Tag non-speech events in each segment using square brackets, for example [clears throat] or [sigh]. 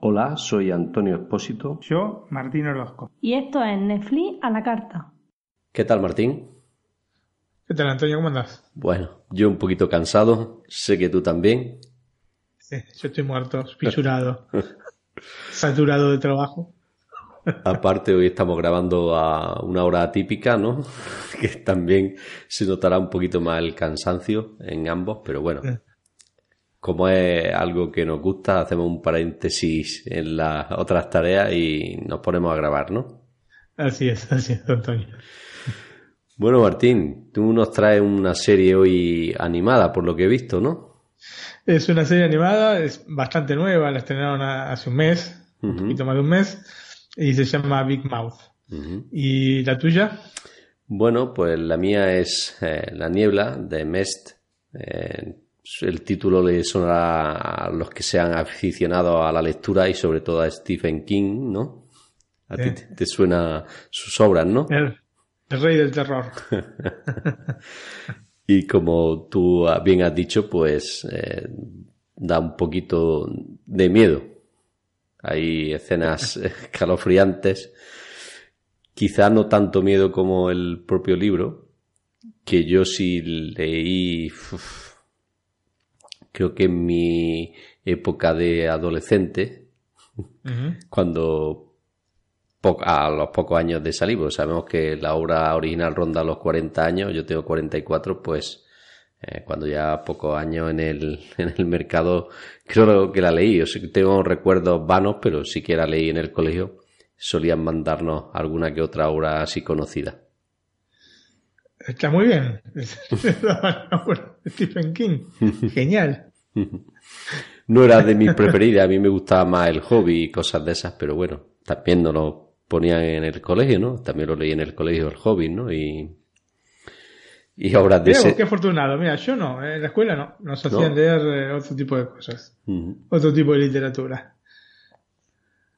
Hola, soy Antonio Espósito. Yo, Martín Orozco. Y esto es Netflix a la carta. ¿Qué tal, Martín? ¿Qué tal, Antonio? ¿Cómo andas? Bueno, yo un poquito cansado, sé que tú también. Sí, yo estoy muerto, fisurado, [laughs] saturado de trabajo. Aparte, hoy estamos grabando a una hora atípica, ¿no? [laughs] Que también se notará un poquito más el cansancio en ambos, pero bueno, como es algo que nos gusta, hacemos un paréntesis en las otras tareas y nos ponemos a grabar, ¿no? Así es, así es, Antonio. Bueno, Martín, tú nos traes una serie hoy animada, por lo que he visto, ¿no? Es una serie animada, es bastante nueva, la estrenaron hace un mes, un poquito más de un mes, y se llama Big Mouth. ¿Y la tuya? Bueno, pues la mía es eh, La Niebla de Mest. Eh, el título le sonará a los que sean aficionados a la lectura y sobre todo a Stephen King, ¿no? A ti te, suena sus obras, ¿no? El, rey del terror. [laughs] y como tú bien has dicho, pues eh, da un poquito de miedo. Hay escenas [laughs] escalofriantes, quizá no tanto miedo como el propio libro, que yo sí leí creo que en mi época de adolescente, [laughs] cuando a los pocos años de salir, pues sabemos que la obra original ronda los 40 años, yo tengo 44, pues eh, cuando ya pocos años en el, [laughs] en el mercado, creo que la leí, o sea, tengo recuerdos vanos, pero sí que la leí en el colegio, solían mandarnos alguna que otra obra así conocida. Está muy bien. [laughs] Stephen King. [laughs] Genial. No era de mis preferidas, a mí me gustaba más el hobby y cosas de esas, pero bueno, también no lo ponían en el colegio, ¿no? También lo leí en el colegio el hobby, ¿no? Y, y obras de ese... Qué afortunado, mira, yo no, en la escuela no, nos hacían leer eh, otro tipo de cosas, otro tipo de literatura.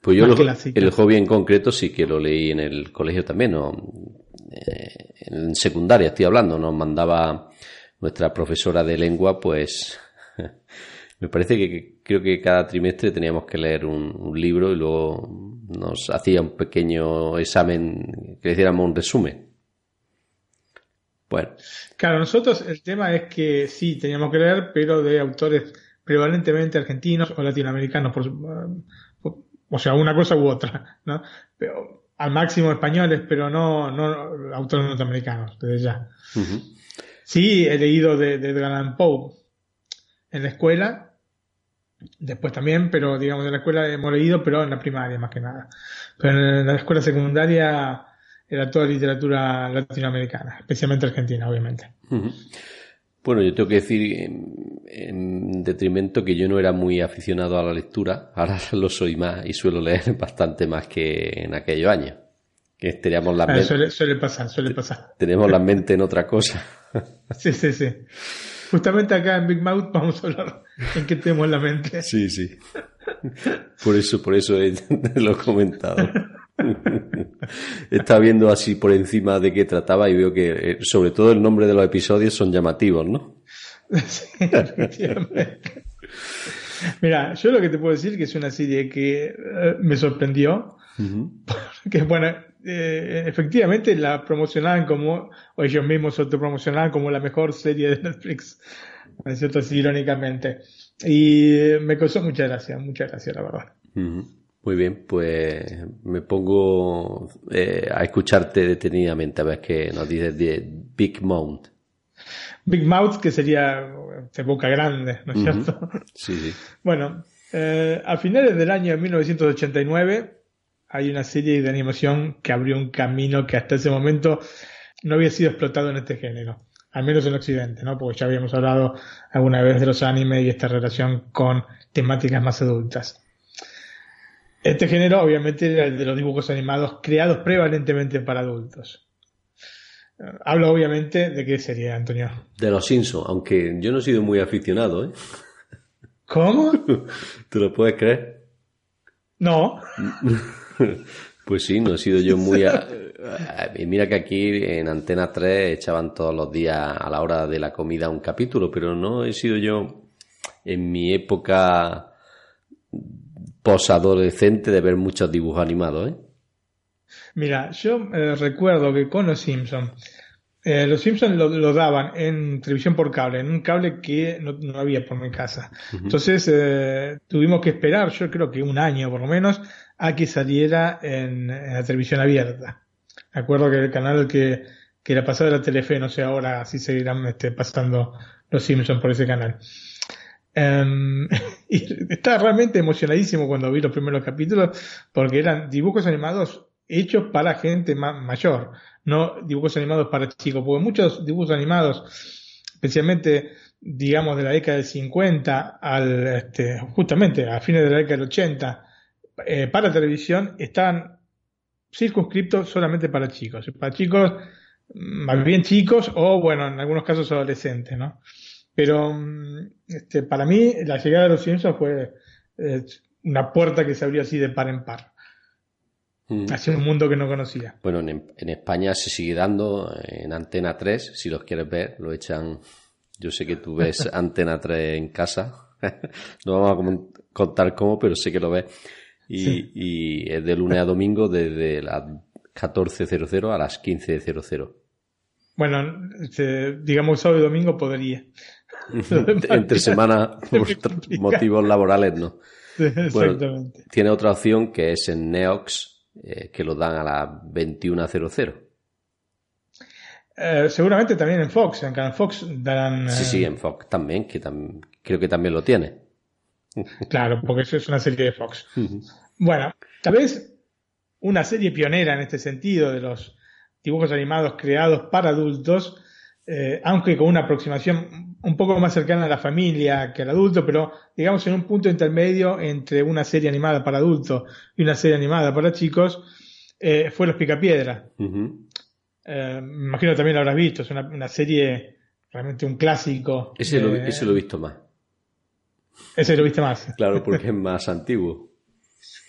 Pues yo el hobby en concreto sí que lo leí en el colegio también, ¿no? Eh, en secundaria estoy hablando, nos mandaba nuestra profesora de lengua, pues [laughs] me parece que creo que cada trimestre teníamos que leer un, libro y luego nos hacía un pequeño examen que le hiciéramos un resumen. Bueno. Claro, nosotros el tema es que sí, teníamos que leer, pero de autores prevalentemente argentinos o latinoamericanos, por, o sea, una cosa u otra, ¿no? Pero al máximo españoles, pero no, no autores norteamericanos, desde ya. Sí, he leído de, de Edgar Poe en la escuela, después también, pero digamos en la escuela hemos leído, pero en la primaria más que nada. Pero en la escuela secundaria era toda literatura latinoamericana, especialmente argentina, obviamente. Bueno, yo tengo que decir en, detrimento que yo no era muy aficionado a la lectura, ahora [laughs] lo soy más y suelo leer [laughs] bastante más que en aquellos años. Que teníamos la ah, mente, suele, pasar, suele pasar. [laughs] Tenemos la mente en otra cosa. sí, sí, sí. Justamente acá en Big Mouth vamos a hablar en qué tenemos la mente. Sí, sí. Por eso, por eso lo he comentado. [laughs] Estaba viendo así por encima de qué trataba y veo que eh, sobre todo el nombre de los episodios son llamativos, ¿no? [laughs] Sí, efectivamente. Mira, yo lo que te puedo decir que es una serie que eh, me sorprendió, que bueno, eh, efectivamente la promocionaban como, o ellos mismos se autopromocionaban como la mejor serie de Netflix, es cierto? Así irónicamente. Y me causó mucha gracia, mucha gracia, la verdad. Muy bien, pues me pongo eh, a escucharte detenidamente a ver qué nos dices de Big Mouth. Big Mouth, que sería de boca grande, ¿no es cierto? Sí, sí. [laughs] Bueno, eh, a finales del año 1989 hay una serie de animación que abrió un camino que hasta ese momento no había sido explotado en este género, al menos en Occidente, ¿no? Porque ya habíamos hablado alguna vez de los animes y esta relación con temáticas más adultas. Este género obviamente era el de los dibujos animados creados prevalentemente para adultos. Hablo obviamente de qué sería, Antonio. De los Simpsons, aunque yo no he sido muy aficionado, ¿eh? ¿Cómo? [laughs] ¿Te lo puedes creer? No. [laughs] Pues sí, no he sido yo muy... Mira que aquí en Antena 3 echaban todos los días a la hora de la comida un capítulo, pero no he sido yo en mi época posadolescente de ver muchos dibujos animados, ¿eh? Mira, yo eh, recuerdo que con los Simpsons, eh, los Simpsons lo, daban en televisión por cable, en un cable que no, había por mi casa. Entonces eh, tuvimos que esperar, yo creo que un año por lo menos, a que saliera en, la televisión abierta. Me acuerdo que el canal que, que era pasado era Telefe, no sé ahora si seguirán este, pasando los Simpsons por ese canal. [laughs] Y estaba realmente emocionadísimo cuando vi los primeros capítulos porque eran dibujos animados hechos para gente mayor, no dibujos animados para chicos, porque muchos dibujos animados, especialmente digamos de la década del 50 al este, justamente a fines de la década del 80 eh, para televisión estaban circunscriptos solamente para chicos, para chicos más bien chicos o bueno en algunos casos adolescentes, ¿no? Pero mm, este, para mí la llegada de los Simpsons fue eh, una puerta que se abrió así de par en par. Mm. Hacia un mundo que no conocía. Bueno, en, España se sigue dando en Antena 3, si los quieres ver, lo echan. Yo sé que tú ves [laughs] Antena 3 en casa. [laughs] no vamos a contar cómo, pero sé que lo ves. Y, y es de lunes a domingo desde las 14.00 a las 15.00. Bueno, digamos sábado y domingo podría. [laughs] Entre semana [laughs] por motivos laborales, ¿no? Exactamente. tiene otra opción que es en Neox, eh, que lo dan a las 21.00. Eh, seguramente también en Fox, en Canal Fox darán. Sí, sí, eh, en Fox también, que creo que también lo tiene. claro, porque eso es una serie de Fox. bueno, tal vez una serie pionera en este sentido de los dibujos animados creados para adultos, aunque con una aproximación un poco más cercana a la familia que al adulto, pero digamos en un punto intermedio entre una serie animada para adultos y una serie animada para chicos, eh, fue Los Picapiedra. Eh, me imagino también lo habrás visto, es una, serie realmente un clásico. Ese, lo, ese lo he visto más. Ese lo viste más. Claro, [laughs] porque es más antiguo.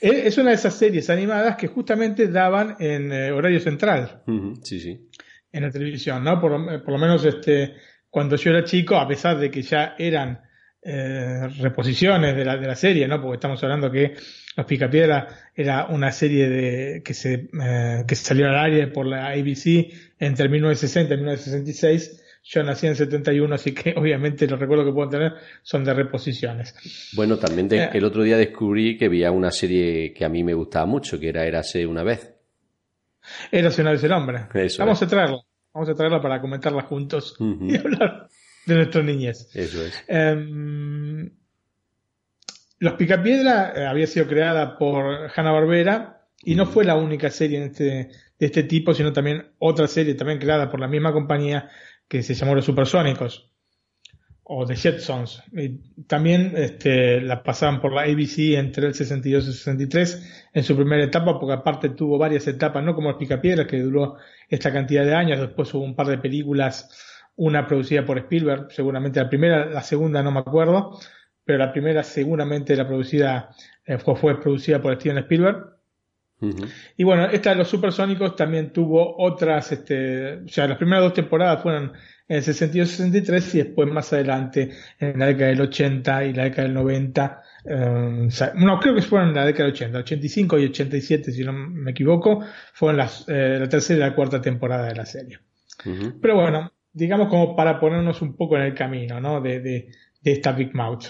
Es una de esas series animadas que justamente daban en eh, horario central. Sí, sí. En la televisión, ¿no? Por, por, lo menos este cuando yo era chico, a pesar de que ya eran eh, reposiciones de la, de la serie, ¿no? Porque estamos hablando que Los Picapiedra era una serie de, que se, eh, que salió al aire por la ABC entre 1960 y 1966. Yo nací en 71, así que [laughs] obviamente los recuerdos que puedo tener son de reposiciones. Bueno, también eh. el otro día descubrí que había una serie que a mí me gustaba mucho, que era Érase una vez. Érase una vez el hombre. Vamos a traerlo. Vamos a traerla para comentarla juntos [laughs] y hablar de nuestra niñez. Eso es. Em, Los Picapiedra eh, había sido creada por Hanna Barbera y no fue la única serie este, de este tipo, sino también otra serie también creada por la misma compañía que se llamó Los Supersónicos o The Jetsons. Y también este, la pasaban por la ABC entre el 62 y el 63 en su primera etapa, porque aparte tuvo varias etapas, no como Los Picapiedras, que duró esta cantidad de años, después hubo un par de películas, una producida por Spielberg, seguramente la primera, la segunda no me acuerdo, pero la primera seguramente era producida, eh, fue, fue producida por Steven Spielberg. Y bueno, esta de los supersónicos también tuvo otras, este, o sea, las primeras dos temporadas fueron en el 62-63 y después más adelante en la década del 80 y la década del 90. Eh, no, creo que fueron en la década del 80, 85 y 87 si no me equivoco, fueron las, eh, la tercera y la cuarta temporada de la serie. Pero bueno, digamos como para ponernos un poco en el camino ¿no? de, de, de esta Big Mouth.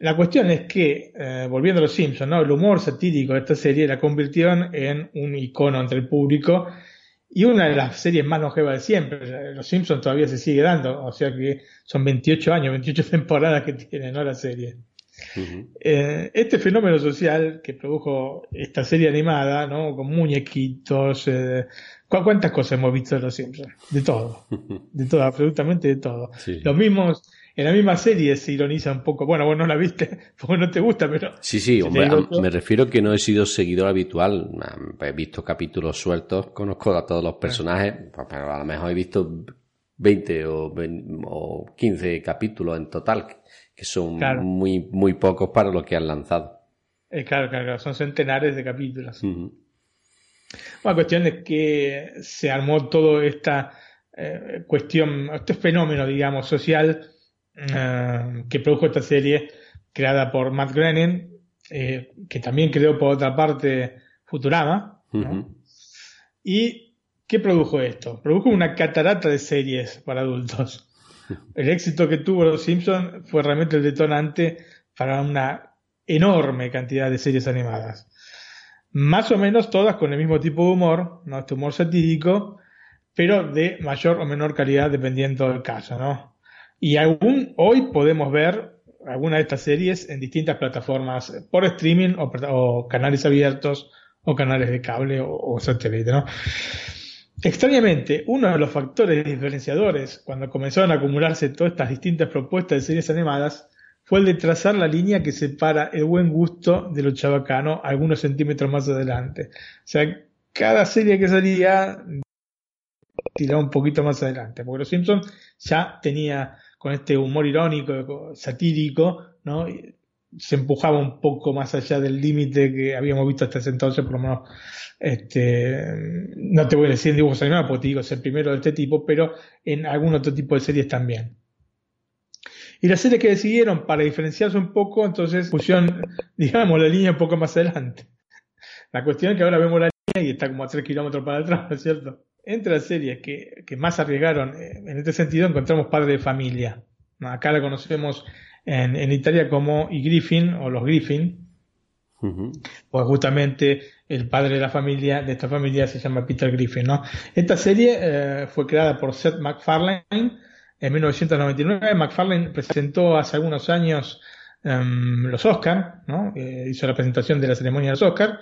La cuestión es que, eh, volviendo a los Simpsons, ¿no? el humor satírico de esta serie la convirtió en un icono entre el público y una de las series más longevas de siempre. Los Simpsons todavía se sigue dando, o sea que son 28 años, 28 [laughs] temporadas que tiene ¿no? la serie. Eh, este fenómeno social que produjo esta serie animada, ¿no? Con muñequitos, eh, ¿cuántas cosas hemos visto de los Simpsons? De todo, [laughs] de todo, absolutamente de todo. Los mismos en la misma serie se ironiza un poco. Bueno, vos no la viste [laughs] porque no te gusta, pero. Sí, sí, me refiero que no he sido seguidor habitual. He visto capítulos sueltos, conozco a todos los personajes, pues, pero a lo mejor he visto 20 o, 15 capítulos en total, que son muy, muy pocos para lo que han lanzado. Eh, claro, claro, son centenares de capítulos. Una cuestión es que se armó toda esta eh, cuestión, este fenómeno, digamos, social eh, que produjo esta serie creada por Matt Groening, eh, que también creó por otra parte Futurama. ¿Y qué produjo esto? Produjo una catarata de series para adultos. [laughs] El éxito que tuvo Los Simpsons fue realmente el detonante para una enorme cantidad de series animadas. Más o menos todas con el mismo tipo de humor, ¿no? Este humor satírico, pero de mayor o menor calidad dependiendo del caso, ¿no? Y aún hoy podemos ver algunas de estas series en distintas plataformas por streaming o, canales abiertos o canales de cable o, o satélite, ¿no? Extrañamente, uno de los factores diferenciadores cuando comenzaron a acumularse todas estas distintas propuestas de series animadas fue el de trazar la línea que separa el buen gusto de lo chabacano algunos centímetros más adelante. O sea, cada serie que salía tiraba un poquito más adelante, porque Los Simpsons ya tenía con este humor irónico, satírico, ¿no? se empujaba un poco más allá del límite que habíamos visto hasta ese entonces, por lo menos, este, no te voy a decir en dibujos animados, porque te digo, es el primero de este tipo, pero en algún otro tipo de series también. Y las series que decidieron para diferenciarse un poco, entonces pusieron, [laughs] digamos, la línea un poco más adelante. La cuestión es que ahora vemos la línea y está como a 3 kilómetros para atrás, ¿no es cierto? Entre las series que, que más arriesgaron eh, en este sentido encontramos Padre de Familia. Acá la conocemos en, en Italia como I Griffin o los Griffin. Pues justamente el padre de la familia, de esta familia se llama Peter Griffin, ¿no? Esta serie eh, fue creada por Seth MacFarlane en 1999. MacFarlane presentó hace algunos años em, los Oscars, ¿no? Eh, hizo la presentación de la ceremonia de los Oscars.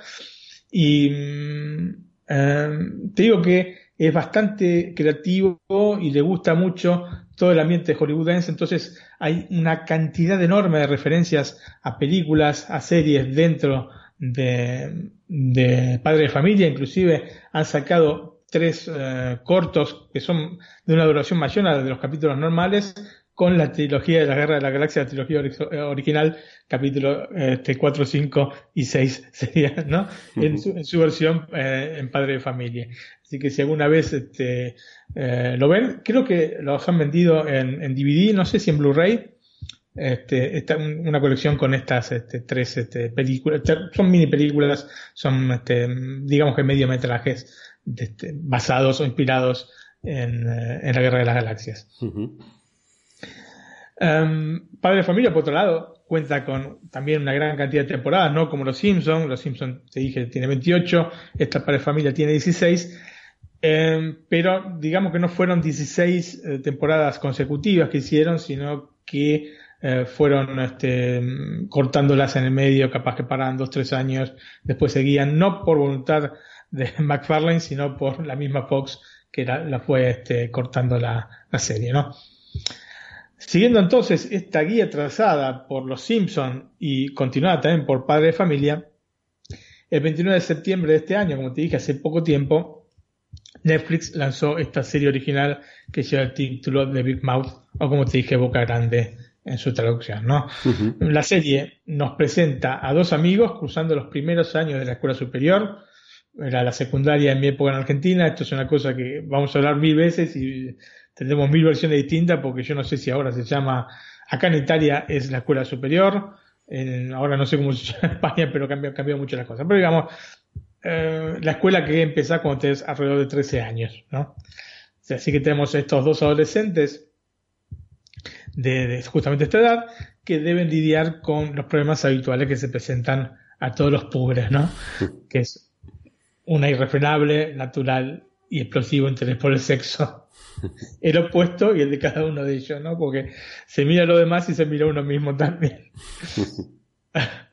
Y em, te digo que es bastante creativo y le gusta mucho todo el ambiente hollywoodense, entonces hay una cantidad enorme de referencias a películas, a series dentro de, de Padre de Familia, inclusive han sacado tres eh, cortos que son de una duración mayor a la de los capítulos normales, con la trilogía de la Guerra de la Galaxia, la trilogía original, capítulo este, 4, 5 y 6 [laughs] sería, ¿no? en, su, en, su, versión eh, en Padre de Familia. Así que si alguna vez este, lo ven, creo que los han vendido en, en DVD, no sé si en Blu-ray, este, esta, una colección con estas este, tres este, películas, son mini películas, son este, digamos que mediometrajes este, basados o inspirados en, eh, en, la Guerra de las Galaxias. Em, Padre de Familia, por otro lado, cuenta con también una gran cantidad de temporadas, no como Los Simpsons. Los Simpsons, te dije, tiene 28, esta Padre de Familia tiene 16. Em, pero digamos que no fueron 16 eh, temporadas consecutivas que hicieron, sino que eh, fueron este, cortándolas en el medio, capaz que paraban dos, tres años, después seguían, no por voluntad de [laughs] McFarlane, sino por la misma Fox que la, fue este, cortando la, serie, ¿no? Siguiendo entonces esta guía trazada por los Simpson y continuada también por Padre de Familia, el 29 de septiembre de este año, como te dije hace poco tiempo, Netflix lanzó esta serie original que lleva el título de Big Mouth, o como te dije, Boca Grande en su traducción, ¿no? La serie nos presenta a dos amigos cruzando los primeros años de la escuela superior, era la secundaria en mi época en Argentina, esto es una cosa que vamos a hablar mil veces y tendremos mil versiones distintas porque yo no sé si ahora se llama, acá en Italia es la escuela superior, ahora no sé cómo se llama en España, pero cambió, cambió mucho las cosas. Pero digamos, eh, la escuela que empieza cuando tenés alrededor de 13 años, ¿no? así que tenemos estos dos adolescentes de, de justamente esta edad que deben lidiar con los problemas habituales que se presentan a todos los pobres, ¿no? Que es una irrefrenable, natural y explosivo interés por el sexo. [laughs] El opuesto y el de cada uno de ellos, ¿no? Porque se mira lo demás y se mira uno mismo también. [laughs]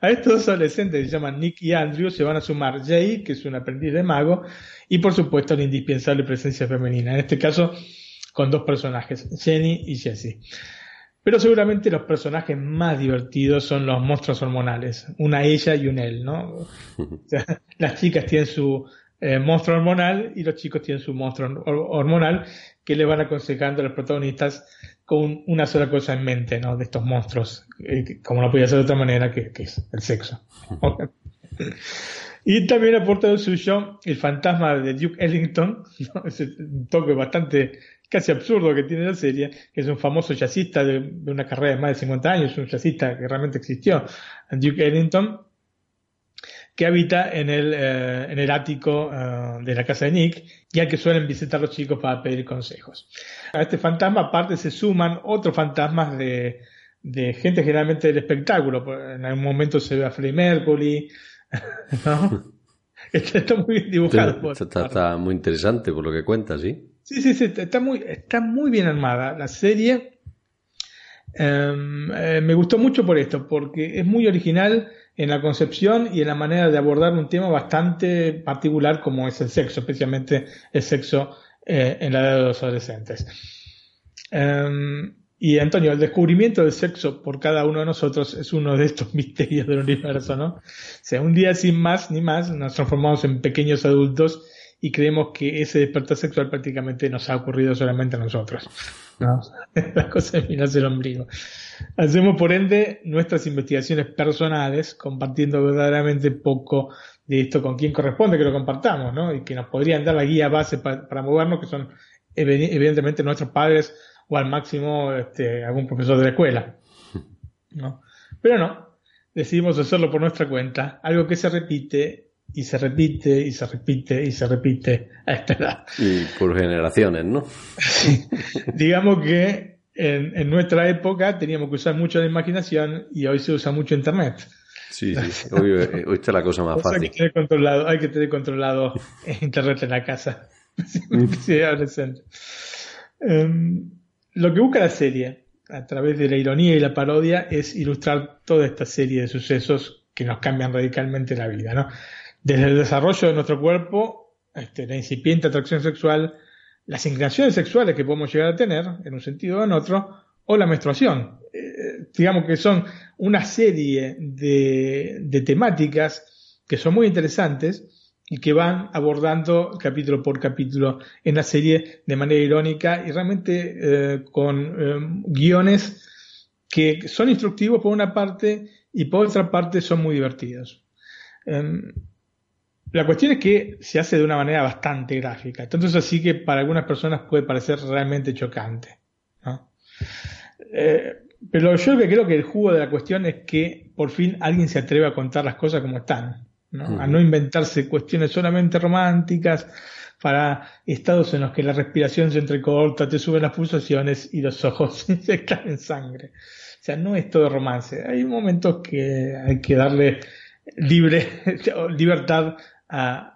A estos dos adolescentes que se llaman Nick y Andrew se van a sumar Jay, que es un aprendiz de mago, y por supuesto la indispensable presencia femenina, en este caso con dos personajes, Jenny y Jessie. Pero seguramente los personajes más divertidos son los monstruos hormonales, una ella y un él, ¿no? [laughs] las chicas tienen su eh, monstruo hormonal y los chicos tienen su monstruo hormonal que le van aconsejando a los protagonistas con una sola cosa en mente, ¿no? De estos monstruos, eh, como no podía ser de otra manera, que, es el sexo. Y también aporta el suyo el fantasma de Duke Ellington, [laughs] ese toque bastante casi absurdo que tiene la serie, que es un famoso jazzista de, una carrera de más de 50 años, un jazzista que realmente existió, Duke Ellington, que habita en el, eh, en el ático eh, de la casa de Nick y al que suelen visitar los chicos para pedir consejos. A este fantasma aparte se suman otros fantasmas de, de gente generalmente del espectáculo. En algún momento se ve a Freddie Mercury, [laughs] ¿no? [laughs] Está, muy bien dibujado. Está, muy interesante por lo que cuentas, ¿sí? Sí, sí, sí, está muy, está muy bien armada. La serie em, eh, me gustó mucho por esto, porque es muy original en la concepción y en la manera de abordar un tema bastante particular como es el sexo, especialmente el sexo eh, en la edad de los adolescentes. Em, y Antonio, el descubrimiento del sexo por cada uno de nosotros es uno de estos [laughs] misterios del universo, ¿no? O sea, un día sin más ni más nos transformamos en pequeños adultos y creemos que ese despertar sexual prácticamente nos ha ocurrido solamente a nosotros. ¿no? [laughs] La cosa es mirarse el ombligo. Hacemos por ende nuestras investigaciones personales, compartiendo verdaderamente poco de esto con quien corresponde que lo compartamos, ¿no? Y que nos podrían dar la guía base para movernos, que son evidentemente nuestros padres o al máximo este, algún profesor de la escuela. ¿no? Pero no, decidimos hacerlo por nuestra cuenta, algo que se repite y se repite y se repite y se repite a esta edad. Y por generaciones, ¿no? Digamos que en, en, nuestra época teníamos que usar mucho la imaginación y hoy se usa mucho Internet. Sí, sí, hoy, eh, hoy está la cosa más [laughs] fácil. Hay que tener controlado, hay que tener controlado Internet en la casa. [laughs] sí, adolescente. Um, lo que busca la serie, a través de la ironía y la parodia, es ilustrar toda esta serie de sucesos que nos cambian radicalmente la vida, ¿no? Desde el desarrollo de nuestro cuerpo, este, la incipiente atracción sexual, las inclinaciones sexuales que podemos llegar a tener, en un sentido o en otro, o la menstruación. Eh, digamos que son una serie de, temáticas que son muy interesantes y que van abordando capítulo por capítulo en la serie de manera irónica y realmente eh, con eh, guiones que son instructivos por una parte y por otra parte son muy divertidos. Em, la cuestión es que se hace de una manera bastante gráfica, entonces así que para algunas personas puede parecer realmente chocante. Eh, pero yo que creo que el jugo de la cuestión es que por fin alguien se atreve a contar las cosas como están. A no inventarse cuestiones solamente románticas para estados en los que la respiración se entrecorta, te suben las pulsaciones y los ojos [laughs] se caen en sangre. O sea, no es todo romance. Hay momentos que hay que darle libre, [laughs] libertad a,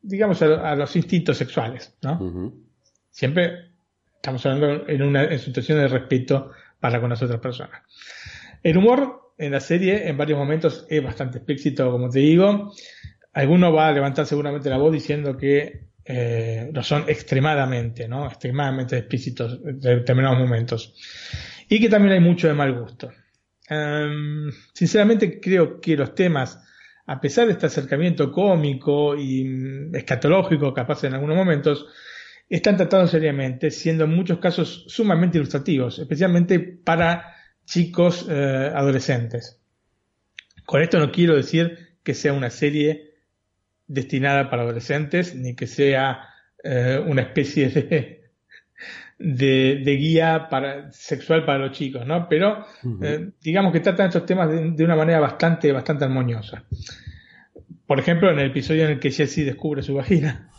digamos, a, los instintos sexuales, ¿no? Siempre estamos hablando en una situación de respeto para con las otras personas. El humor en la serie en varios momentos es bastante explícito, como te digo. Alguno va a levantar seguramente la voz diciendo que eh, lo son extremadamente, ¿no? Extremadamente explícitos en determinados momentos. Y que también hay mucho de mal gusto. Em, sinceramente creo que los temas, a pesar de este acercamiento cómico y mm, escatológico capaz en algunos momentos, están tratados seriamente, siendo en muchos casos sumamente ilustrativos, especialmente para chicos eh, adolescentes. Con esto no quiero decir que sea una serie destinada para adolescentes, ni que sea eh, una especie de, de, guía para, sexual para los chicos, ¿no? Pero eh, digamos que tratan estos temas de, una manera bastante, bastante armoniosa. Por ejemplo, en el episodio en el que Jessie descubre su vagina,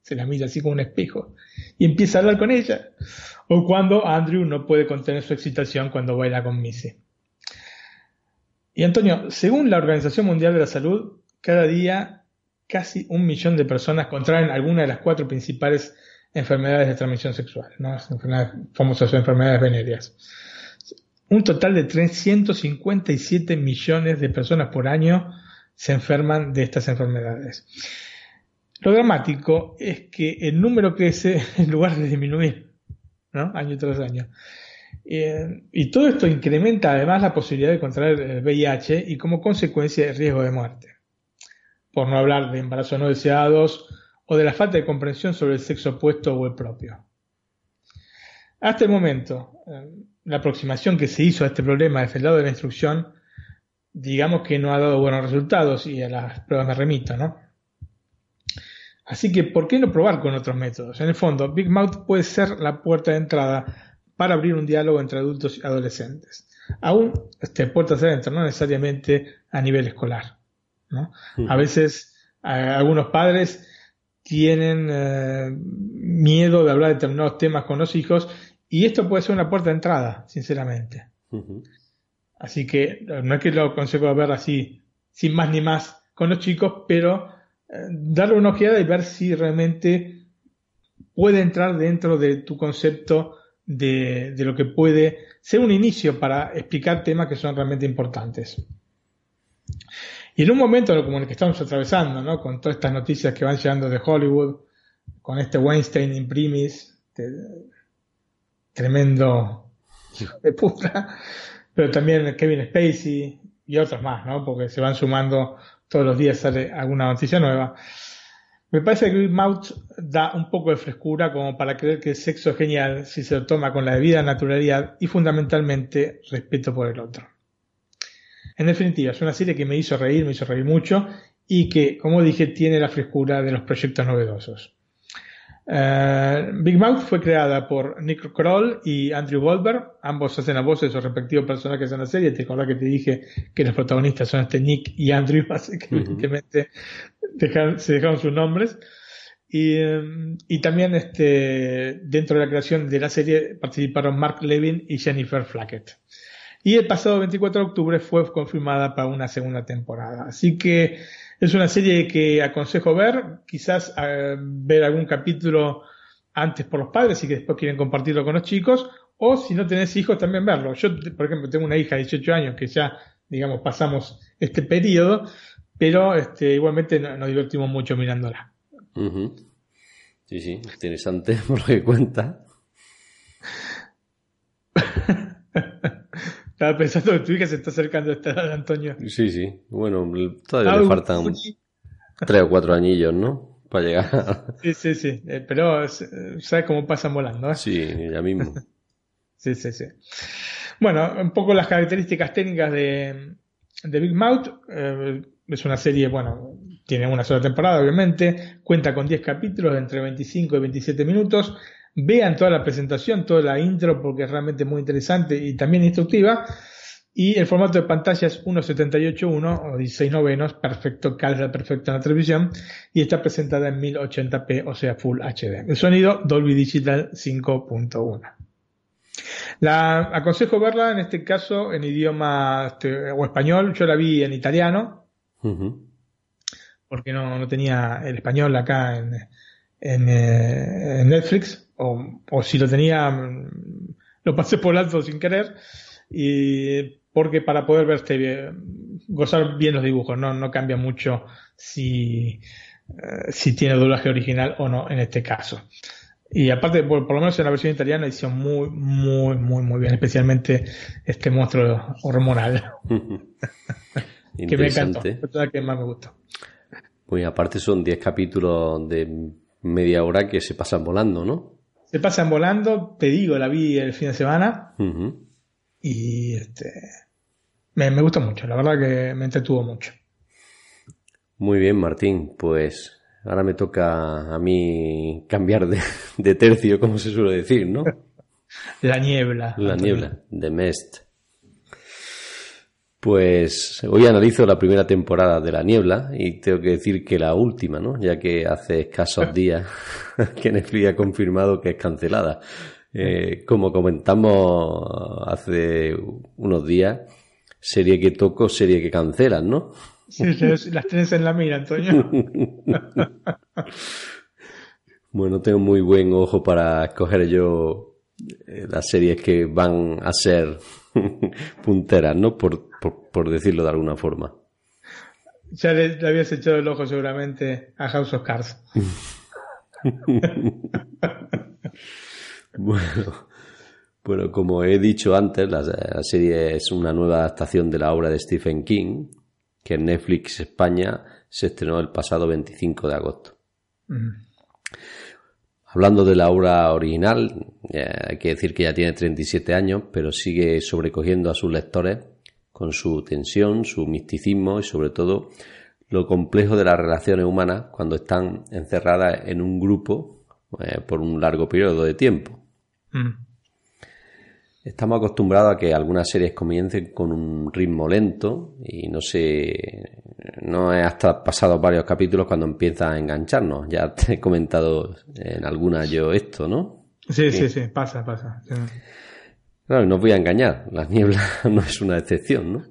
se la mira así como un espejo y empieza a hablar con ella o cuando Andrew no puede contener su excitación cuando baila con Missy. Y Antonio, según la Organización Mundial de la Salud, cada día casi un millón de personas contraen alguna de las cuatro principales enfermedades de transmisión sexual, ¿no? Las enfermedades, famosas enfermedades venéreas. Un total de 357 millones de personas por año se enferman de estas enfermedades. Lo dramático es que el número crece [laughs] en lugar de disminuir. ¿no? Año tras año. Eh, y todo esto incrementa además la posibilidad de contraer el VIH y como consecuencia el riesgo de muerte. Por no hablar de embarazos no deseados o de la falta de comprensión sobre el sexo opuesto o el propio. Hasta el momento, eh, la aproximación que se hizo a este problema desde el lado de la instrucción digamos que no ha dado buenos resultados y a las pruebas me remito, ¿no? Así que, ¿por qué no probar con otros métodos? En el fondo, Big Mouth puede ser la puerta de entrada para abrir un diálogo entre adultos y adolescentes. Aún este, puertas adentro, no necesariamente a nivel escolar. ¿no? A veces algunos padres tienen eh, miedo de hablar de determinados temas con los hijos y esto puede ser una puerta de entrada, sinceramente. Así que no es que lo aconsejo ver así, sin más ni más, con los chicos, pero eh, darle una ojeada y ver si realmente puede entrar dentro de tu concepto de, de, lo que puede ser un inicio para explicar temas que son realmente importantes. Y en un momento como el que estamos atravesando, ¿no? con todas estas noticias que van llegando de Hollywood, con este Weinstein imprimis, tremendo de puta, pero también Kevin Spacey y otros más, ¿no? Porque se van sumando todos los días sale alguna noticia nueva. Me parece que Big Mouth da un poco de frescura como para creer que el sexo es genial si se lo toma con la debida naturalidad y fundamentalmente respeto por el otro. En definitiva, es una serie que me hizo reír, me hizo reír mucho y que, como dije, tiene la frescura de los proyectos novedosos. Eh, Big Mouth fue creada por Nick Kroll y Andrew Goldberg. Ambos hacen la voz de sus respectivos personajes en la serie. Te acordás que te dije que los protagonistas son este Nick y Andrew, [laughs] así que evidentemente se dejaron sus nombres. Y, em, y, también este, dentro de la creación de la serie participaron Mark Levin y Jennifer Flackett. Y el pasado 24 de octubre fue confirmada para una segunda temporada. Así que es una serie que aconsejo ver, quizás eh, ver algún capítulo antes por los padres y que después quieren compartirlo con los chicos, o si no tenés hijos también verlo. Yo, por ejemplo, tengo una hija de 18 años que ya, digamos, pasamos este periodo, pero este, igualmente nos, divertimos mucho mirándola. Sí, sí, interesante [laughs] por lo que cuenta. Estaba pensando que tu hija se está acercando a esta edad, Antonio. Sí, sí. Bueno, todavía le faltan tres o cuatro anillos, ¿no? Para llegar. Sí, sí, sí. Eh, pero sabes cómo pasan volando, ¿eh? Sí, ya mismo. [laughs] sí, sí, sí. Bueno, un poco las características técnicas de, de Big Mouth. Eh, es una serie, bueno, tiene una sola temporada, obviamente. Cuenta con 10 capítulos de entre 25 y 27 minutos. Vean toda la presentación, toda la intro, porque es realmente muy interesante y también instructiva. Y el formato de pantalla es 1.78.1 o 16 novenos, perfecto, calza perfecto en la televisión. Y está presentada en 1080p, o sea, Full HD. El sonido Dolby Digital 5.1. La aconsejo verla en este caso en idioma este, o español. Yo la vi en italiano. Porque no, no, tenía el español acá en, en, eh, en Netflix o, si lo tenía, mm, lo pasé por alto sin querer, y porque para poder ver este, gozar bien los dibujos, no, no cambia mucho si, eh, si tiene doblaje original o no en este caso. Y aparte, por, lo menos en la versión italiana hicieron muy, muy, muy, muy bien, especialmente este monstruo hormonal. [laughs] que me encantó, es que más me gustó. Pues aparte son 10 capítulos de media hora que se pasan volando, ¿no? Se pasan volando, te digo, la vi el fin de semana. Y este me, me gustó mucho, la verdad que me entretuvo mucho. Muy bien, Martín, pues ahora me toca a mí cambiar de, de tercio, como se suele decir, ¿no? [laughs] La niebla. La niebla, The Mist. Pues hoy analizo la primera temporada de La Niebla y tengo que decir que la última, ¿no? Ya que hace escasos [laughs] días que Netflix ha confirmado que es cancelada. Eh, como comentamos hace unos días, serie que toco, serie que cancelan, ¿no? Sí, las tienes en la mira, Antonio. [laughs] bueno, tengo muy buen ojo para escoger yo eh, las series que van a ser [laughs] punteras, ¿no? Por, por, decirlo de alguna forma. Ya le, habías echado el ojo seguramente a House of Cards. [laughs] bueno, bueno, como he dicho antes, la, serie es una nueva adaptación de la obra de Stephen King, que en Netflix España se estrenó el pasado 25 de agosto. Hablando de la obra original, hay que decir que ya tiene 37 años, pero sigue sobrecogiendo a sus lectores con su tensión, su misticismo y sobre todo lo complejo de las relaciones humanas cuando están encerradas en un grupo eh, por un largo periodo de tiempo. Mm. Estamos acostumbrados a que algunas series comiencen con un ritmo lento y no sé, no es hasta pasados varios capítulos cuando empieza a engancharnos. Ya te he comentado en alguna yo esto, ¿no? Sí, sí, sí, pasa, pasa. Claro, no os voy a engañar, la niebla [laughs] no es una excepción, ¿no?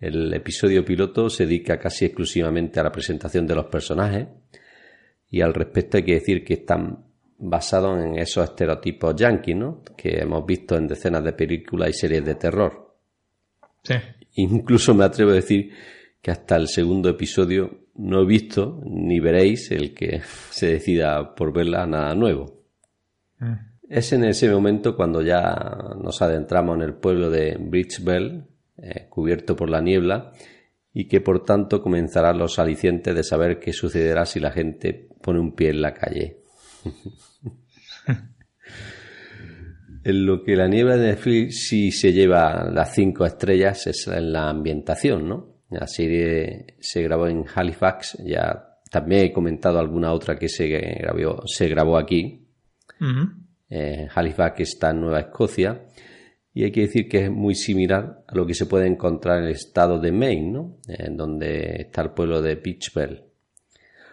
El episodio piloto se dedica casi exclusivamente a la presentación de los personajes y al respecto hay que decir que están basados en esos estereotipos yankees, ¿no? Que hemos visto en decenas de películas y series de terror. Sí. Incluso me atrevo a decir que hasta el segundo episodio no he visto ni veréis el que [laughs] se decida por verla nada nuevo. Mm. Es en ese momento cuando ya nos adentramos en el pueblo de Bridgebell, eh, cubierto por la niebla y que por tanto comenzarán los alicientes de saber qué sucederá si la gente pone un pie en la calle. [laughs] en lo que la niebla de Netflix sí se lleva las cinco estrellas es en la ambientación, ¿no? La serie se grabó en Halifax, ya también he comentado alguna otra que se grabó, se grabó aquí. Eh, Halifax está en Nueva Escocia y hay que decir que es muy similar a lo que se puede encontrar en el estado de Maine, ¿no? En donde está el pueblo de Beachbell.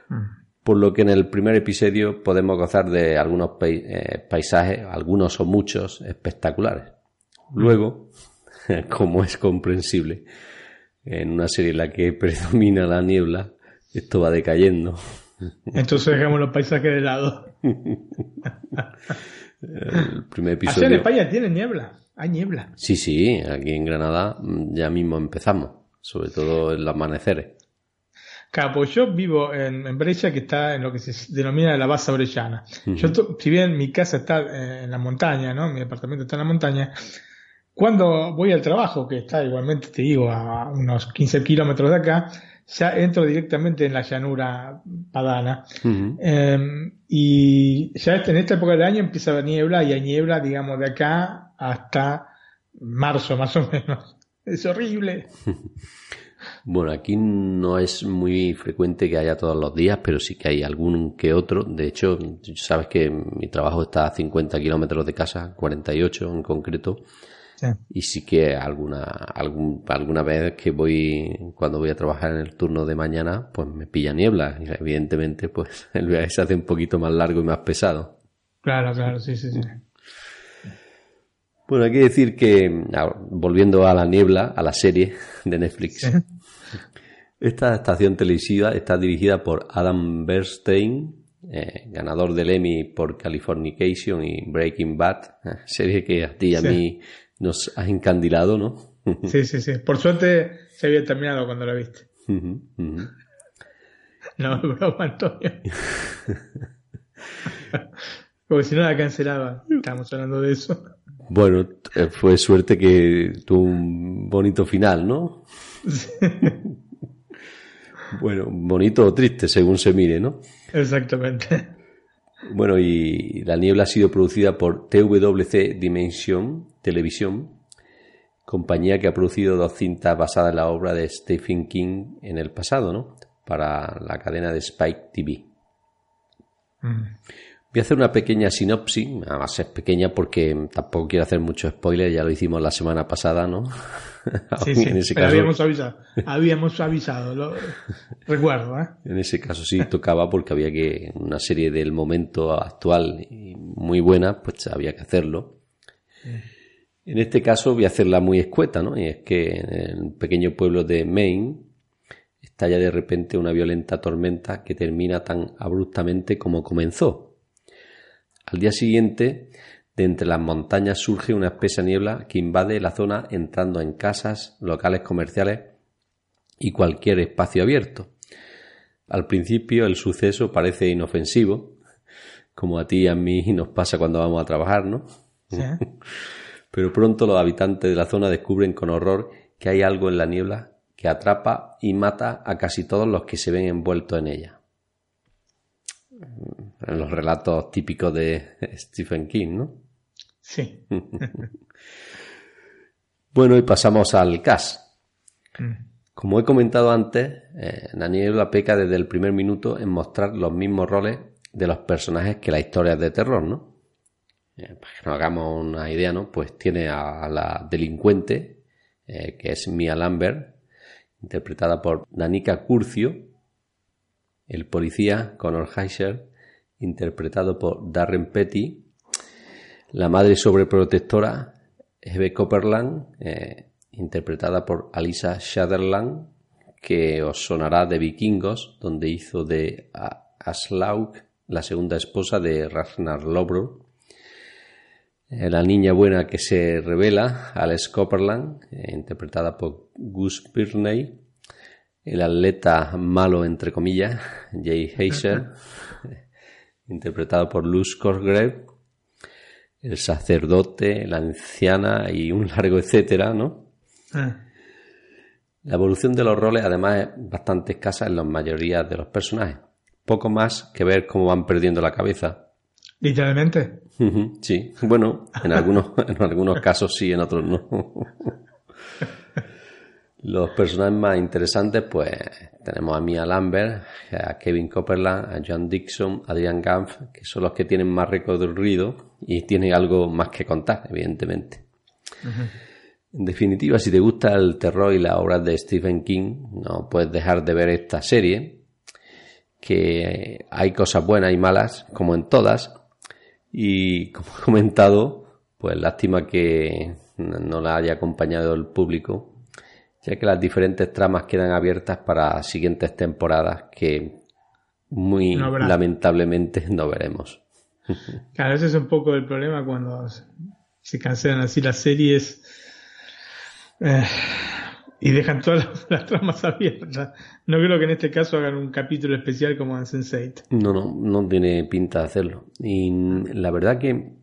Mm. Por lo que en el primer episodio podemos gozar de algunos eh, paisajes, algunos o muchos, espectaculares. Luego, [laughs] como es comprensible, en una serie en la que [laughs] predomina la niebla, esto va decayendo. Entonces dejamos los paisajes de lado. [laughs] el primer episodio. en España tiene niebla. Hay niebla. Sí, sí, aquí en Granada mm, ya mismo empezamos, sobre todo en los amaneceres. Claro, pues yo vivo en, en Brescia, que está en lo que se denomina la base orellana. Yo, si bien mi casa está eh, en la montaña, ¿no? Mi departamento está en la montaña, cuando voy al trabajo, que está igualmente, te digo, a unos 15 kilómetros de acá, ya entro directamente en la llanura padana. Em, y ya en esta época del año empieza la niebla y hay niebla, digamos, de acá hasta marzo más o menos. [laughs] Es horrible. [laughs] Bueno, aquí no es muy frecuente que haya todos los días, pero sí que hay algún que otro. De hecho, sabes que mi trabajo está a 50 kilómetros de casa, 48 en concreto. Y sí que alguna, algún, alguna vez que voy, cuando voy a trabajar en el turno de mañana, pues me pilla niebla. Y evidentemente, pues [laughs] el viaje se hace un poquito más largo y más pesado. Claro, claro, sí, sí, sí. Bueno, hay que decir que, ah, volviendo a la niebla, a la serie de Netflix, esta estación televisiva está dirigida por Adam Bernstein, eh, ganador del Emmy por Californication y Breaking Bad, [laughs] serie que a ti y a mí nos ha encandilado, ¿no? sí, sí, sí. Por suerte se había terminado cuando la viste. [laughs] No, broma, Antonio. Porque si no la cancelaba. Estamos hablando de eso. Bueno, eh, fue suerte que tuvo un bonito final, ¿no? [laughs] bueno, bonito o triste, según se mire, ¿no? Exactamente. Bueno, y La Niebla ha sido producida por TWC Dimension Televisión, compañía que ha producido dos cintas basadas en la obra de Stephen King en el pasado, ¿no? Para la cadena de Spike TV. Mm. Voy a hacer una pequeña sinopsis, además es pequeña porque tampoco quiero hacer mucho spoiler, ya lo hicimos la semana pasada, ¿no? [laughs] Sí, [laughs] sí, en ese caso... habíamos avisado, [laughs] habíamos avisado, lo recuerdo, ¿eh? En ese caso sí tocaba porque había que, una serie del momento actual muy buena, pues había que hacerlo. En este caso voy a hacerla muy escueta, ¿no? Y es que en el pequeño pueblo de Maine estalla de repente una violenta tormenta que termina tan abruptamente como comenzó al día siguiente, de entre las montañas surge una espesa niebla que invade la zona entrando en casas, locales comerciales y cualquier espacio abierto. Al principio el suceso parece inofensivo, como a ti y a mí nos pasa cuando vamos a trabajar, ¿no? [laughs] Pero pronto los habitantes de la zona descubren con horror que hay algo en la niebla que atrapa y mata a casi todos los que se ven envueltos en ella en los relatos típicos de [laughs] Stephen King, ¿no? Sí. [laughs] Bueno, y pasamos al cast. Como he comentado antes, eh, la peca desde el primer minuto en mostrar los mismos roles de los personajes que las historias de terror, ¿no? Eh, para que nos hagamos una idea, ¿no? Pues tiene a la delincuente, eh, que es Mia Lambert, interpretada por Danica Curcio, el policía Connor Heiser, interpretado por Darren Petty, la madre sobreprotectora Hebe Copperland, eh, interpretada por Alisa Sutherland, que os sonará de Vikingos, donde hizo de Aslaug la segunda esposa de Ragnar Lobro. Eh, la niña buena que se revela, Alice Copperland, eh, interpretada por Gus Birney. El atleta malo, entre comillas, [laughs] Jay Heiser, interpretado por Luz Cosgrave el sacerdote, la anciana y un largo etcétera, ¿no? Ah. La evolución de los roles además es bastante escasa en la mayoría de los personajes. Poco más que ver cómo van perdiendo la cabeza. Literalmente. Sí, bueno, en algunos, [laughs] en algunos casos sí, en otros no. [laughs] Los personajes más interesantes, pues tenemos a Mia Lambert, a Kevin Copperland, a John Dixon, a Adrian Gampf, que son los que tienen más recorrido y tienen algo más que contar, evidentemente. En definitiva, si te gusta el terror y las obras de Stephen King, no puedes dejar de ver esta serie, que hay cosas buenas y malas, como en todas, y como he comentado, pues lástima que no la haya acompañado el público ya que las diferentes tramas quedan abiertas para siguientes temporadas que muy lamentablemente no veremos. [laughs] Claro, ese es un poco el problema cuando se cancelan así las series eh, y dejan todas las, tramas abiertas. No creo que en este caso hagan un capítulo especial como en Sense8. No, no, no tiene pinta de hacerlo. Y la verdad que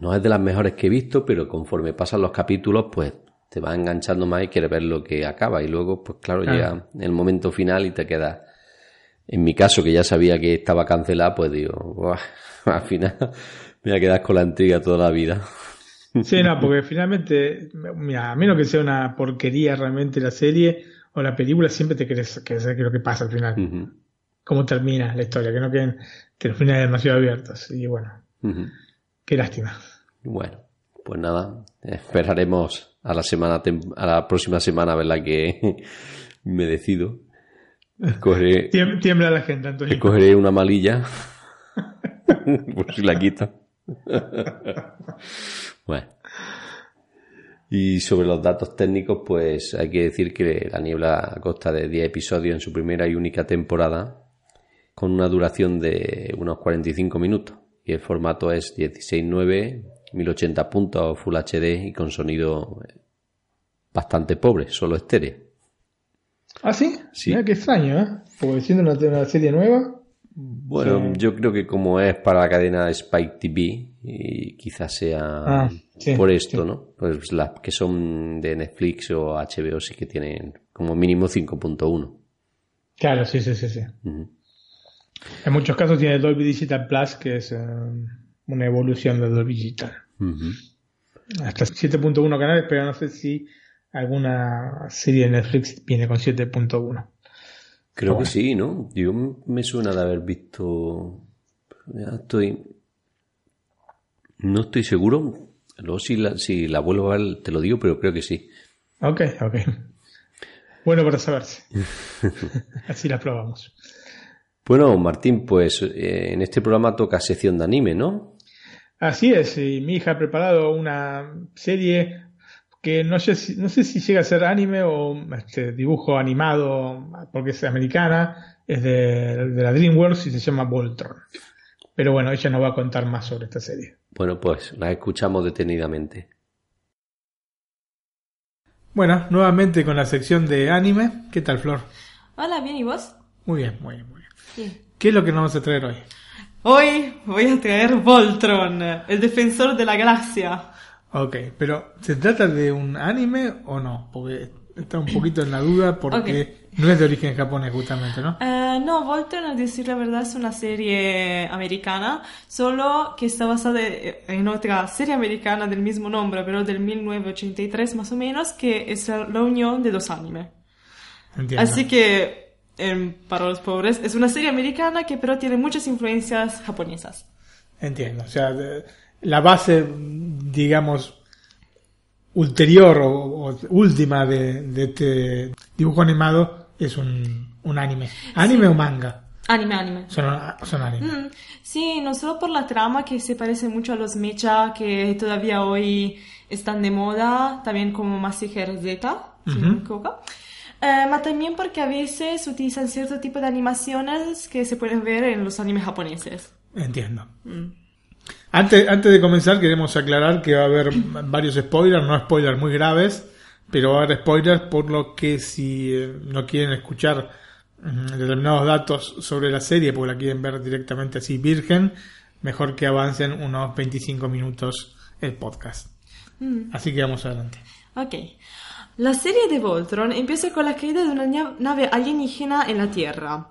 no es de las mejores que he visto, pero conforme pasan los capítulos, pues te va enganchando más y quieres ver lo que acaba y luego, pues claro, llega el momento final y te queda En mi caso, que ya sabía que estaba cancelada, pues digo, [laughs] al final me voy a quedar con la intriga toda la vida. Sí, no, porque finalmente, mira, a menos que sea una porquería realmente la serie o la película, siempre te querés, querés saber qué es lo que pasa al final. Cómo termina la historia, que no queden que los finales demasiado abiertos. Y bueno, qué lástima. Bueno, pues nada, esperaremos a la semana a la próxima semana, ¿verdad? Que [laughs] me decido. Cogeré, [laughs] Tiembla la gente, Antonio. Cogeré una malilla. [laughs] por si la quita. Bueno. Y sobre los datos técnicos, pues hay que decir que La Niebla consta de 10 episodios en su primera y única temporada, con una duración de unos 45 minutos. Y el formato es 16.9 1080 puntos Full HD y con sonido bastante pobre, solo estéreo. ¿Ah, sí? Sí. Mira qué extraño, ¿eh? Porque siendo una, serie nueva. Bueno, yo creo que como es para la cadena Spike TV, y quizás sea ah, por esto, ¿no? Pues las que son de Netflix o HBO sí que tienen como mínimo 5.1. Claro, sí, sí, sí, sí. En muchos casos tiene Dolby Digital Plus, que es... Eh, una evolución de Dolby Digital. Hasta 7.1 canales, pero no sé si alguna serie de Netflix viene con 7.1. Creo que sí, ¿no? Yo me suena de haber visto. Ya estoy. No estoy seguro. Luego, si la, si la vuelvo a ver, te lo digo, pero creo que sí. Ok, ok. Bueno para saberse. [laughs] Así la probamos. Bueno, Martín, pues eh, en este programa toca sección de anime, ¿no? Así es, y mi hija ha preparado una serie que no sé si, no sé si llega a ser anime o este, dibujo animado, porque es americana, es de, la DreamWorks y se llama Voltron. Pero bueno, ella nos va a contar más sobre esta serie. Bueno, pues la escuchamos detenidamente. Bueno, nuevamente con la sección de anime. ¿Qué tal, Flor? Hola, bien, ¿y vos? Muy bien, muy bien, muy bien. ¿Qué es lo que nos vamos a traer hoy? Hoy voy a traer Voltron, el defensor de la galaxia. Ok, pero ¿se trata de un anime o no? Porque está un poquito en la duda porque no es de origen japonés justamente, ¿no? Eh, no, Voltron, a decir la verdad, es una serie americana, solo que está basada en otra serie americana del mismo nombre, pero del 1983 más o menos, que es la unión de dos animes. Entiendo. Así que, em, para los pobres, es una serie americana que pero tiene muchas influencias japonesas. Entiendo. O sea, la base, digamos, ulterior o, o última de, de este dibujo animado es un, un anime. ¿Anime o manga? Anime, anime. Son, son anime. Mm, Sí, no solo por la trama que se parece mucho a los mecha que todavía hoy están de moda, también como Massinger Z, si no me equivoco. Eh, también porque a veces utilizan cierto tipo de animaciones que se pueden ver en los animes japoneses. Entiendo. Antes, antes de comenzar, queremos aclarar que va a haber varios spoilers, no spoilers muy graves, pero va a haber spoilers por lo que si eh, no quieren escuchar mm, determinados datos sobre la serie, porque la quieren ver directamente así virgen, mejor que avancen unos 25 minutos el podcast. Así que vamos adelante. Ok. La serie de Voltron empieza con la caída de una nave alienígena en la Tierra,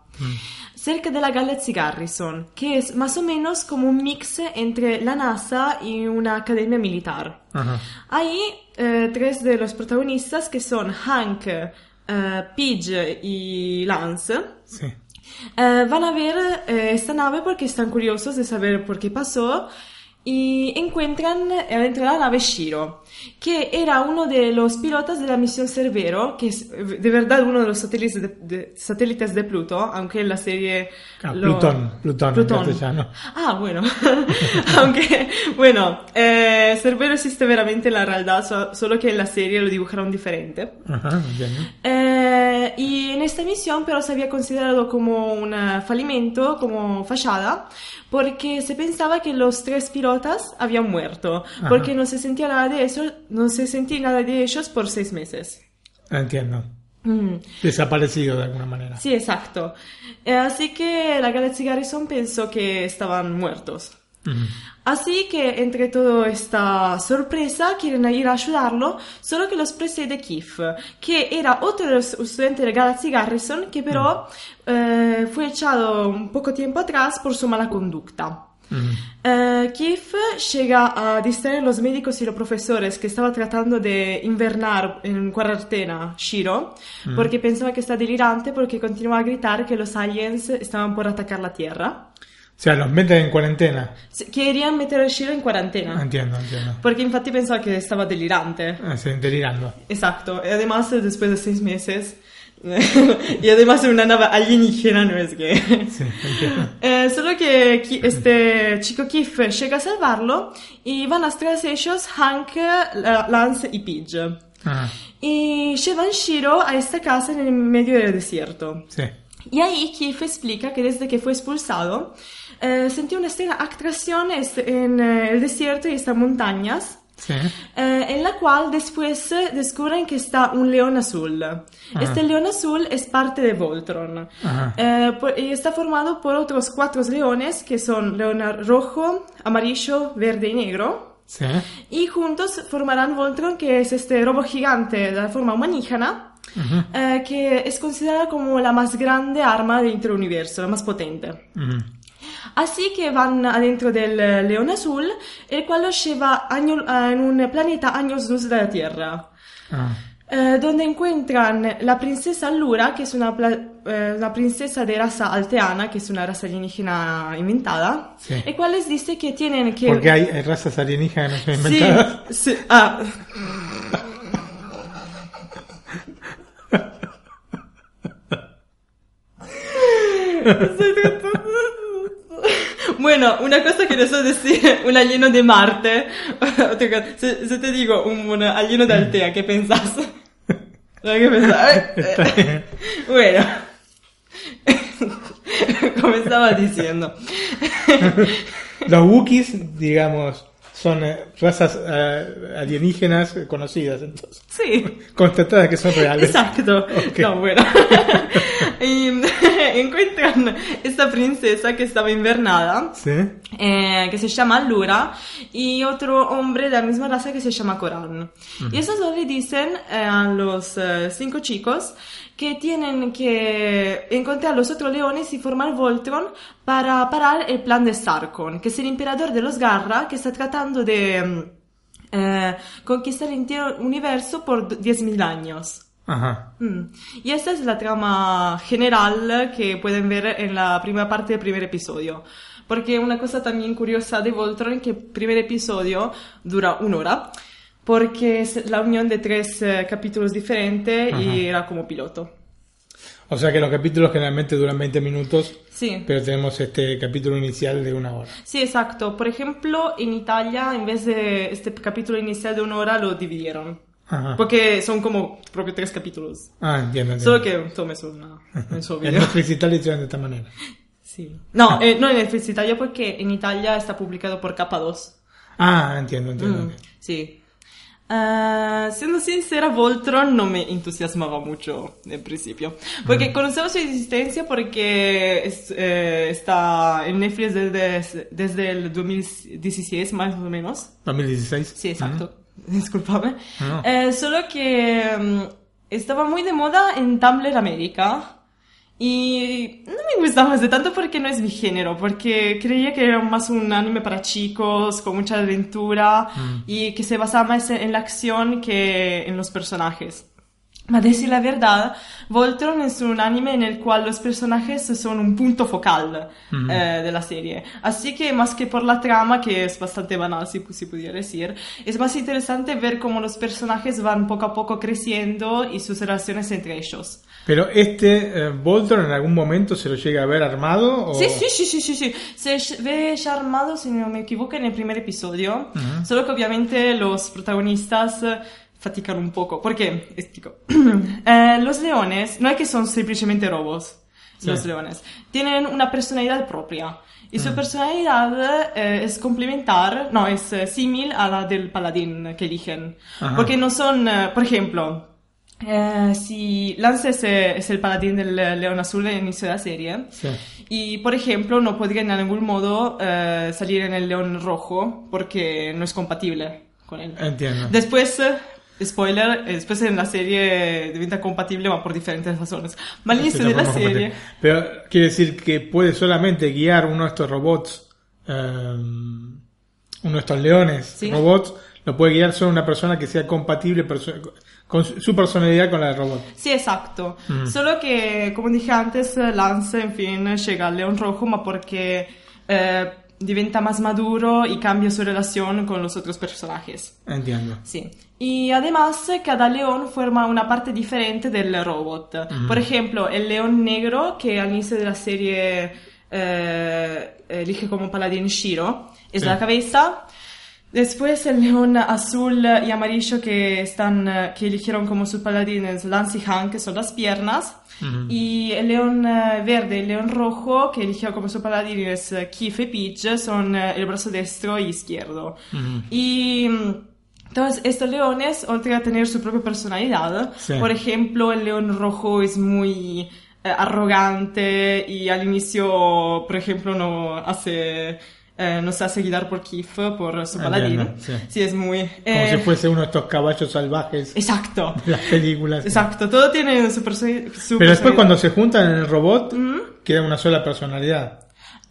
cerca de la Galaxy Garrison, que es más o menos como un mix entre la NASA y una academia militar. Ajá. Ahí eh, tres de los protagonistas, que son Hank, eh, Pidge y Lance, Sí. eh, van a ver eh, esta nave porque están curiosos de saber por qué pasó y encuentran dentro de la nave Shiro, que era uno de los pilotos de la misión Cerbero, que es de verdad uno de los satélites de, de- satélites de Pluto, aunque en la serie... Ah, lo- Plutón, Plutón, castellano. Ah, bueno. [laughs] Aunque, bueno, eh, Cerbero existe veramente en la realidad, so- solo que en la serie lo dibujaron diferente. Ajá. Eh, y en esta misión pero se había considerado como un fallimento, como fachada, porque se pensaba que los tres pilotas habían muerto, porque no se sentía nada de eso, no se sentía nada de ellos por seis meses. Entiendo. Mm. Desaparecido de alguna manera. Sí, exacto. Eh, así que la Galaxy Garrison pensó que estaban muertos. Así que entre toda esta sorpresa quieren ir a ayudarlo, solo que los precede Keith, que era otro estudiantes de Galaxy Garrison, que pero eh, fue echado un poco tiempo atrás por su mala conducta. Ujú. Eh, Keith llega a distraer los médicos y los profesores que estaban tratando de invernar en cuarentena Shiro, porque pensaba que está delirante porque continuaba a gritar que los aliens estaban por atacar la Tierra. O sea, los meten en cuarentena. Querían meter a Shiro in quarantena. Entiendo, entiendo. Porque infatti pensaba que estaba delirante. Ah, sí, delirando. Exacto. Y además, después de seis meses. [laughs] y además una nave alienígena, no es que. Sí. [laughs] Eh, solo que este chico Keith llega a salvarlo y van a tras ellos Hank, la- Lance y Pidge. Ajá, Y llevan Shiro a esta casa en el medio del desierto. sí. Y ahí Keith explica que desde que fue expulsado, eh, sintió una extraña atracción este- en eh, el desierto y estas montañas, Sí. eh, en la cual después descubren que está un león azul. Este león azul es parte de Voltron. Eh, y está formado por otros cuatro leones, que son león rojo, amarillo, verde y negro. Sí. Y juntos formarán Voltron, que es este robo gigante de la forma humanígena, eh, que es considerada como la más grande arma del universo, la más potente. Así que van adentro del león azul, el cual los lleva año- en un planeta años luz de la Tierra. Ah, eh, donde encuentran la princesa Lura, que es una, eh, una princesa de raza alteana, que es una raza alienígena inventada, Sí. el cual les dice que tienen que... Porque hay, hay razas alienígenas Sí, inventadas. sí, ah. [laughs] [laughs] Bueno, una cosa que so decir, [laughs] un alieno de Marte. [laughs] Se, se te digo un, un alieno de Altea, ¿qué pensás? ¿Qué pensás? Está bien. Bueno, como estaba diciendo. Los Wookiees, digamos, son eh, razas eh, alienígenas conocidas, entonces. Sí. [laughs] Constatadas que son reales. Exacto. [laughs] No, bueno. [laughs] y encuentran esta princesa que estaba invernada, Sí. eh, que se llama Allura, y otro hombre de la misma raza que se llama Coran. Y esos dos le dicen eh, a los eh, cinco chicos que tienen que encontrar los otros leones y formar Voltron para parar el plan de Sarkon, que es el emperador de los Garra que está tratando de mm, eh, conquistar el entero universo por 10.000 años. Ajá. Mm. Y esta es la trama general que pueden ver en la primera parte del primer episodio. Porque una cosa también curiosa de Voltron es que el primer episodio dura una hora, porque es la unión de tres eh, capítulos diferentes y era como piloto. O sea que los capítulos generalmente duran 20 minutos, Sí. pero tenemos este capítulo inicial de una hora. Sí, exacto. Por ejemplo, en Italia, en vez de este capítulo inicial de una hora, lo dividieron. Ajá. Porque son como propio tres capítulos. Ah, entiendo. entiendo. Solo que tome su, una, [laughs] en su En video. Netflix Italia de esta manera. Sí. No, eh, no en Netflix Italia porque en Italia está publicado por capa 2. Ah, entiendo, entiendo. Mm, sí. Ah, siendo sincera, Voltron no me entusiasmaba mucho en principio. Porque conocemos su existencia porque es- eh, está en Netflix desde, desde el 2016, más o menos. 2016. Sí, exacto. [laughs] Disculpame. No. Eh, solo que mm, estaba muy de moda en Tumblr América. Y no me gustaba de tanto porque no es mi género, porque creía que era más un anime para chicos, con mucha aventura y que se basaba más en la acción que en los personajes. Ma decir la verdad, Voltron es un anime en el cual los personajes son un punto focal eh, de la serie. Así que más que por la trama, que es bastante banal, si, si pudiera decir, es más interesante ver cómo los personajes van poco a poco creciendo y sus relaciones entre ellos. Pero este eh, Voltron en algún momento se lo llega a ver armado o... Sí, sí, sí, sí, sí, sí. Se ve ya armado, si no me equivoco, en el primer episodio. Solo que obviamente los protagonistas eh, fatican un poco. ¿Por qué? Explico. [clears throat] Eh, los leones no es que son simplemente robos. Sí. Los leones tienen una personalidad propia. Y su personalidad eh, es complementar, no, es eh, símil a la del paladín que eligen. Ajá. Porque no son, eh, por ejemplo, eh, si Lance es, eh, es el paladín del eh, león azul en el inicio de la serie, Sí. y por ejemplo no podría en ningún modo eh, salir en el león rojo porque no es compatible con él. Entiendo. Después, spoiler, eh, después en la serie diventa compatible ma por diferentes razones. Ma al inicio de la serie... Pero quiere decir que puede solamente guiar uno de estos robots, eh, uno de estos leones Sí. robots, lo puede guiar solo una persona que sea compatible con su personalidad con la del robot. Sí, exacto. Solo que, como dije antes, Lance, en fin, llega al León Rojo, ma porque eh, diventa más maduro y cambia su relación con los otros personajes. Entiendo. Sí. Y además, cada león forma una parte diferente del robot. Por ejemplo, el león negro, que al inicio de la serie eh, elige como paladín Shiro, es Sí. la cabeza. Después el león azul y amarillo que están eh, que eligieron como sus paladines Lance y Han, que son las piernas. Y el león eh, verde y el león rojo que eligieron como sus paladines eh, Keith y Peach son el brazo destro y izquierdo. Y mm, entonces estos leones, oltre a tener su propia personalidad, Sí. por ejemplo, el león rojo es muy eh, arrogante y al inicio, por ejemplo, no hace eh, no se hace guiar por Keith, por su paladín. Entiendo, sí. es muy... Como eh, si fuese uno de estos caballos salvajes Exacto. [laughs] de las películas. Exacto, todo tiene su, Pero después cuando se juntan en el robot, queda una sola personalidad.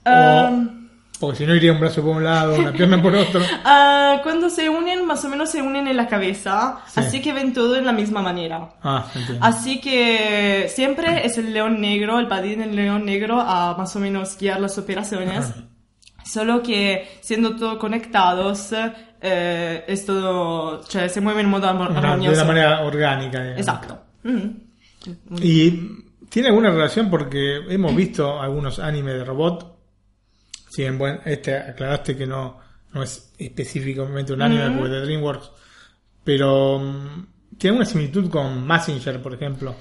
Um, Porque si no iría un brazo por un lado, una pierna por otro. [laughs] ah, cuando se unen, más o menos se unen en la cabeza, Sí. así que ven todo en la misma manera. Ah, entiendo. Así que siempre es el león negro, el paladín del león negro a más o menos guiar las operaciones. Ajá. Solo que siendo todos conectados, eh, es todo, se mueve en modo armo- Una- de armonioso. una manera orgánica. digamos. Exacto. Mm. Y tiene alguna relación porque hemos visto algunos animes de robot. Si bien, bueno, este aclaraste que no, no es específicamente un anime porque es de DreamWorks. Pero mm, tiene una similitud con Massinger, por ejemplo.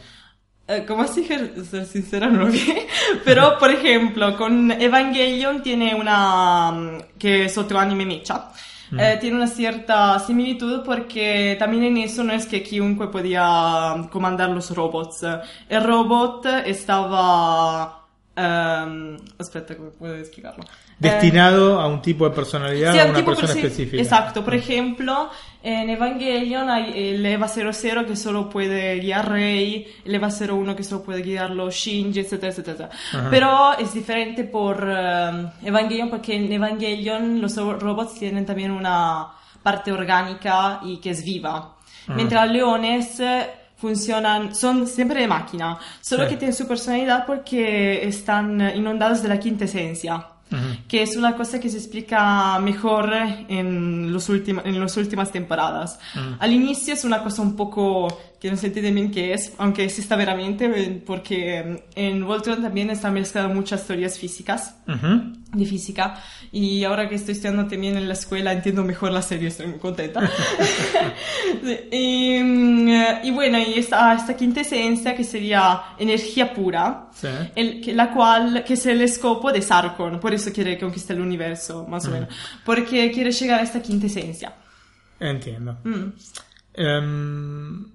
Eh, como así, ser sincera, no lo vi. [laughs] Pero, por ejemplo, con Evangelion tiene una... mm, que es otro anime mecha. eh, tiene una cierta similitud porque también en eso no es que chiunque podía comandar los robots. El robot estaba... ehm, aspetta, come puedo explicarlo? Destinado a un tipo de personalidad Sí, a un una persona específica. Exacto, por ejemplo, en Evangelion hay el EVA 00 que solo puede guiar Rey, el EVA 01 que solo puede guiarlo Shinji, etcétera, etcétera. Pero es diferente por eh, Evangelion porque en Evangelion los ro- robots tienen también una parte orgánica y que es viva. Mientras los leones funcionan, son siempre de máquina, solo Sí. que tienen su personalidad porque están inundados de la que es una cosa que se explica mejor en, los en las últimas temporadas. Al inicio es una cosa un poco que no se entiende bien qué es, aunque exista veramente, porque en Voltron también están mezcladas muchas teorías físicas, Ujú. de física, y ahora que estoy estudiando también en la escuela entiendo mejor la serie, estoy muy contenta. [laughs] [laughs] Y, mm, y bueno, y esta, esta quinta esencia que sería energía pura, Sí. el- que- la cual, que es el scopo de Sarkon, por eso quiere conquistar el universo, más o menos, porque quiere llegar a esta quinta esencia. Entiendo. Mm. Em,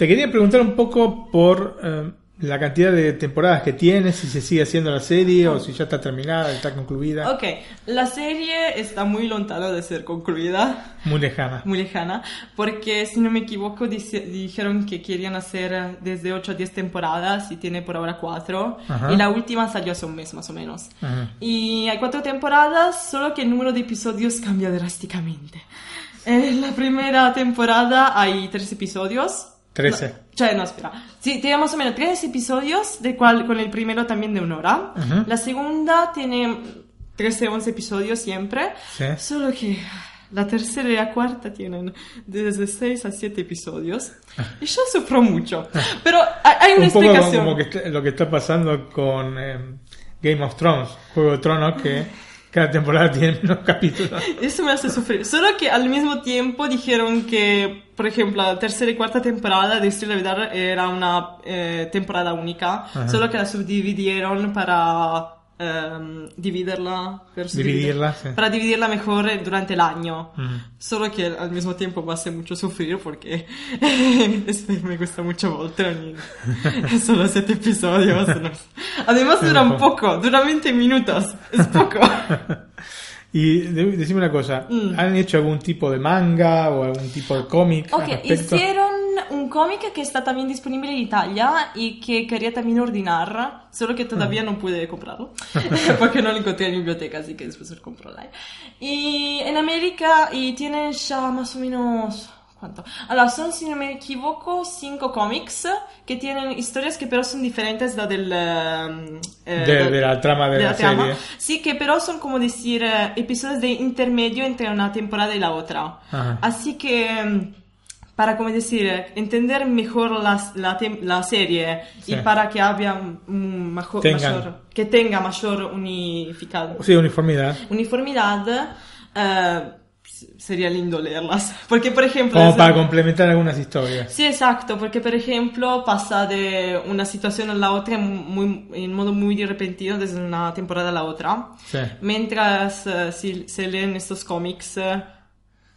te quería preguntar un poco por em, la cantidad de temporadas que tiene, si se sigue haciendo la serie o si ya está terminada, está concluida. Ok, la serie está muy lontana de ser concluida. Muy lejana. muy lejana, porque si no me equivoco dice- dijeron que querían hacer desde 8 a 10 temporadas y tiene por ahora 4 Ajá. y la última salió hace un mes más o menos. Ajá. Y hay 4 temporadas, solo que el número de episodios cambia drásticamente. En la primera temporada hay 3 episodios. Trece. No, cioè, no, espera. Sí, tiene más o menos 3 episodios, de cual, con el primero también de una hora. Ujú. La segunda tiene 13, 11 episodios siempre. Sí. Solo que la tercera y la cuarta tienen desde 6 a 7 episodios. Y yo sufro mucho. Pero hay, una Un poco explicación. como que lo que está pasando con em, Game of Thrones, Juego de Tronos, que cada temporada tiene menos [laughs] capítulos. Eso me hace sufrir. Solo que al mismo tiempo dijeron que, por ejemplo, la tercera y cuarta temporada de Historia de Vidar era una eh, temporada única. Solo que la subdividieron para ehm, dividirla. per Dividirla, sí. Para dividirla mejor eh, durante el año. Solo que al mismo tiempo me hace mucho sufrir porque [laughs] este, me gusta mucho Voltron y [laughs] solo siete episodios. [laughs] no. Además dura un poco, dura 20 minutos, es poco. Y de- decime una cosa, Mm. ¿han hecho algún tipo de manga o algún tipo de cómic Ok, hicieron un cómic que está también disponible en Italia y que quería también ordenar, solo que todavía no pude comprarlo [laughs] [laughs] porque no lo encontré en biblioteca, así que después lo compro online. Y en América y tienen ya más o menos... ¿Cuánto? Allora, son, si no me equivoco, cinco cómics que tienen historias que pero son diferentes da del... ehm, eh, De- de la trama de la trama. serie. Sí, que pero son como decir eh, episodios de intermedio entre una temporada y la otra. Ajá. Así que, mm, para, como decir, entender mejor la, la, serie Sí. y para que haya un- un majo- Tengan. mayor, que tenga mayor unificado, Sí, uniformidad. uniformidad, eh, sería lindo leerlas. Porque, por ejemplo... Como para complementar algunas historias. Sí, exacto, porque por ejemplo pasa de una situación a la otra muy, en modo muy repentino desde una temporada a la otra. Sí. Mientras eh, si se leen estos cómics eh,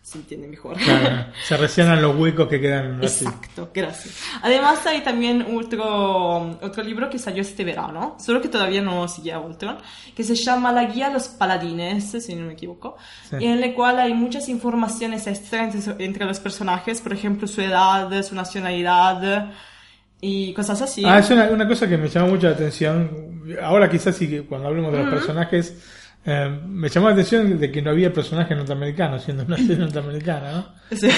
se entiende mejor. Claro, [laughs] se rellenan los huecos que quedan así. Exacto, gracias. Además hay también otro, otro libro que salió este verano, solo que todavía no sigue a Voltron, que se llama La Guía a los Paladines, si no me equivoco, Sí. y en el cual hay muchas informaciones extra entre, entre los personajes, por ejemplo su edad, su nacionalidad y cosas así. Ah, es una, una cosa que me llamó mucho la atención. Ahora quizás sí cuando hablemos de los personajes, eh, me llamó la atención de que no había personajes norteamericanos, siendo una serie norteamericana, ¿no? Sí.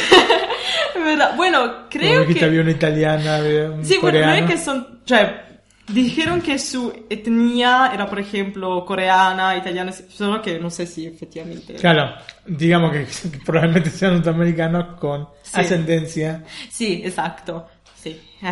[laughs] ¿Verdad? Bueno, creo dijiste, que... había una italiana, había un Sí, bueno, no coreano. es que son, cioè, dijeron que su etnia era, por ejemplo, coreana, italiana, solo que no sé si efectivamente. Claro, digamos que, que [laughs] probablemente sean norteamericanos con Sí. ascendencia, Sí, exacto.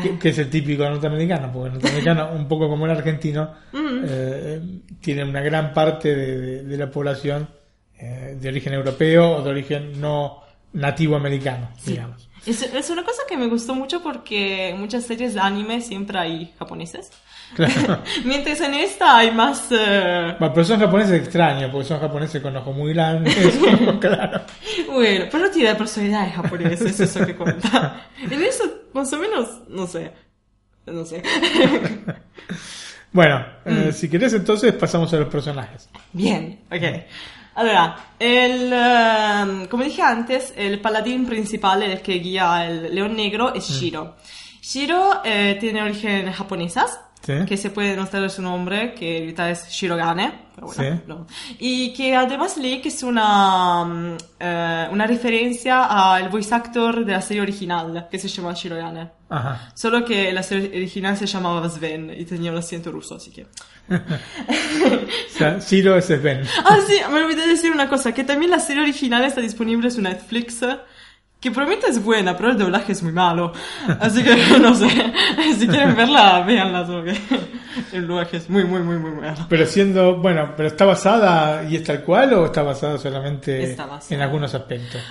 Sí. que, que es el típico norteamericano, porque el norteamericano, un poco como el argentino, [laughs] eh, tiene una gran parte de, de- de la población eh, de origen europeo o de origen no nativo americano, digamos. Es, es una cosa que me gustó mucho porque en muchas series de anime siempre hay japoneses. Claro. [laughs] Mientras en esta hay más... eh, Bueno, pero son japoneses extraños, porque son japoneses con ojos muy grandes, [laughs] claro. Bueno, pero tiene personalidades japonesas, eso es lo que cuenta. En eso, más o menos, no sé. No sé. [laughs] Bueno, eh, si querés entonces pasamos a los personajes. Bien, ok. Allora, el, ehm, come dije antes, el paladín principal, el que guía el león negro, es Shiro. Shiro eh, tiene origen japonesas, Sí. que se puede notar de su nombre, que realidad es Shirogane. pero bueno, Sí. no. Y que además leí que es una, mm, eh, una referencia al voice actor de la serie original, que se llama Shirogane. Ajá. Solo que la serie original se llamaba Sven y tenía un acento ruso, así que... [laughs] Shiro es Sven. Ah, sí, me olvidé de decir una cosa, que también la serie original está disponible en Netflix, que probablemente es buena, pero el doblaje es muy malo. Así que, [laughs] no sé, [laughs] si quieren verla, véanla, solo que [laughs] el doblaje es muy, muy, muy, muy malo. Pero siendo, bueno, pero está basada y es tal cual o está basada solamente Está basada. en algunos aspectos.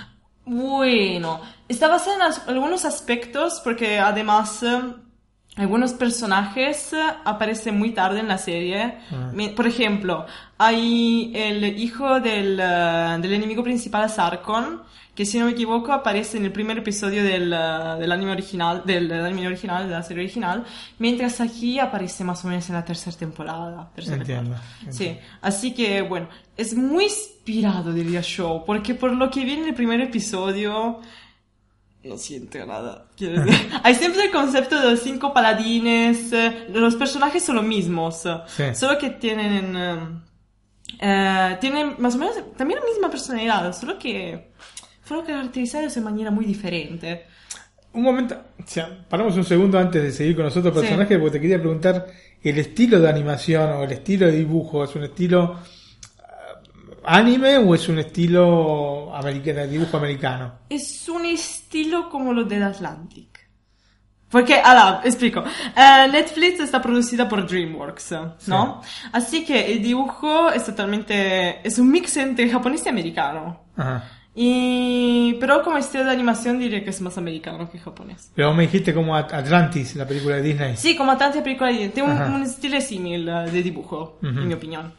Bueno, está basada en algunos aspectos porque además eh, algunos personajes eh, aparecen muy tarde en la serie. Mi- Por ejemplo, hay el hijo del, eh, del enemigo principal, Sarkon, que si no me equivoco aparece en el primer episodio del, eh, del anime original, del, del anime original, de la serie original, mientras aquí aparece más o menos en la tercera temporada. tercera Entiendo, temporada. Sí, así que bueno, es muy inspirado diría show, porque por lo que vi en el primer episodio no siento nada. Quiero decir, [laughs] Hay siempre el concepto de los cinco paladines, eh, los personajes son los mismos, Sí. solo que tienen eh, eh, tienen más o menos también la misma personalidad, solo que fueron caracterizados de manera muy diferente. Un momento, o sea, paramos un segundo antes de seguir con los otros Sí. personajes porque te quería preguntar el estilo de animación o el estilo de dibujo, ¿es un estilo ah, anime o es un estilo americano, dibujo americano? Es un estilo como lo del Atlantic. Porque, ahora, explico. Eh, Netflix está producida por DreamWorks, ¿no? Así que el dibujo es totalmente, es un mix entre japonés y americano. Ajá. Y, pero como estilo de animación diría que es más americano que japonés. Pero vos me dijiste como At- Atlantis, la película de Disney. Sí, como tantas películas de tiene un, un estilo similar de dibujo, Ujú. en mi opinión.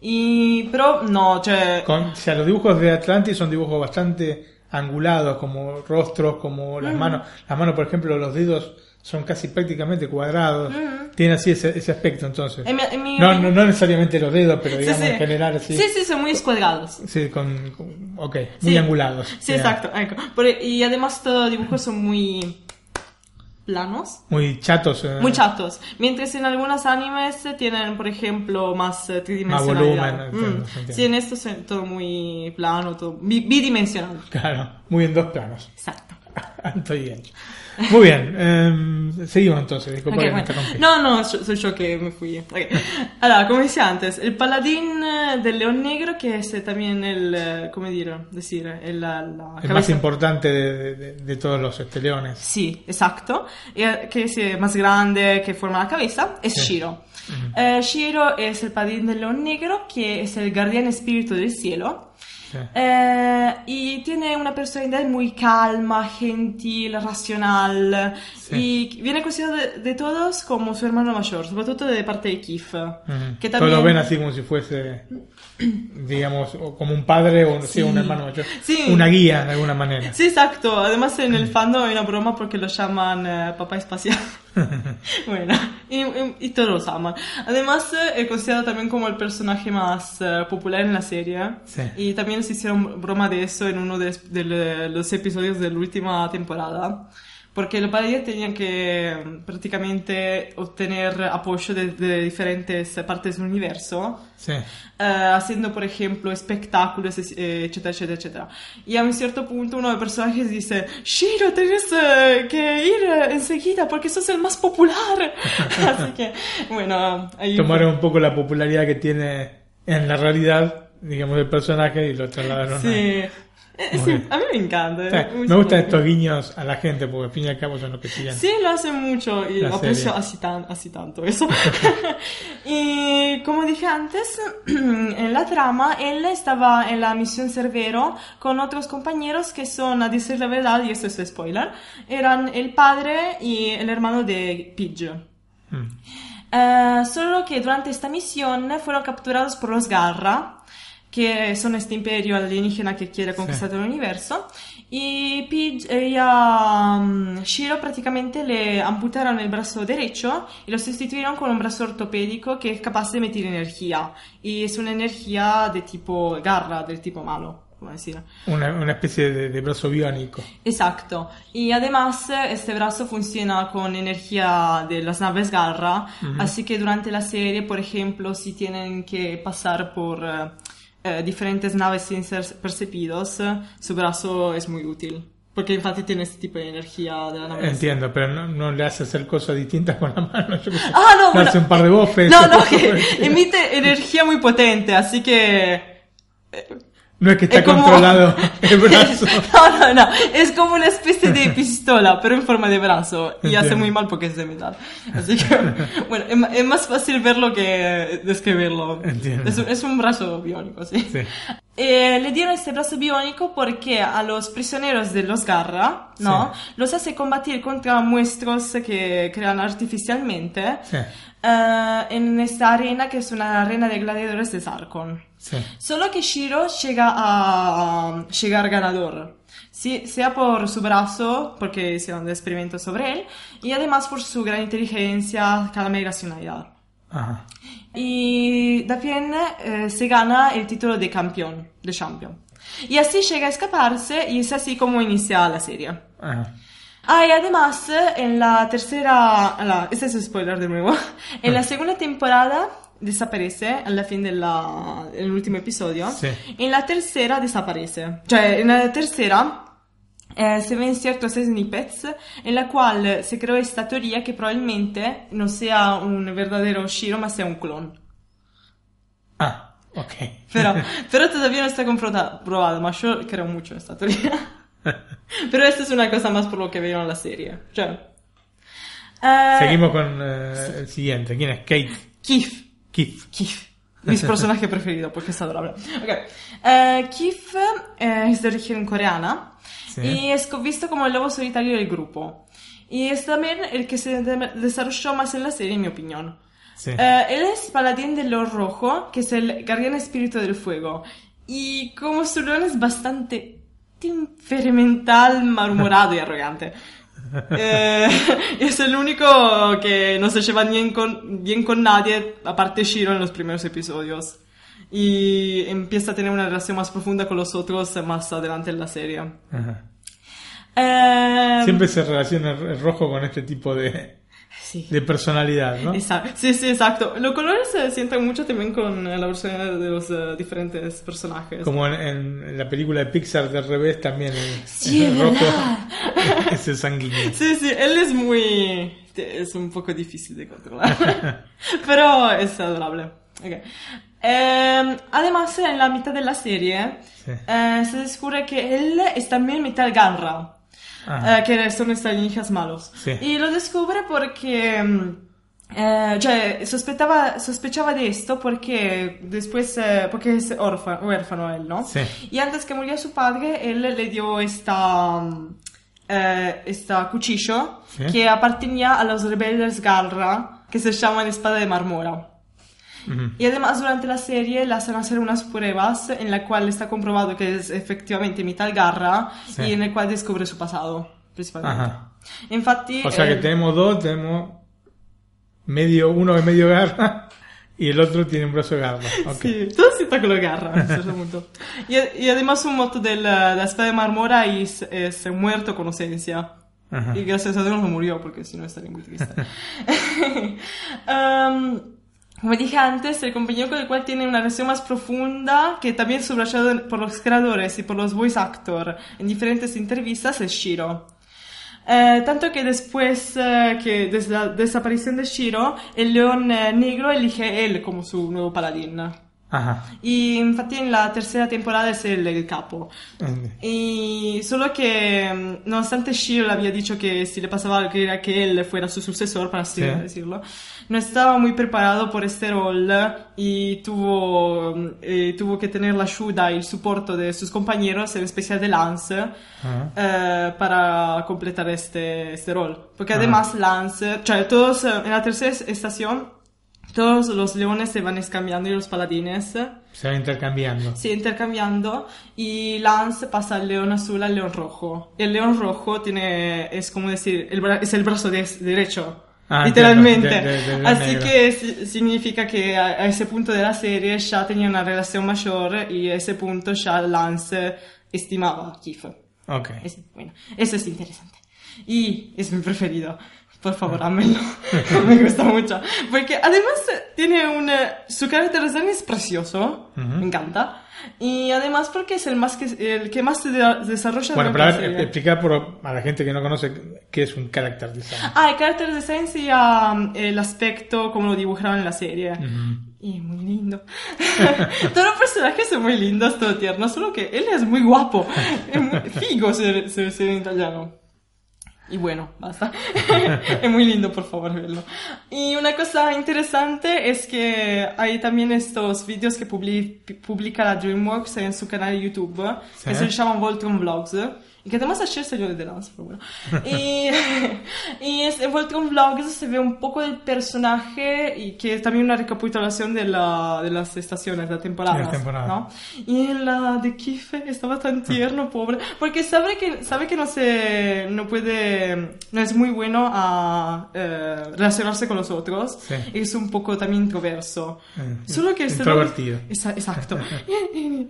Y, pero no, cioè, Con- o sea, los dibujos de Atlantis son dibujos bastante angulados, como rostros, como las manos. Las manos, por ejemplo, los dedos son casi prácticamente cuadrados. Tiene así ese, ese aspecto, entonces. en mi, en mi No, no, no necesariamente los dedos, pero Sí, digamos sí. en general así. Sí, sí, son muy escuadrados. Sí, con, con- ok, muy Sí. angulados. Sí, Ya. exacto. ecco. Por- y además todos los dibujos son muy planos, Muy chatos. eh, muy chatos. Mientras en algunos animes tienen, por ejemplo, más eh, tridimensionalidad. volumen, entiendo, Mm. entiendo. Sí, en esto es todo muy plano, todo bi- bidimensional. Claro, muy en dos planos. Exacto. [laughs] Estoy bien. Muy bien, em, seguimos entonces. Disculpa Ok, que me bueno. No, no, so- soy yo que me fui. Ok. Allora, come decía antes, el paladín eh, del león negro, que es eh, también el, eh, dire, decir, el, la, la El más importante de, de- de todos los esteleones. Sí, exacto. Que es más grande, que forma la cabeza, es Sí. Shiro. Eh, Shiro es el paladín del león negro, que es el guardián espíritu del cielo. Sí. Eh, y tiene una personalidad muy calma, gentil, racional. Sí. Y viene considerado de, de todos como su hermano mayor, sobre todo de parte de Kif. Ujú. Que Todos también... lo ven así como si fuese, digamos, como un padre o sí, Sí. un hermano mayor. Sí. Una guía de alguna manera. Sí, exacto. Además en el fandom hay una broma porque lo llaman eh, papá espacial. [laughs] bueno, y, y- y todos los aman. Además eh, es considerado también como el personaje más eh, popular en la serie. Y también se hicieron broma de eso en uno de, los episodios de la última temporada. Porque los padres tenían que mm, prácticamente obtener apoyo de, de diferentes partes del universo. Sí. eh, haciendo, por ejemplo, espectáculos, eh, etcétera, etcétera, etcétera. Y a un cierto punto uno de los personajes dice, Shiro, tienes eh, que ir enseguida porque sos el más popular. [laughs] Así que, bueno, ahí... Tomaron un poco la popularidad que tiene en la realidad digamos, del personaje y lo trasladaron Sí. a... [laughs] Sí, a mí me encanta. O sea, me gustan estos guiños a la gente porque al fin y al cabo son los que siguen. Sí, lo hace mucho y lo aprecio así, tan, así tanto eso. [laughs] [laughs] y como dije antes, [clears throat] en la trama, él estaba en la misión Cervero con otros compañeros que son, a decir la verdad, y esto es spoiler, eran el padre y el hermano de Pidge. Mm. Eh, solo que durante esta misión fueron capturados por los Garra, que son este imperio alienígena que quiere conquistar el universo, y Pidge y a mm, Shiro prácticamente le amputaron el brazo derecho y lo sustituyeron con un brazo ortopédico que es capaz de emitir energía, y es una energía de tipo Garra, del tipo malo, como decir. Una, una especie de, de brazo biónico. Exacto. Y además eh, este brazo funciona con energía de las naves Garra, así que durante la serie, por ejemplo, si tienen que pasar por eh, eh, diferentes naves sin ser percibidos, eh, su brazo es muy útil. Porque infatti tiene este tipo de energía de la nave. Entiendo, pero no, no le hace hacer cosas distintas con la [laughs] mano. Yo. Ah, no, bueno. Darse un par de bofes. No, no, [laughs] que emite energía muy potente, así que No es que está Es como- controlado [laughs] el brazo. [laughs] no, no, no. Es como una especie de [laughs] pistola, pero en forma de brazo. Y hace muy mal porque es de metal. Así que, bueno, es, más fácil verlo que describirlo. Entiendo. Es, un- es un brazo biónico, sí. Sí. Eh, le dieron este brazo biónico porque a los prisioneros de los Garra, ¿no? Los hace combatir contra monstruos que crean artificialmente. Sí. Eh, en esta arena que es una arena de gladiadores de Sarkon. Sí. Solo que Shiro llega a llegar ganador. Sí, sea por su brazo, porque hicieron experimentos sobre él, y además por su gran inteligencia, calma y racionalidad. Ajá. Y también eh, se gana el título de campeón, de champion. Y así llega a escaparse y es así como inicia la serie. Ajá. Ah, y además, en la tercera, la- este es spoiler de nuevo, [laughs] en la segunda temporada desaparece al fin del último episodio. Sí. En la tercera desaparece. Cioè, en la tercera eh, se ven ciertos snippets en la cual se creó esta teoría que probablemente no sea un verdadero Shiro, ma sea un clon. Ah, ok. Pero, [laughs] pero todavía no está confronta- probado, ma yo creo mucho en esta teoría. [laughs] Pero esta es una cosa más por lo que veo en la serie. Eh, Seguimos con eh, el siguiente. ¿Quién es? Kate. Keith. Keith. Keith. Mi personaje preferido porque es adorable. Ok. Eh, Keith eh, es de origen coreana Sí. y es visto como el lobo solitario del grupo. Y es también el que se de- desarrolló más en la serie, en mi opinión. Sí. Eh, él es paladín del Lord Rojo, que es el guardián espíritu del fuego. Y como su león es bastante temperamental, malhumorado y arrogante. [laughs] Eh, es el único que no se lleva bien con, bien con nadie, aparte Shiro en los primeros episodios. Y empieza a tener una relación más profunda con los otros más adelante en la serie. Ajá. Eh, Siempre se relaciona el el rojo con este tipo de, Sí. de personalidad, ¿no? Exacto. Sí, sí, exacto. Los colores se sienten mucho también con la versión de los eh, diferentes personajes. Como en, en la película de Pixar del revés también el, Sí, el es rojo verdad. [laughs] es el sanguíneo. Sí, sí, él es muy... es un poco difícil de controlar. [laughs] Pero es adorable. Ok. Eh, además, en la mitad de la serie, Sí. eh, se descubre que él es también mitad Ganra. Ajá. eh, que son alienígenas malos. Sí. Y lo descubre porque... mm, eh, cioè, sospettava, sospechaba de esto porque después, eh, porque es orfa- huérfano él, ¿no? Sí. Y antes que muriera su padre, él le dio esta, mm, eh, esta cuchillo Sí. que apartenía a los rebeldes Galra, que se llaman Espada de Marmora. Ujú. Y además durante la serie le hacen hacer unas pruebas en la cual está comprobado que es efectivamente mitad Garra Sí. y en el cual descubre su pasado, principalmente. Ajá. Infatti... O sea que eh, tenemos dos, tenemos medio, uno de medio garra y el otro tiene un brazo de garra. [laughs] Ok. Sí, todo si está con la garra a un certo punto. Y, y además un moto de la, la espada de marmora es, es muerto con ausencia. Ajá. Y gracias a Dios no murió, porque si no estaría muy triste. Am, [laughs] [laughs] como dije antes, el compañero con el cual tiene una relación más profunda, que también es subrayado por los creadores y por los voice actors en diferentes entrevistas, es Shiro. Eh, tanto que después eh, que desde la desaparición de Shiro, el león eh, negro elige él como su nuevo paladín. Y infatti la tercera temporada el, el capo. Eh, Y solo que, mm, nonostante Shiro le había dicho que si le pasaba algo quería que él fuera su sucesor, para así Sí. decirlo, no estaba muy preparado por este rol y tuvo, mm, eh, tuvo que tener la ayuda y el soporte de sus compañeros, en especial de Lance, Ajá. eh, para completar este, este rol. Porque Ah. además Lance, cioè todos eh, en la tercera estación, todos los leones se van escambiando y los paladines. Se van intercambiando. Sí, intercambiando y Lance pasa al león azul al león rojo. El león rojo tiene, es como decir, el es el brazo de- derecho. Ah, literalmente. de- de- del Así negro. que si- significa que a, a ese punto de la serie ya tenía una relación mayor y a ese punto ya Lance estimaba a Keith. Ok. Es- bueno, eso es interesante. Y es mi preferido. Por favor, hámelo. [laughs] me gusta mucho. Porque además eh, tiene un... Su carácter de design es precioso. Me encanta. Y además porque es el, más que, el que más se de- desarrolla Bueno, para la ver, explicar por, a la gente que no conoce qué es un character design. Ah, el carácter design sería mm, el aspecto como lo dibujaron en la serie. Y es muy lindo. [laughs] Todos los personajes son muy lindos, todo tierno, solo que él es muy guapo. [laughs] Es muy figo ser, ser, ser italiano. Y bueno, basta. [laughs] es muy lindo, por favor, verlo. Y una cosa interesante es que hay también estos vídeos que publi- publica la DreamWorks en su canal de YouTube, que Sí. se llaman Voltron Vlogs. Que además ayer salió de Dance, pero bueno. Y, [laughs] y es, en Voltron Vlogs se ve un poco del personaje y que es también una recapitulación de, la, de las estaciones, de las temporadas. De las temporadas. ¿no? Y la de Kife estaba tan tierno, pobre. Porque sabe que, sabe que no se, no puede, no es muy bueno a eh, relacionarse con los otros. Sí. Es un poco también introverso. Eh, Solo que este introvertido. Esa- exacto. [laughs] y, y-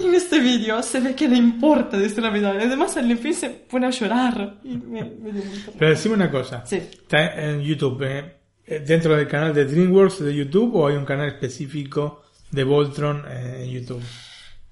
y en este vídeo se ve que le importa desde la vida. Además, al fin se pone a llorar. Y me, me dio mucho- Pero decime una cosa. Sí. ¿Está en YouTube? eh, ¿Dentro del canal de DreamWorks de YouTube o hay un canal específico de Voltron eh, en YouTube?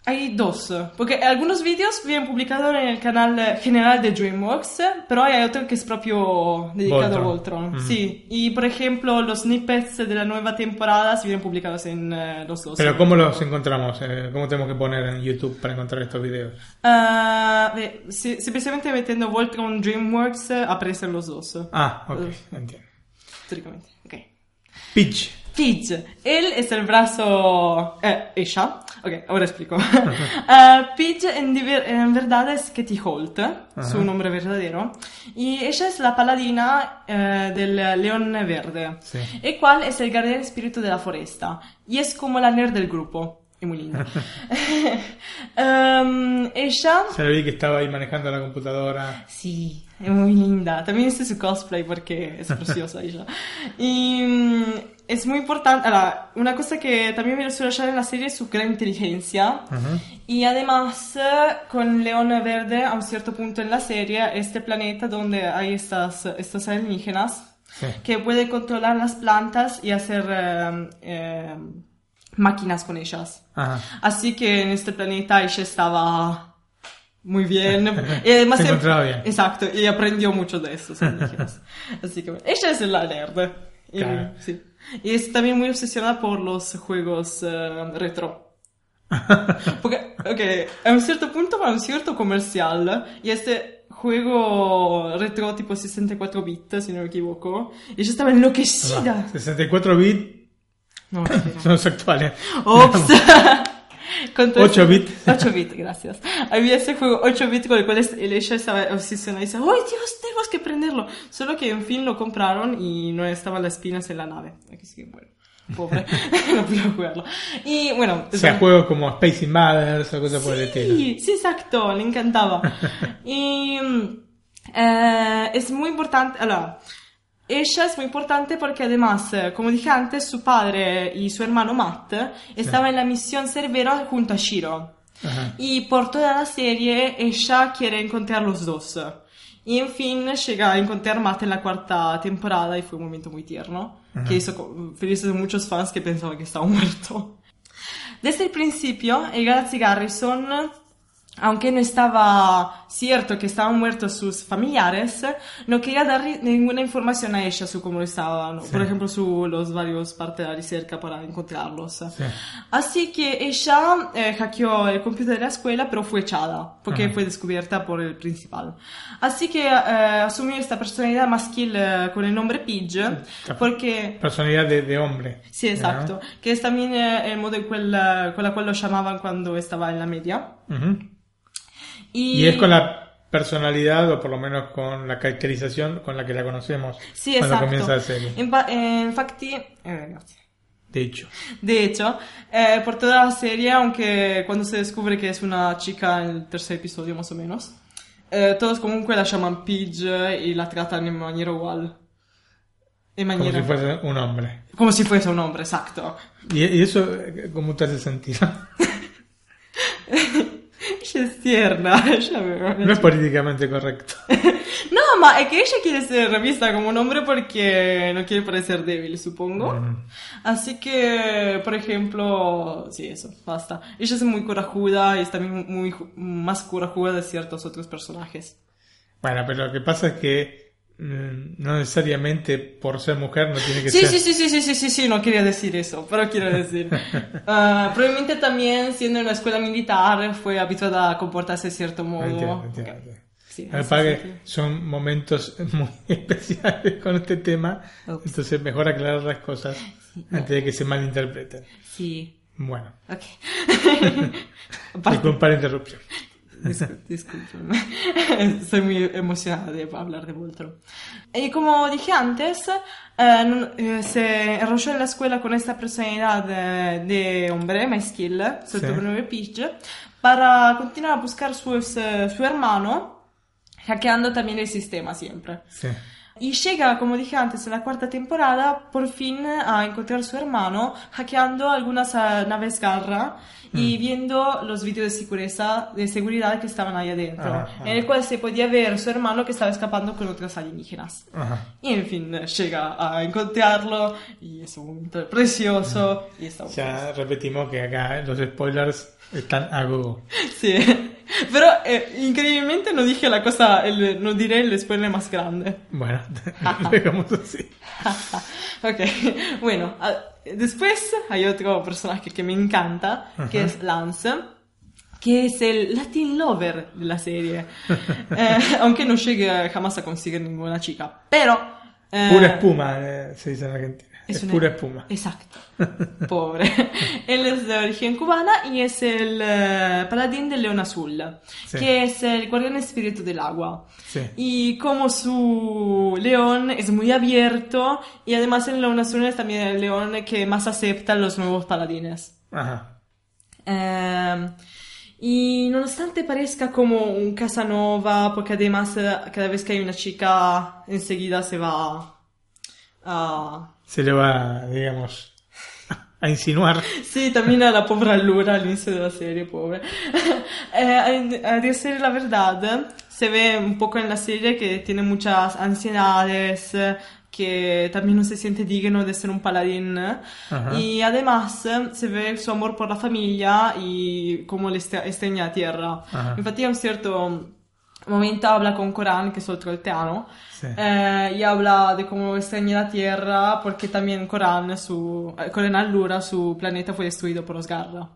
Hay dos, porque algunos vídeos vienen publicados en el canal general de DreamWorks, pero hay otro que es propio dedicado a Voltron. Voltron. Sí, y por ejemplo, los snippets de la nueva temporada se vienen publicados en eh, los dos. Pero ¿cómo los encontramos? Eh, ¿Cómo tenemos que poner en YouTube para encontrar estos videos? Ah, eh, simplemente metiendo Voltron DreamWorks aparecen los dos, Ah, ok, entiendo. históricamente. Ok. Pitch. Fidge, él es el brazo... Eh, ella. Ok, ahora explico. [laughs] Eh, Pidge en, en verdad es Katie Holt, su nombre verdadero, y ella es la paladina eh, del león verde, Sí. el cual es el guardián espíritu de la foresta, y es como la nerd del grupo. Es muy linda. [laughs] [laughs] Em, ella... Se lo vi que estaba ahí manejando la computadora. Sí, es muy linda. También hice su cosplay porque es preciosa ella. Y mm, es muy importante. ahora, una cosa que también me suele hallar en la serie es su gran inteligencia. Y además, eh, con León Verde, a un cierto punto en la serie, este planeta donde hay estas, estas alienígenas Sí. que puede controlar las plantas y hacer eh, eh, máquinas con ellas. Ajá. Así que en este planeta ella estaba muy bien. [laughs] Y además Se encontraba bien. Exacto, y aprendió mucho de estos alienígenas. Así que bueno, ella es la nerd. Y, Claro. sí. Y es también muy obsesionada por los juegos eh, retro. [laughs] Porque, ok, a un cierto punto va a un cierto comercial y este juego retro tipo 64 bits, si no me equivoco, y ella estaba enloquecida. 64 bits No, mentira. [laughs] son los actuales. Ops. [laughs] [laughs] Con todo 8 ese- bit. [laughs] 8 bit, gracias. Había ese juego 8 bit con el cual ella estaba obsesionada y dice, ¡ay Dios, tenemos que prenderlo! Solo que en fin lo compraron y no estaban las espinas en la nave. Así que bueno, pobre, [laughs] no pudo jugarlo. Y bueno, O sea, juegos como Space Invaders o cosas por el estilo. Sí, sí, exacto, le encantaba. y mm, eh, es muy importante, allora, ella es muy importante porque además, eh, como dije antes, su padre y su hermano Matt estaban en la misión Cerbero junto a Shiro. Ajá. Y por toda la serie ella quiere encontrar los dos. Y en fin llega a encontrar Matt en la cuarta temporada y fue un momento muy tierno, que hizo felices a muchos fans que pensaban que estaba [laughs] muerto. Desde el principio, el Galaxy Garrison aunque no estaba cierto que estaban muertos sus familiares, no quería dar ninguna información a ella sobre cómo estaban, por ejemplo, sobre los varios partes de la ricerca para encontrarlos. Así que ella eh, hackeó el computer de la escuela, pero fue echada, porque fue descubierta por el principal. Así que eh, asumió esta personalidad masculina eh, con el nombre Pidge, porque... Personalidad de, hombre. Sí, exacto, que es también el modo con la cual lo llamaban cuando estaba en la media. Y... es con la personalidad o por lo menos con la caracterización con la que la conocemos sí, cuando comienza la serie. infatti, eh, de hecho. De hecho, eh, por toda la serie, aunque cuando se descubre que es una chica en el tercer episodio más o menos, eh, todos comunque la llaman Pidge y la tratan en maniera igual. En maniera... Como si fuese un hombre. Como si fuese un hombre, exacto. ¿Y, y eso cómo te hace sentir? [laughs] Ella es tierna, [laughs] No es políticamente correcto. [laughs] no, ma es que ella quiere ser revista como un hombre porque no quiere parecer débil, supongo. Mm. Así que, por ejemplo, sí, eso, basta. Ella es muy corajuda y es también muy más corajuda de ciertos otros personajes. Bueno, pero lo que pasa es que no necesariamente por ser mujer no tiene que sí, ser. Sí, sí, sí, sí, sí, sí, sí, no quería decir eso, pero quiero decir. uh, [laughs] probablemente también siendo en una escuela militar fue habituada a comportarse de cierto modo. Entiendo, entiendo. Sí, son momentos [laughs] muy especiales con este tema, entonces mejor aclarar las cosas antes de que se malinterpreten. Sí. Bueno. Ok. [laughs] Disculpa la interrupción. Soy muy emocionada de hablar de Voltron. Y como dije antes, eh, eh, se enrolló en la escuela con esta personalidad de, hombre, maschil, sobre sí. para continuar a buscar su, su hermano, hackeando también el sistema siempre. Sí. Y llega, como dije antes, en la cuarta temporada, por fin a encontrar a su hermano, hackeando algunas uh, naves Garra y mm. viendo los vídeos de seguridad, de seguridad que estaban ahí adentro, en el cual se podía ver a su hermano que estaba escapando con otras alienígenas. Y en fin, llega a encontrarlo y es un momento precioso. Y está ya repetimos que acá los spoilers están a Google. Sí, pero eh, increíblemente no dije la cosa, el, no diré el spoiler más grande. Bueno, [laughs] digamos así. [laughs] ok, bueno, ah, después hay otro personaje que me encanta, que es Lance, que es el Latin Lover de la serie, [laughs] eh, aunque no llegue jamás a conseguir ninguna chica, pero... Eh, Pura espuma, se dice en Argentina. Es, pura espuma. Exacto. [laughs] Pobre. Él es de origen cubana y es el eh, paladín del león azul, que es el guardián espíritu del agua. Sí. Y como su león es muy abierto y además el león azul es también el león que más acepta los nuevos paladines. Ajá. Em, y nonostante parezca como un Casanova, porque además eh, cada vez que hay una chica enseguida se va a se le va, digamos, a insinuar. Sí, también a la pobre Allura al inicio de la serie, pobre. [laughs] eh, a, decir la verdad, se ve un poco en la serie que tiene muchas ansiedades, que también no se siente digno de ser un paladín. Y además se ve su amor por la familia y cómo le extraña a tierra. Infatti, a un cierto momento habla con Coran, que es otro alteano, eh, y habla de cómo extraña la Tierra porque también Coran, su, eh, Coran Allura, su planeta fue destruido por los Garra.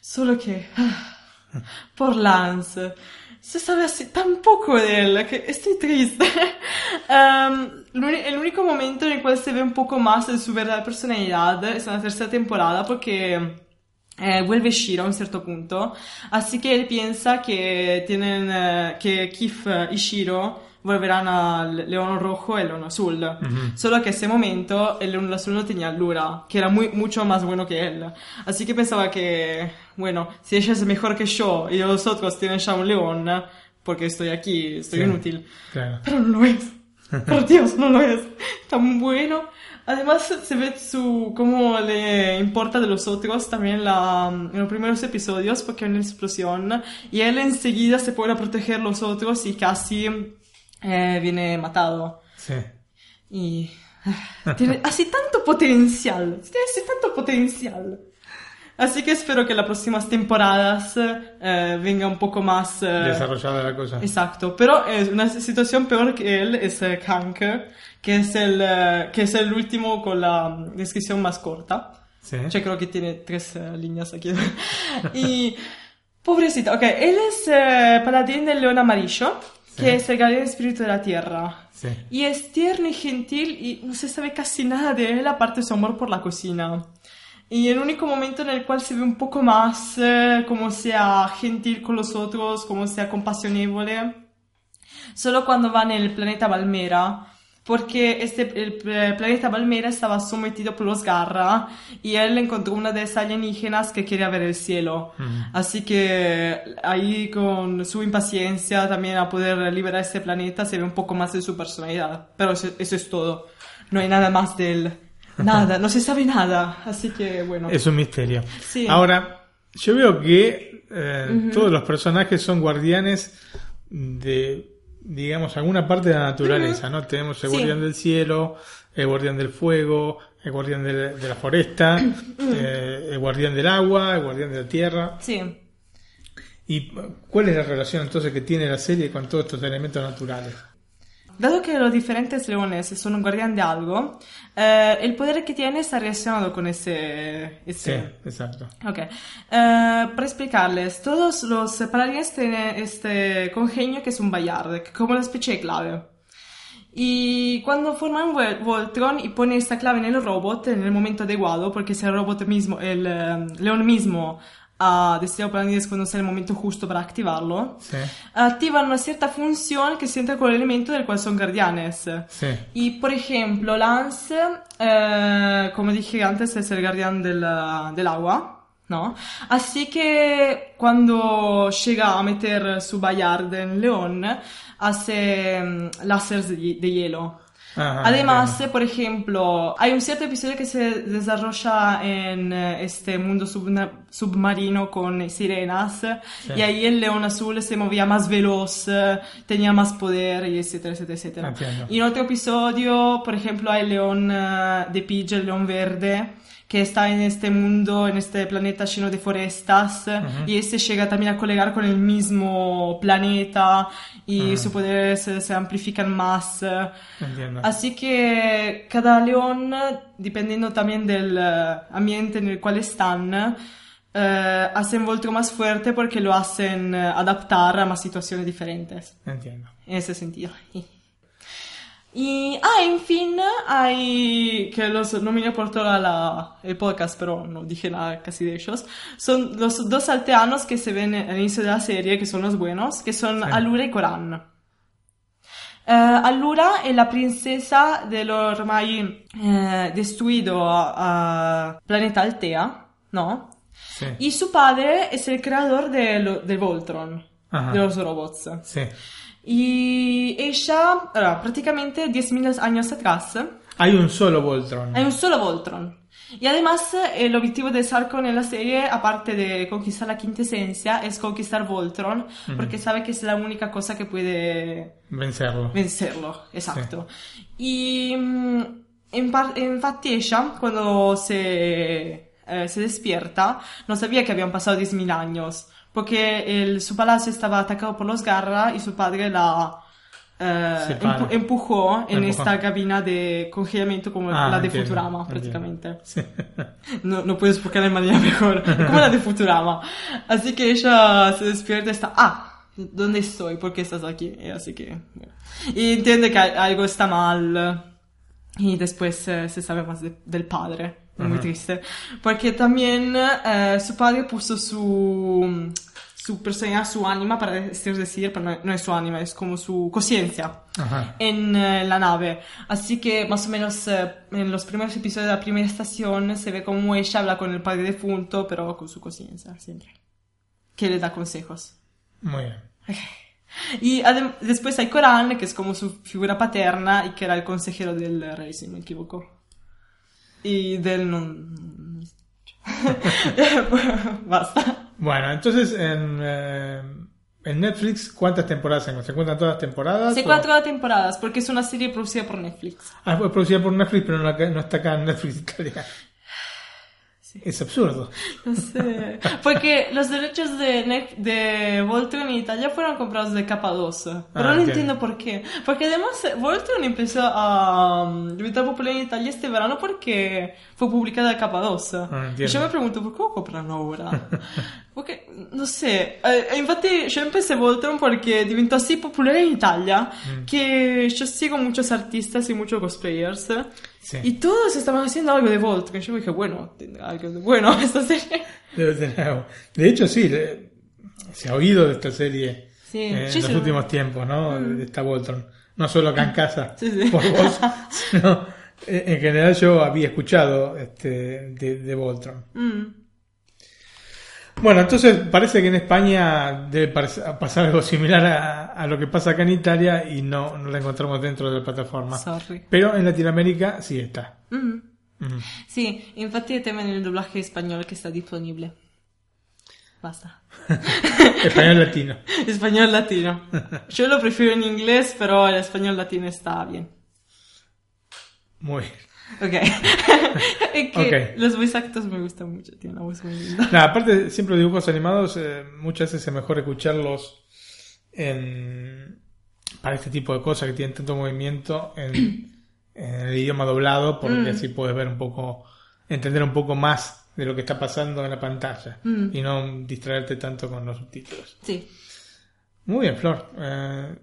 Solo que, [sighs] por Lance, se sabe así tan poco de él que estoy triste. um, el único momento en el cual se ve un poco más de su verdadera personalidad es en la tercera temporada porque eh, vuelve Shiro a un cierto punto, así que él piensa que tienen eh, que Kif y Shiro volverán al León Rojo y el León Azul. Solo que en ese momento el León Azul no tenía Lura, que era muy, mucho más bueno que él. Así que pensaba que, bueno, si ella es mejor que yo y los otros tienen ya un león, porque estoy aquí, estoy inútil. Pero no lo es. Por Dios, no lo es. Tan bueno. Además, se ve su, cómo le importa de los otros también la, en los primeros episodios, porque hay una explosión, y él enseguida se puede proteger los otros y casi eh, viene matado. Sí. Y ah, tiene así tanto potencial, tiene así tanto potencial. Así que espero que las próximas temporadas eh, venga un poco más... eh, Desarrollada la cosa. Exacto, pero es una situación peor que él es eh, Hank, que es el eh, que es el último con la mm, descripción más corta. Sí. Cioè, creo que tiene tres eh, líneas aquí. [laughs] y pobrecita, ok, él es eh, paladín del león amarillo, Sí. que es el guardián espíritu de la tierra. Sí. Y es tierno y gentil y no se sabe casi nada de él aparte de su amor por la cocina. Y el único momento en el cual se ve un poco más eh, como sea gentil con los otros, como sea compasionevole, solo cuando va en el planeta Valmera, porque este, el eh, planeta Valmera estaba sometido por los Garra y él encontró una de esas alienígenas que quería ver el cielo. Así que ahí con su impaciencia también a poder liberar este planeta se ve un poco más de su personalidad. Pero eso, eso es todo. No hay nada más de él. [laughs] Nada, no se sabe nada. Así que bueno. Es un misterio. Sí. Ahora, yo veo que eh, todos los personajes son guardianes de, digamos, alguna parte de la naturaleza, ¿no? Tenemos el Sí. guardián del cielo, el guardián del fuego, el guardián de, de la foresta, eh, el guardián del agua, el guardián de la tierra. Sí. ¿Y cuál es la relación entonces que tiene la serie con todos estos elementos naturales? Dado que los diferentes leones son un guardián de algo, eh, el poder que tiene está relacionado con ese... Sí, ese exacto. Ok. Eh, para explicarles, todos los paladines tienen este congenio que es un Bayard, como una especie clave. Y cuando forman Vol- Voltron y pone esta clave en el robot en el momento adecuado, porque es el robot mismo, el eh, león mismo ha decidido paladines conocer el momento justo para activarlo, Sí, activan una cierta función que se entra con el elemento del cual son guardianes. sí, Y por ejemplo, Lance, eh, como dije antes, es el guardián del, del agua, ¿no? Así que cuando llega a meter su Bayard en León, hace mm, láseres de, de hielo. Ajá, Además, entiendo. por ejemplo, hay un cierto episodio que se desarrolla en eh, este mundo subna- submarino con sirenas y ahí el león azul se movía más veloz, tenía más poder y etcétera, etcétera, etcétera. Entiendo. Y en otro episodio, por ejemplo, hay el león eh, de Pidge, el león verde, que está en este mundo, en este planeta lleno de forestas, y este llega también a colegar con el mismo planeta y sus poderes se, se amplifican más. Entiendo. Así que cada león, dependiendo también del eh, ambiente en el cual están, eh, hacen voltro más fuerte porque lo hacen eh, adaptar a más situaciones diferentes. Entiendo. En ese sentido. [laughs] Y, ah, en fin, hay, que los nominé por todo la, el podcast, pero no dije nada casi de ellos, son los dos alteanos que se ven al inicio de la serie, que son los buenos, que son Sí. Allura y Coran. Eh, Allura è la princesa dell'ormai eh, destruido ah, planeta Altea, ¿no? Sí, Y su padre es el creador del, del Voltron, Ajá. de los robots. sí. Y ella, ahora, prácticamente 10.000 años atrás, Hay un solo Voltron. hay un solo Voltron. Y además, el objetivo de Sarkon en la serie, aparte de conquistar la quinta esencia, es conquistar Voltron, porque sabe que es la única cosa que puede Vencerlo. vencerlo, esatto. Y mm, in par- infatti ella, cuando se, eh, se despierta, no sabía que habían pasado 10.000 años, porque el- su palacio estaba atacado por los Garra y su padre la eh, empu- empujó en Empujó. esta cabina de congelamiento como Ah, la de entiendo, Futurama, prácticamente. Sí. [laughs] No, no puedes explicar de manera mejor. [laughs] Como la de Futurama. Así que ella se despierta y está, ah, ¿dónde estoy? ¿Por qué estás aquí? Y así que, bueno. Y entiende que algo está mal. Y después eh, se sabe más de- del padre. Muy Ajá. triste. Porque también eh, su padre puso su, su personalidad, su ánima, para decir, pero no, no es su ánima, es como su conciencia en eh, la nave. Así que más o menos eh, en los primeros episodios de la primera estación se ve como ella habla con el padre defunto, pero con su conciencia siempre. Que le da consejos. Muy bien. Y después hay Coran, que es como su figura paterna y que era el consejero del rey, si no me equivoco. Y del. [laughs] Basta. Bueno, entonces en, eh, en Netflix, ¿cuántas temporadas hay? ¿Se cuentan todas las temporadas? Hace o- cuatro temporadas, porque es una serie producida por Netflix. Ah, fue producida por Netflix, pero no, está acá en Netflix [laughs] Italia. Es absurdo. No sé. Porque los derechos de, Nef- de Voltron en Italia fueron comprados de K2. Pero no entiendo. entiendo por qué. Porque además eh, Voltron empezó a um, diventar popular en Italia este verano porque fue publicada de K2. Ah, y yo me pregunto, ¿por qué lo compran ahora? [laughs] Porque, no sé. Eh, infatti yo empecé Voltron porque diventó así popular en Italia Mm. que yo sigo muchos artistas y muchos cosplayers. Sí. Y todos estaban haciendo algo de Voltron. Yo dije, bueno, tendrá algo de bueno [laughs] esta serie. Debe tener algo. De hecho, sí, le- se ha oído de esta serie Sí, eh, en los últimos tiempos, ¿no? De esta Voltron. No solo acá en casa, [laughs] Sí, por vos, [laughs] sino eh, en general yo había escuchado este, de, de Voltron. Mm. Bueno, entonces parece que en España debe pasar algo similar a, a lo que pasa acá en Italia y no, no la encontramos dentro de la plataforma. Sorry. Pero en Latinoamérica sí está. Mm. Ujú. Sì, infatti è tema nel doblaje español che sta disponibile. Basta. [laughs] Español latino. [laughs] Español latino. Yo lo prefiero en inglés, pero el español latino está bien. Muy bien. Ok. [laughs] es que Ok. los voice actors me gustan mucho, tiene una voz muy linda. Aparte, siempre los dibujos animados, eh, muchas veces es mejor escucharlos en, para este tipo de cosas que tienen tanto movimiento en, [clears throat] en el idioma doblado, porque Mm. así puedes ver un poco, entender un poco más de lo que está pasando en la pantalla Mm. y no distraerte tanto con los subtítulos. Sí. Muy bien, Flor. Eh,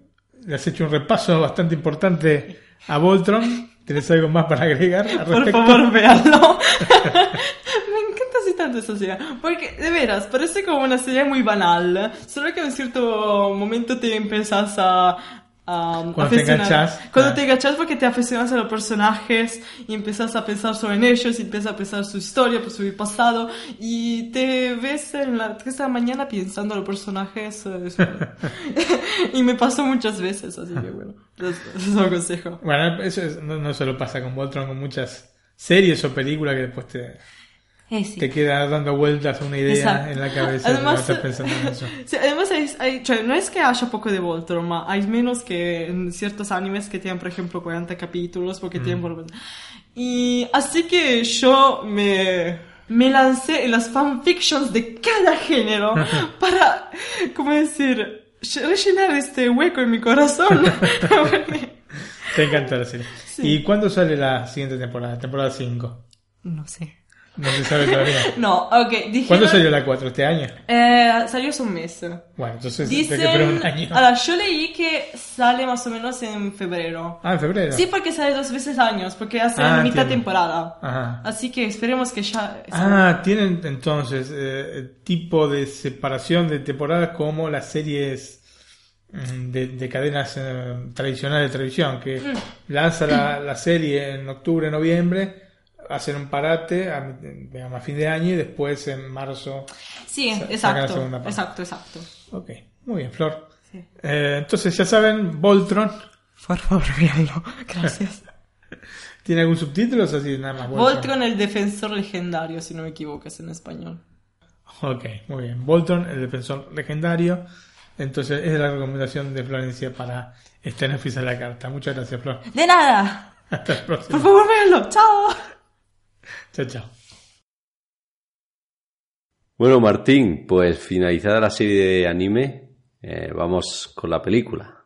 le has hecho un repaso bastante importante a Voltron. ¿Tienes algo más para agregar al Por favor, véanlo. [laughs] me encanta así tanto esta serie. Porque, de veras, parece como una serie muy banal. Solo que en cierto momento te empiezas a... a Cuando te enganchas, Cuando ah. te enganchas porque te aficionas a los personajes y empiezas a pensar sobre ellos y empiezas a pensar su historia, pues, su pasado y te ves en la 3 de la mañana pensando en los personajes. eh, [laughs] [laughs] y me pasó muchas veces, así que bueno, eso es un consejo. Bueno, eso es- no, no solo pasa con Voltron, con muchas series o películas que después te, Eh, sì. te queda dando vueltas una idea Esatto. en la cabeza Además, no estás pensando en eso. [laughs] sí, además hay, hay- cioè, no es que haya poco de Voltron, ma hay menos que en ciertos animes que tienen, por ejemplo, 40 capítulos, porque tienen por... Y así que yo me, me lancé en las fanfictions de cada género [laughs] para, ¿cómo decir? rellenar este hueco en mi corazón. [laughs] Te encanta la serie. Sí. ¿Y cuándo sale la siguiente temporada? Temporada 5. no sé. No se sabe todavía. [laughs] No, ok, dijeron... ¿Cuándo salió la 4? ¿Este año? Eh, salió hace un mes. Bueno, entonces hay que esperar Dicen... un año. Allora, yo leí que sale más o menos en febrero. Ah, en febrero. Sí, porque sale dos veces años, porque hace Ah, mitad entiendo. temporada. Ajá. Así que esperemos que ya... Ah, tienen entonces eh, tipo de separación de temporadas como las series mm, de, de cadenas eh, tradicionales de televisión, que Mm. lanza la, la serie en octubre, noviembre, hacen un parate a, digamos, a fin de año y después en marzo. Sí, exacto. Exacto, exacto. Ok, muy bien, Flor. Sí. Eh, entonces ya saben, Voltron. Por favor, véanlo. Gracias. [laughs] ¿Tiene algún subtítulo o así nada más? Voltron. Voltron, el defensor legendario, si no me equivoco, es en español. Ok, muy bien. Voltron, el defensor legendario. Entonces, es la recomendación de Florencia para esta en Oficial la Carta. Muchas gracias, Flor. De nada. Hasta la Por próxima. favor, véanlo. Chao. Chao, chao. Bueno, Martín, pues finalizada la serie de anime, eh, vamos con la película.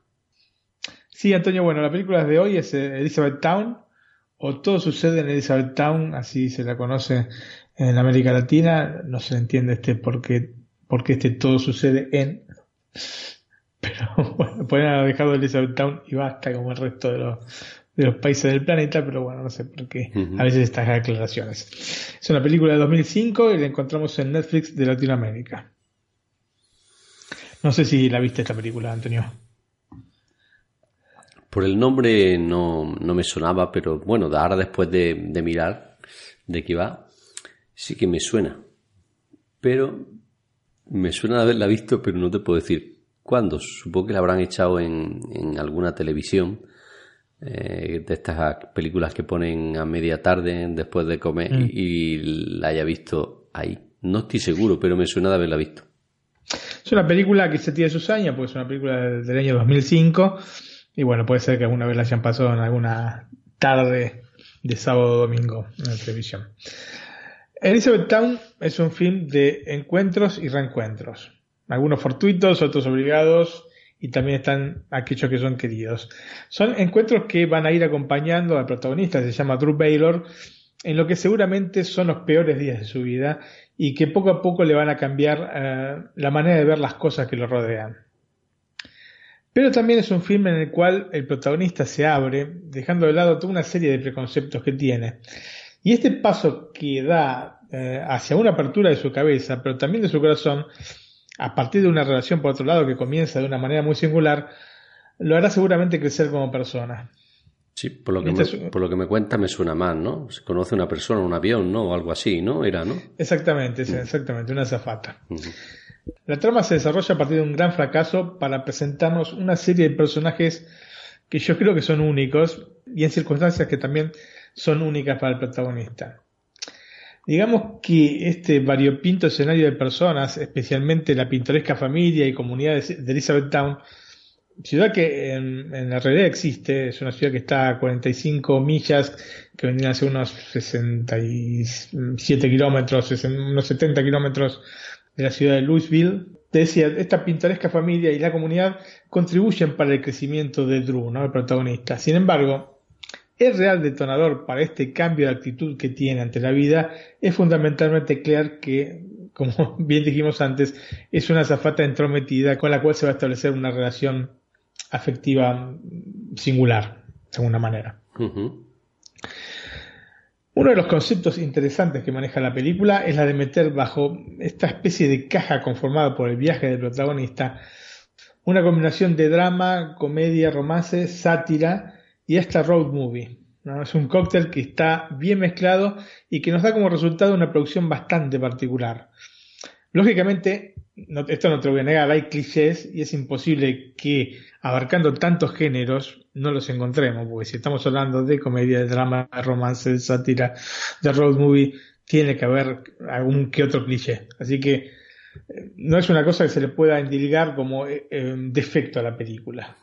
Sí, Antonio, bueno, la película de hoy es eh, Elizabeth Town, o todo sucede en Elizabeth Town, así se la conoce en América Latina. No se entiende este por qué, por qué este todo sucede en. [laughs] Pero bueno, pueden haber dejado Elizabeth Town y basta como el resto de los, de los países del planeta, pero bueno, no sé por qué. A veces estas aclaraciones. Es una película de 2005 y la encontramos en Netflix de Latinoamérica. No sé si la viste esta película, Antonio. Por el nombre no, no me sonaba, pero bueno, ahora después de, de mirar de qué va, sí que me suena. Pero me suena de haberla visto, pero no te puedo decir cuándo. Supongo que la habrán echado en, en alguna televisión, eh, de estas películas que ponen a media tarde después de comer Mm. y, y la haya visto ahí. No estoy seguro, pero me suena de haberla visto. Es una película que se tiene sus años, porque es una película del, del año 2005. Y bueno, puede ser que alguna vez la hayan pasado en alguna tarde de sábado o domingo en la televisión. Elizabeth Town es un film de encuentros y reencuentros. Algunos fortuitos, otros obligados y también están aquellos que son queridos. Son encuentros que van a ir acompañando al protagonista, se llama Drew Baylor, en lo que seguramente son los peores días de su vida y que poco a poco le van a cambiar eh, la manera de ver las cosas que lo rodean. Pero también es un film en el cual el protagonista se abre, dejando de lado toda una serie de preconceptos que tiene. Y este paso que da eh, hacia una apertura de su cabeza, pero también de su corazón, a partir de una relación por otro lado que comienza de una manera muy singular, lo hará seguramente crecer como persona. Sí, por lo que, me, por lo que me cuenta me suena más, ¿no? Se conoce una persona, un avión, ¿no? O algo así, ¿no? Era, ¿no? Exactamente, mm. exactamente, una zafata. La trama se desarrolla a partir de un gran fracaso para presentarnos una serie de personajes que yo creo que son únicos y en circunstancias que también son únicas para el protagonista. Digamos que este variopinto escenario de personas, especialmente la pintoresca familia y comunidad de Elizabeth Town, ciudad que en, la realidad existe, es una ciudad que está a 45 millas, que vendrían a ser unos 67 kilómetros, unos 70 kilómetros de la ciudad de Louisville. Decía, esta pintoresca familia y la comunidad contribuyen para el crecimiento de Drew, ¿no? el protagonista. Sin embargo, el real detonador para este cambio de actitud que tiene ante la vida es fundamentalmente creer que, como [laughs] bien dijimos antes, es una zafata entrometida con la cual se va a establecer una relación afectiva singular, de alguna manera. Uno de los conceptos interesantes que maneja la película es la de meter bajo esta especie de caja conformada por el viaje del protagonista una combinación de drama, comedia, romance, sátira y esta road movie. Es un cóctel que está bien mezclado y que nos da como resultado una producción bastante particular. Lógicamente, esto no te lo voy a negar, hay clichés y es imposible que abarcando tantos géneros no los encontremos, porque si estamos hablando de comedia, de drama, de romance, de sátira, de road movie, tiene que haber algún que otro cliché. Así que eh, no es una cosa que se le pueda indilgar como eh, eh, defecto a la película.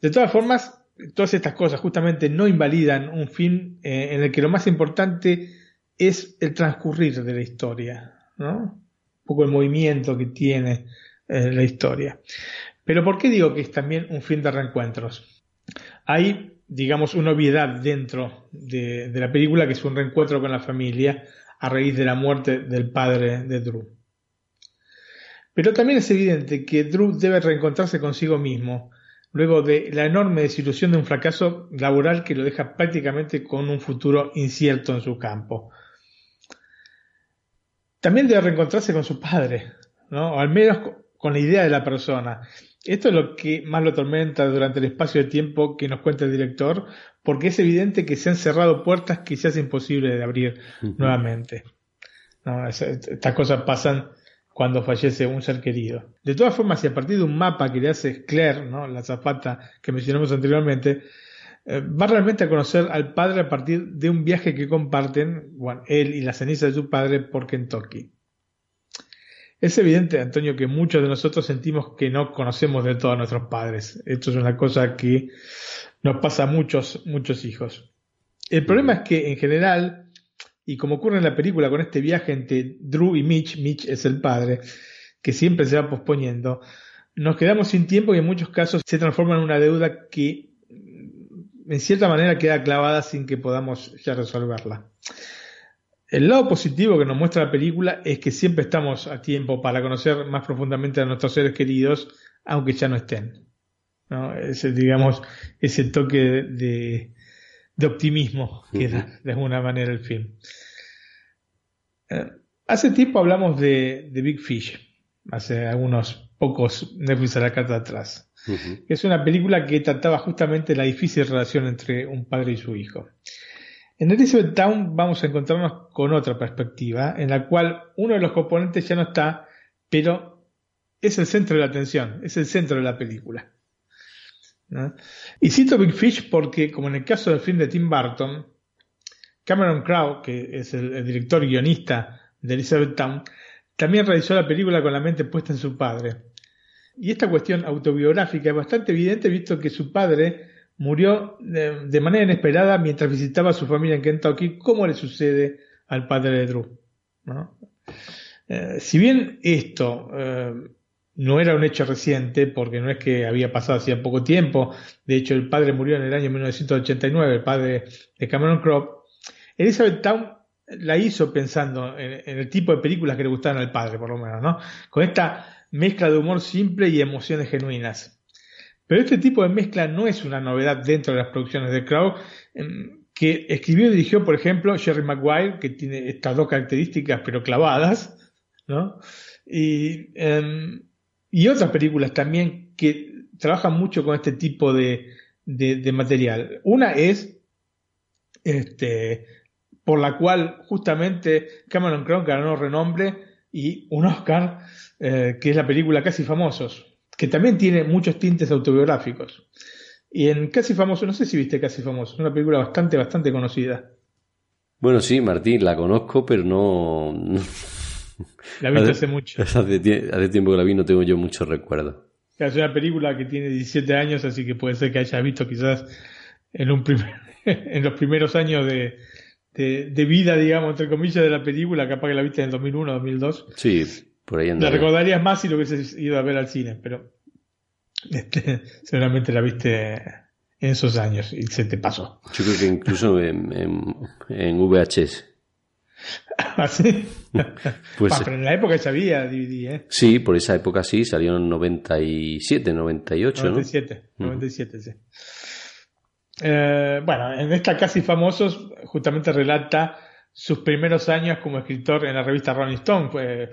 De todas formas, todas estas cosas justamente no invalidan un film eh, en el que lo más importante es el transcurrir de la historia, ¿no? Un poco el movimiento que tiene eh, la historia. Pero ¿por qué digo que es también un film de reencuentros? Hay, digamos, una obviedad dentro de, de la película que es un reencuentro con la familia a raíz de la muerte del padre de Drew. Pero también es evidente que Drew debe reencontrarse consigo mismo, luego de la enorme desilusión de un fracaso laboral que lo deja prácticamente con un futuro incierto en su campo. También debe reencontrarse con su padre, ¿no? o al menos con la idea de la persona. Esto es lo que más lo atormenta durante el espacio de tiempo que nos cuenta el director, porque es evidente que se han cerrado puertas que se hace imposible de abrir nuevamente. estas cosas pasan cuando fallece un ser querido. De todas formas, si a partir de un mapa que le hace Claire, ¿no? la zapata que mencionamos anteriormente, eh, va realmente a conocer al padre a partir de un viaje que comparten, él y la ceniza de su padre por Kentucky. Es evidente, Antonio, que muchos de nosotros sentimos que no conocemos de todos nuestros padres. Esto es una cosa que nos pasa a muchos, muchos hijos. El problema es que, en general, y como ocurre en la película con este viaje entre Drew y Mitch, Mitch es el padre, que siempre se va posponiendo, nos quedamos sin tiempo y en muchos casos se transforma en una deuda que en cierta manera queda clavada sin que podamos ya resolverla. El lado positivo que nos muestra la película es que siempre estamos a tiempo para conocer más profundamente a nuestros seres queridos, aunque ya no estén. ¿no? Ese, digamos, ese toque de, de optimismo [laughs] que da de alguna manera el film. Eh, hace tiempo hablamos de, Big Fish, hace algunos pocos Netflix a la carta atrás. Es una película que trataba justamente la difícil relación entre un padre y su hijo. En Elizabeth Town vamos a encontrarnos con otra perspectiva, en la cual uno de los componentes ya no está, pero es el centro de la atención, es el centro de la película. Y cito Big Fish porque, como en el caso del film de Tim Burton, Cameron Crowe, que es el, director guionista de Elizabeth Town, también realizó la película con la mente puesta en su padre. Y esta cuestión autobiográfica es bastante evidente visto que su padre murió de, manera inesperada mientras visitaba a su familia en Kentucky, como le sucede al padre de Drew. Eh, si bien esto eh, no era un hecho reciente, porque no es que había pasado hacía poco tiempo, de hecho el padre murió en el año 1989, el padre de Cameron Crowe, Elizabeth Town la hizo pensando en, el tipo de películas que le gustaban al padre, por lo menos, ¿no? Con esta mezcla de humor simple y emociones genuinas. Pero este tipo de mezcla no es una novedad dentro de las producciones de Crowe, em, que escribió y dirigió, por ejemplo, Jerry Maguire, que tiene estas dos características pero clavadas, ¿no? Y, em, y otras películas también que trabajan mucho con este tipo de, de, material. Una es este, por la cual justamente Cameron Crowe ganó renombre y un Oscar, eh, que es la película Casi Famosos, que también tiene muchos tintes autobiográficos. Y en Casi Famosos, no sé si viste Casi Famosos, es una película bastante, bastante conocida. Bueno, sí, Martín, la conozco, pero no... La viste hace, mucho. [laughs] Hace, tiempo que la vi, no tengo yo muchos recuerdos. Es una película que tiene 17 años, así que puede ser que hayas visto quizás en, un [laughs] en los primeros años de, de, vida, digamos, entre comillas, de la película, capaz que la viste en 2001, 2002. Sí, por ahí La recordarías más si lo hubieses ido a ver al cine, pero este, [laughs] seguramente la viste en esos años y se te pasó. Yo creo que incluso en, en, VHS. [laughs] ¿Ah, sí? pues, ah, pero en la época ya había DVD, ¿eh? Sí, por esa época sí, salió en 97, 98, 97, ¿no? 97, sí. Eh, bueno, en esta Casi Famosos justamente relata sus primeros años como escritor en la revista Rolling Stone. Fue,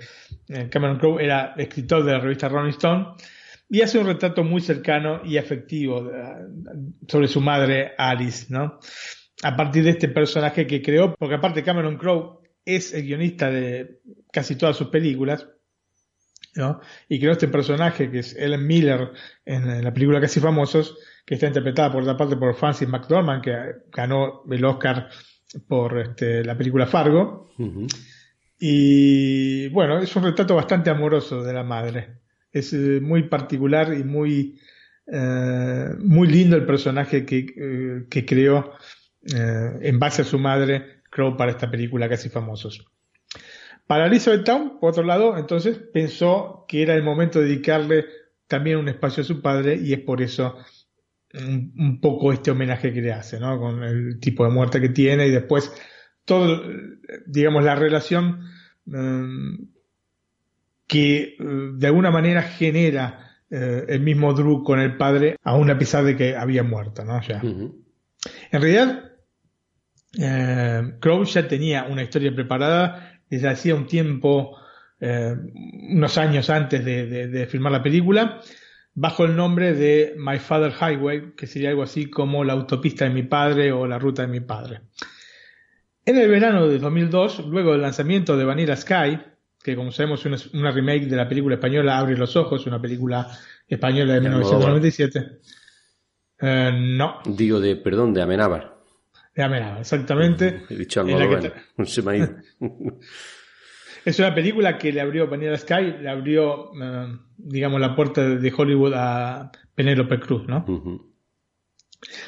eh, Cameron Crowe era escritor de la revista Rolling Stone y hace un retrato muy cercano y afectivo sobre su madre Alice, ¿no? A partir de este personaje que creó, porque aparte Cameron Crowe es el guionista de casi todas sus películas, ¿no? Y creó este personaje que es Ellen Miller en la película Casi Famosos, que está interpretada por otra parte por Francis McDormand, que ganó el Oscar por este, la película Fargo. Y bueno, es un retrato bastante amoroso de la madre. Es eh, muy particular y muy, eh, muy lindo el personaje que, eh, que creó en base a su madre Crow para esta película casi famosos. Para Elizabeth Town, por otro lado, entonces pensó que era el momento de dedicarle también un espacio a su padre y es por eso un, poco este homenaje que le hace, ¿no? Con el tipo de muerte que tiene y después todo, digamos, la relación mm, que mm, de alguna manera genera eh, el mismo Drew con el padre, aún a pesar de que había muerto, ¿no? Ya. En realidad, eh, Crow ya tenía una historia preparada desde hacía un tiempo, eh, unos años antes de, de filmar la película, bajo el nombre de My Father Highway, que sería algo así como la autopista de mi padre o la ruta de mi padre. En el verano de 2002, luego del lanzamiento de Vanilla Sky, que como sabemos es una, remake de la película española Abre los Ojos, una película española de 1997. Eh, no. Digo de, perdón, de Amenábar. De Amenábar, exactamente. He dicho me ha ido. Es una película que le abrió Vanilla Sky, le abrió, eh, digamos, la puerta de Hollywood a Penélope Cruz, ¿no?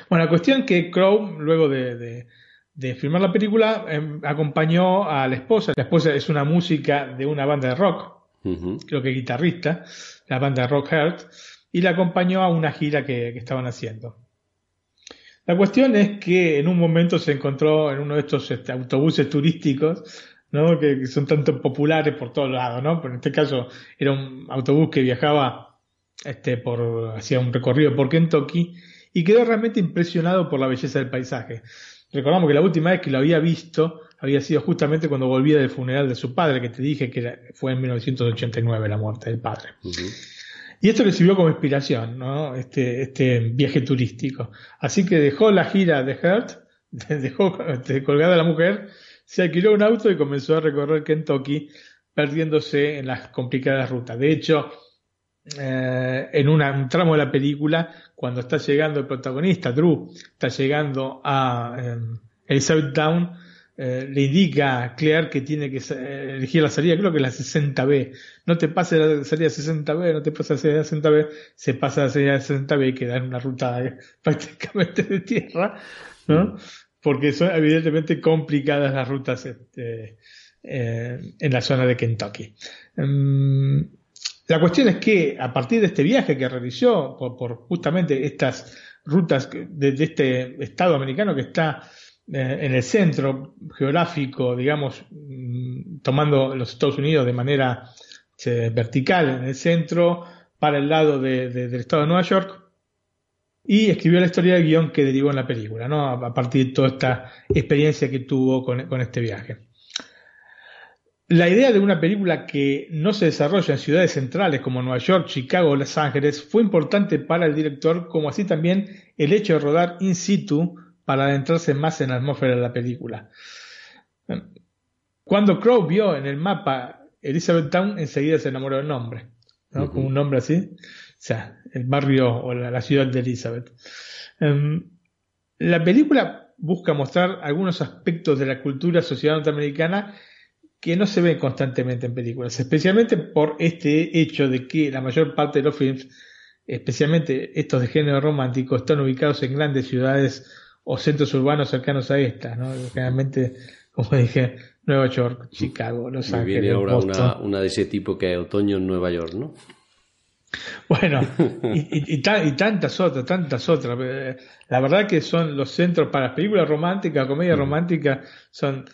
Bueno, la cuestión que Crow, luego de, de, filmar la película, em, acompañó a la esposa. La esposa es una música de una banda de rock, creo que guitarrista, la banda de Rock Heart, y la acompañó a una gira que, que estaban haciendo. La cuestión es que en un momento se encontró en uno de estos este, autobuses turísticos ¿no? Que, son tanto populares por todos lados, ¿no? Pero en este caso era un autobús que viajaba este, por, hacía un recorrido por Kentucky y quedó realmente impresionado por la belleza del paisaje. Recordamos que la última vez que lo había visto había sido justamente cuando volvía del funeral de su padre, que te dije que fue en 1989 la muerte del padre. Y esto le sirvió como inspiración, ¿no? Este, este viaje turístico. Así que dejó la gira de Hurt, [laughs] dejó este, colgada la mujer se alquiló un auto y comenzó a recorrer Kentucky, perdiéndose en las complicadas rutas. De hecho, eh, en un tramo de la película, cuando está llegando el protagonista, Drew, está llegando a eh, Elizabeth Town, eh, le indica a Claire que tiene que elegir la salida, creo que la 60B. No te pase la salida 60B, no te pase la salida 60B, se pasa la salida 60B y queda en una ruta [laughs] prácticamente de tierra, ¿no? porque son evidentemente complicadas las rutas este, eh, en la zona de Kentucky. Mm, la cuestión es que a partir de este viaje que realizó por, justamente estas rutas de, este estado americano que está eh, en el centro geográfico, digamos, mm, tomando los Estados Unidos de manera eh, vertical en el centro para el lado del estado de Nueva York, y escribió la historia del guion que derivó en la película, ¿no? a partir de toda esta experiencia que tuvo con este viaje. La idea de una película que no se desarrolla en ciudades centrales como Nueva York, Chicago o Los Ángeles fue importante para el director, como así también el hecho de rodar in situ para adentrarse más en la atmósfera de la película. Cuando Crow vio en el mapa Elizabeth Town, enseguida se enamoró del nombre, ¿no? Con un nombre así, o sea, el barrio o la, ciudad de Elizabeth. Em, la película busca mostrar algunos aspectos de la cultura sociedad norteamericana que no se ven constantemente en películas, especialmente por este hecho de que la mayor parte de los films, especialmente estos de género romántico, están ubicados en grandes ciudades o centros urbanos cercanos a estas, ¿no? Generalmente, como dije, Nueva York, Chicago, Los Me Ángeles. Viene ahora una, una, de ese tipo que es otoño en Nueva York, ¿no? Bueno, [laughs] y, y, tantas otras, tantas otras. La verdad que son los centros para películas románticas, comedia romántica, son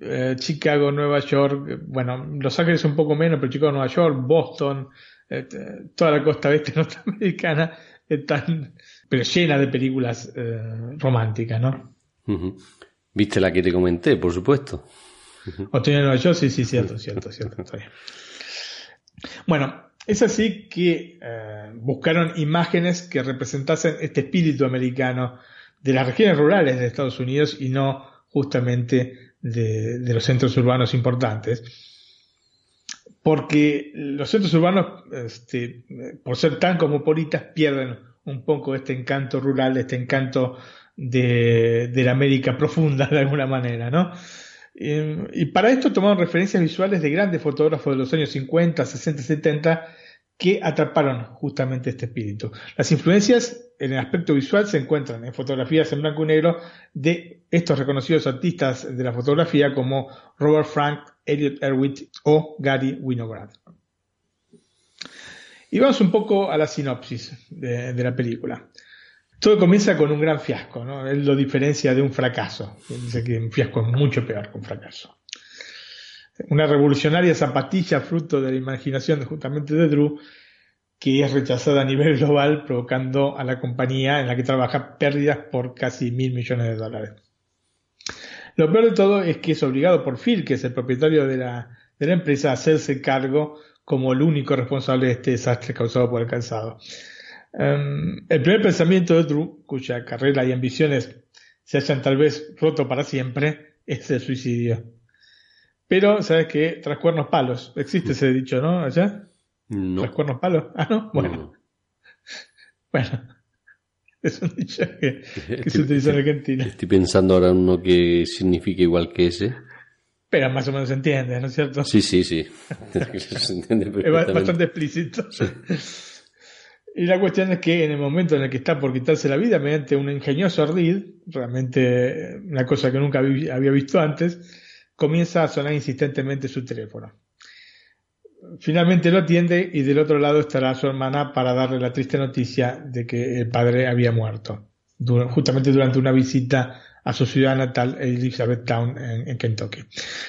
eh, Chicago, Nueva York, bueno, Los Ángeles un poco menos, pero Chicago, Nueva York, Boston, eh, toda la costa oeste [laughs] norteamericana están pero llena de películas eh, románticas, ¿no? ¿Viste la que te comenté, por supuesto? Otoño Nueva York, sí, sí, cierto, cierto, cierto. Bueno, es así que buscaron imágenes que representasen este espíritu americano de las regiones rurales de Estados Unidos y no justamente de, los centros urbanos importantes, porque los centros urbanos, este, por ser tan cosmopolitas, pierden un poco este encanto rural, este encanto de, la América profunda de alguna manera, ¿no? Y, para esto tomaron referencias visuales de grandes fotógrafos de los años 50, 60, 70 que atraparon justamente este espíritu. Las influencias en el aspecto visual se encuentran en fotografías en blanco y negro de estos reconocidos artistas de la fotografía como Robert Frank, Elliot Erwitt o Gary Winograd. Y vamos un poco a la sinopsis de, la película. Todo comienza con un gran fiasco, ¿no? Él lo diferencia de un fracaso. dice que un fiasco es mucho peor que un fracaso. Una revolucionaria zapatilla fruto de la imaginación justamente de Drew, que es rechazada a nivel global, provocando a la compañía en la que trabaja pérdidas por casi mil millones de dólares. Lo peor de todo es que es obligado por Phil, que es el propietario de la, de la empresa, a hacerse cargo como el único responsable de este desastre causado por el calzado. Em, el primer pensamiento de Drew, cuya carrera y ambiciones se hayan tal vez roto para siempre, es el suicidio. Pero, ¿sabes qué? Tras cuernos palos. Existe ese dicho, ¿no? ¿Allá? No. ¿Tras cuernos palos? [laughs] Ah, no. Bueno. [laughs] Bueno. Es un dicho que, [laughs] se utiliza en Argentina. Estoy pensando ahora en uno que significa igual que ese. Pero más o menos se entiende, ¿no es cierto? Sí, sí, sí. [laughs] es [laughs] bastante explícito. Y la cuestión es que en el momento en el que está por quitarse la vida mediante un ingenioso ardid, realmente una cosa que nunca había visto antes, comienza a sonar insistentemente su teléfono. Finalmente lo atiende y del otro lado estará su hermana para darle la triste noticia de que el padre había muerto, justamente durante una visita a su ciudad natal, Elizabethtown, en, en Kentucky.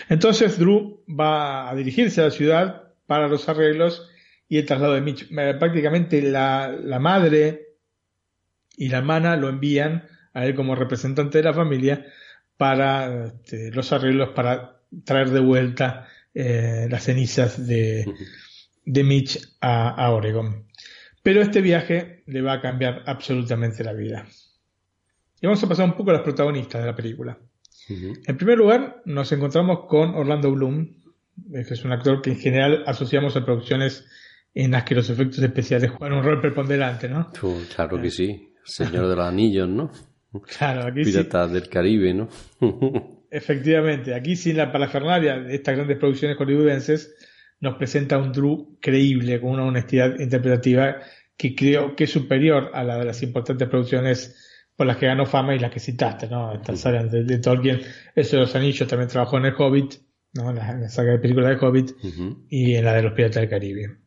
Entonces Drew va a dirigirse a la ciudad para los arreglos y el traslado de Mitch. Eh, prácticamente la, la madre y la hermana lo envían a él como representante de la familia para este, los arreglos para traer de vuelta eh, las cenizas de, de Mitch a, Oregon. Pero este viaje le va a cambiar absolutamente la vida. Y vamos a pasar un poco a los protagonistas de la película. En primer lugar, nos encontramos con Orlando Bloom, que es un actor que en general asociamos a producciones en las que los efectos especiales juegan un rol preponderante, ¿no? claro que sí. Señor de los Anillos, ¿no? [laughs] Claro, aquí Piratas del Caribe, ¿no? [laughs] Efectivamente, aquí sin la parafernalia de estas grandes producciones hollywoodenses, nos presenta un Drew creíble, con una honestidad interpretativa que creo que es superior a la de las importantes producciones por las que ganó fama y las que citaste, ¿no? Estas sagas de, Tolkien, eso de los anillos también trabajó en el Hobbit, ¿no? En la, saga de películas de Hobbit y en la de los Piratas del Caribe.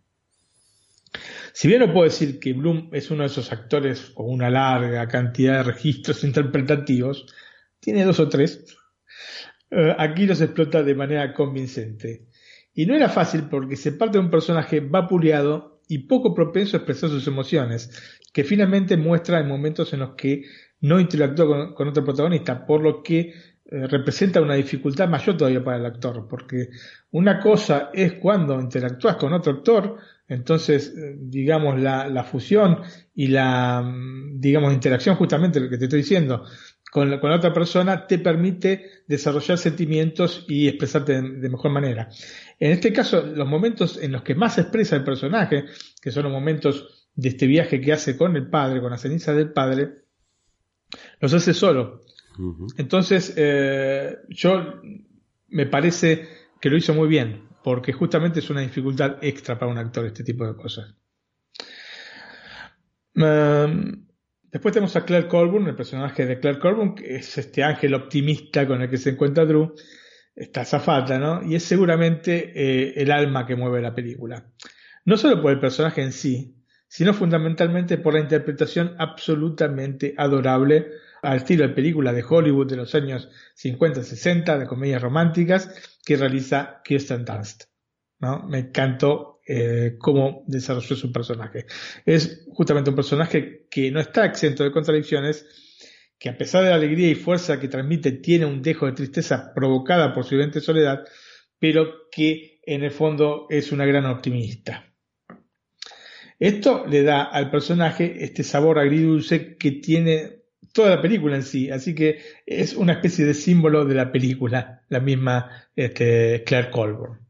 Si bien no puedo decir que Bloom es uno de esos actores con una larga cantidad de registros [laughs] interpretativos, tiene dos o tres, eh, aquí los explota de manera convincente. Y no era fácil porque se parte de un personaje vapuleado y poco propenso a expresar sus emociones, que finalmente muestra en momentos en los que no interactúa con, otro protagonista, por lo que eh, representa una dificultad mayor todavía para el actor, porque una cosa es cuando interactúas con otro actor, entonces, eh, digamos, la, la, fusión y la, mm, digamos, interacción, justamente lo que te estoy diciendo, con la, con otra persona te permite desarrollar sentimientos y expresarte de, mejor manera. En este caso, los momentos en los que más se expresa el personaje, que son los momentos de este viaje que hace con el padre, con la ceniza del padre, los hace solo. Entonces, eh, yo me parece que lo hizo muy bien, porque justamente es una dificultad extra para un actor este tipo de cosas. Em, después tenemos a Claire Colburn, el personaje de Claire Colburn, que es este ángel optimista con el que se encuentra Drew, esta zafata, ¿no? Y es seguramente eh, el alma que mueve la película. No solo por el personaje en sí, sino fundamentalmente por la interpretación absolutamente adorable al estilo de película de Hollywood de los años 50-60 de comedias románticas que realiza Kirsten Dunst. ¿no? Me encantó eh, cómo desarrolló su personaje. Es justamente un personaje que no está exento de contradicciones, que a pesar de la alegría y fuerza que transmite tiene un dejo de tristeza provocada por su evidente soledad, pero que en el fondo es una gran optimista. Esto le da al personaje este sabor agridulce que tiene toda la película en sí, así que es una especie de símbolo de la película, la misma este, Claire Colburn.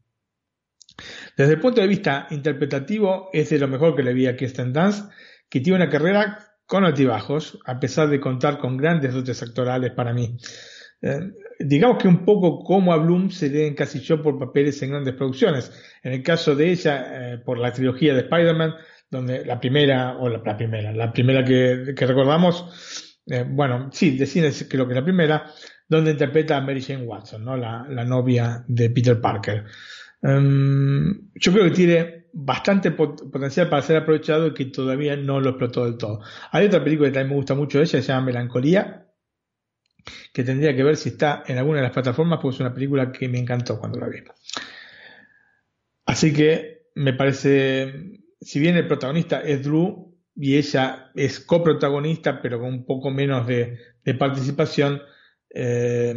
Desde el punto de vista interpretativo, es de lo mejor que le vi a Kirsten Dunst, que tiene una carrera con altibajos, a pesar de contar con grandes dotes actorales para mí. Eh, digamos que un poco como a Bloom se le encasilló por papeles en grandes producciones. En el caso de ella, eh, por la trilogía de Spider-Man, donde la primera, o la, primera, la primera que, recordamos, eh, bueno, sí, de cine creo que la primera, donde interpreta a Mary Jane Watson, ¿no? la, novia de Peter Parker. Em, yo creo que tiene bastante potencial para ser aprovechado y que todavía no lo explotó del todo. Hay otra película que también me gusta mucho de ella, se llama Melancolía, que tendría que ver si está en alguna de las plataformas, porque es una película que me encantó cuando la vi. Así que me parece si bien el protagonista es Drew y ella es coprotagonista, pero con un poco menos de, participación, eh,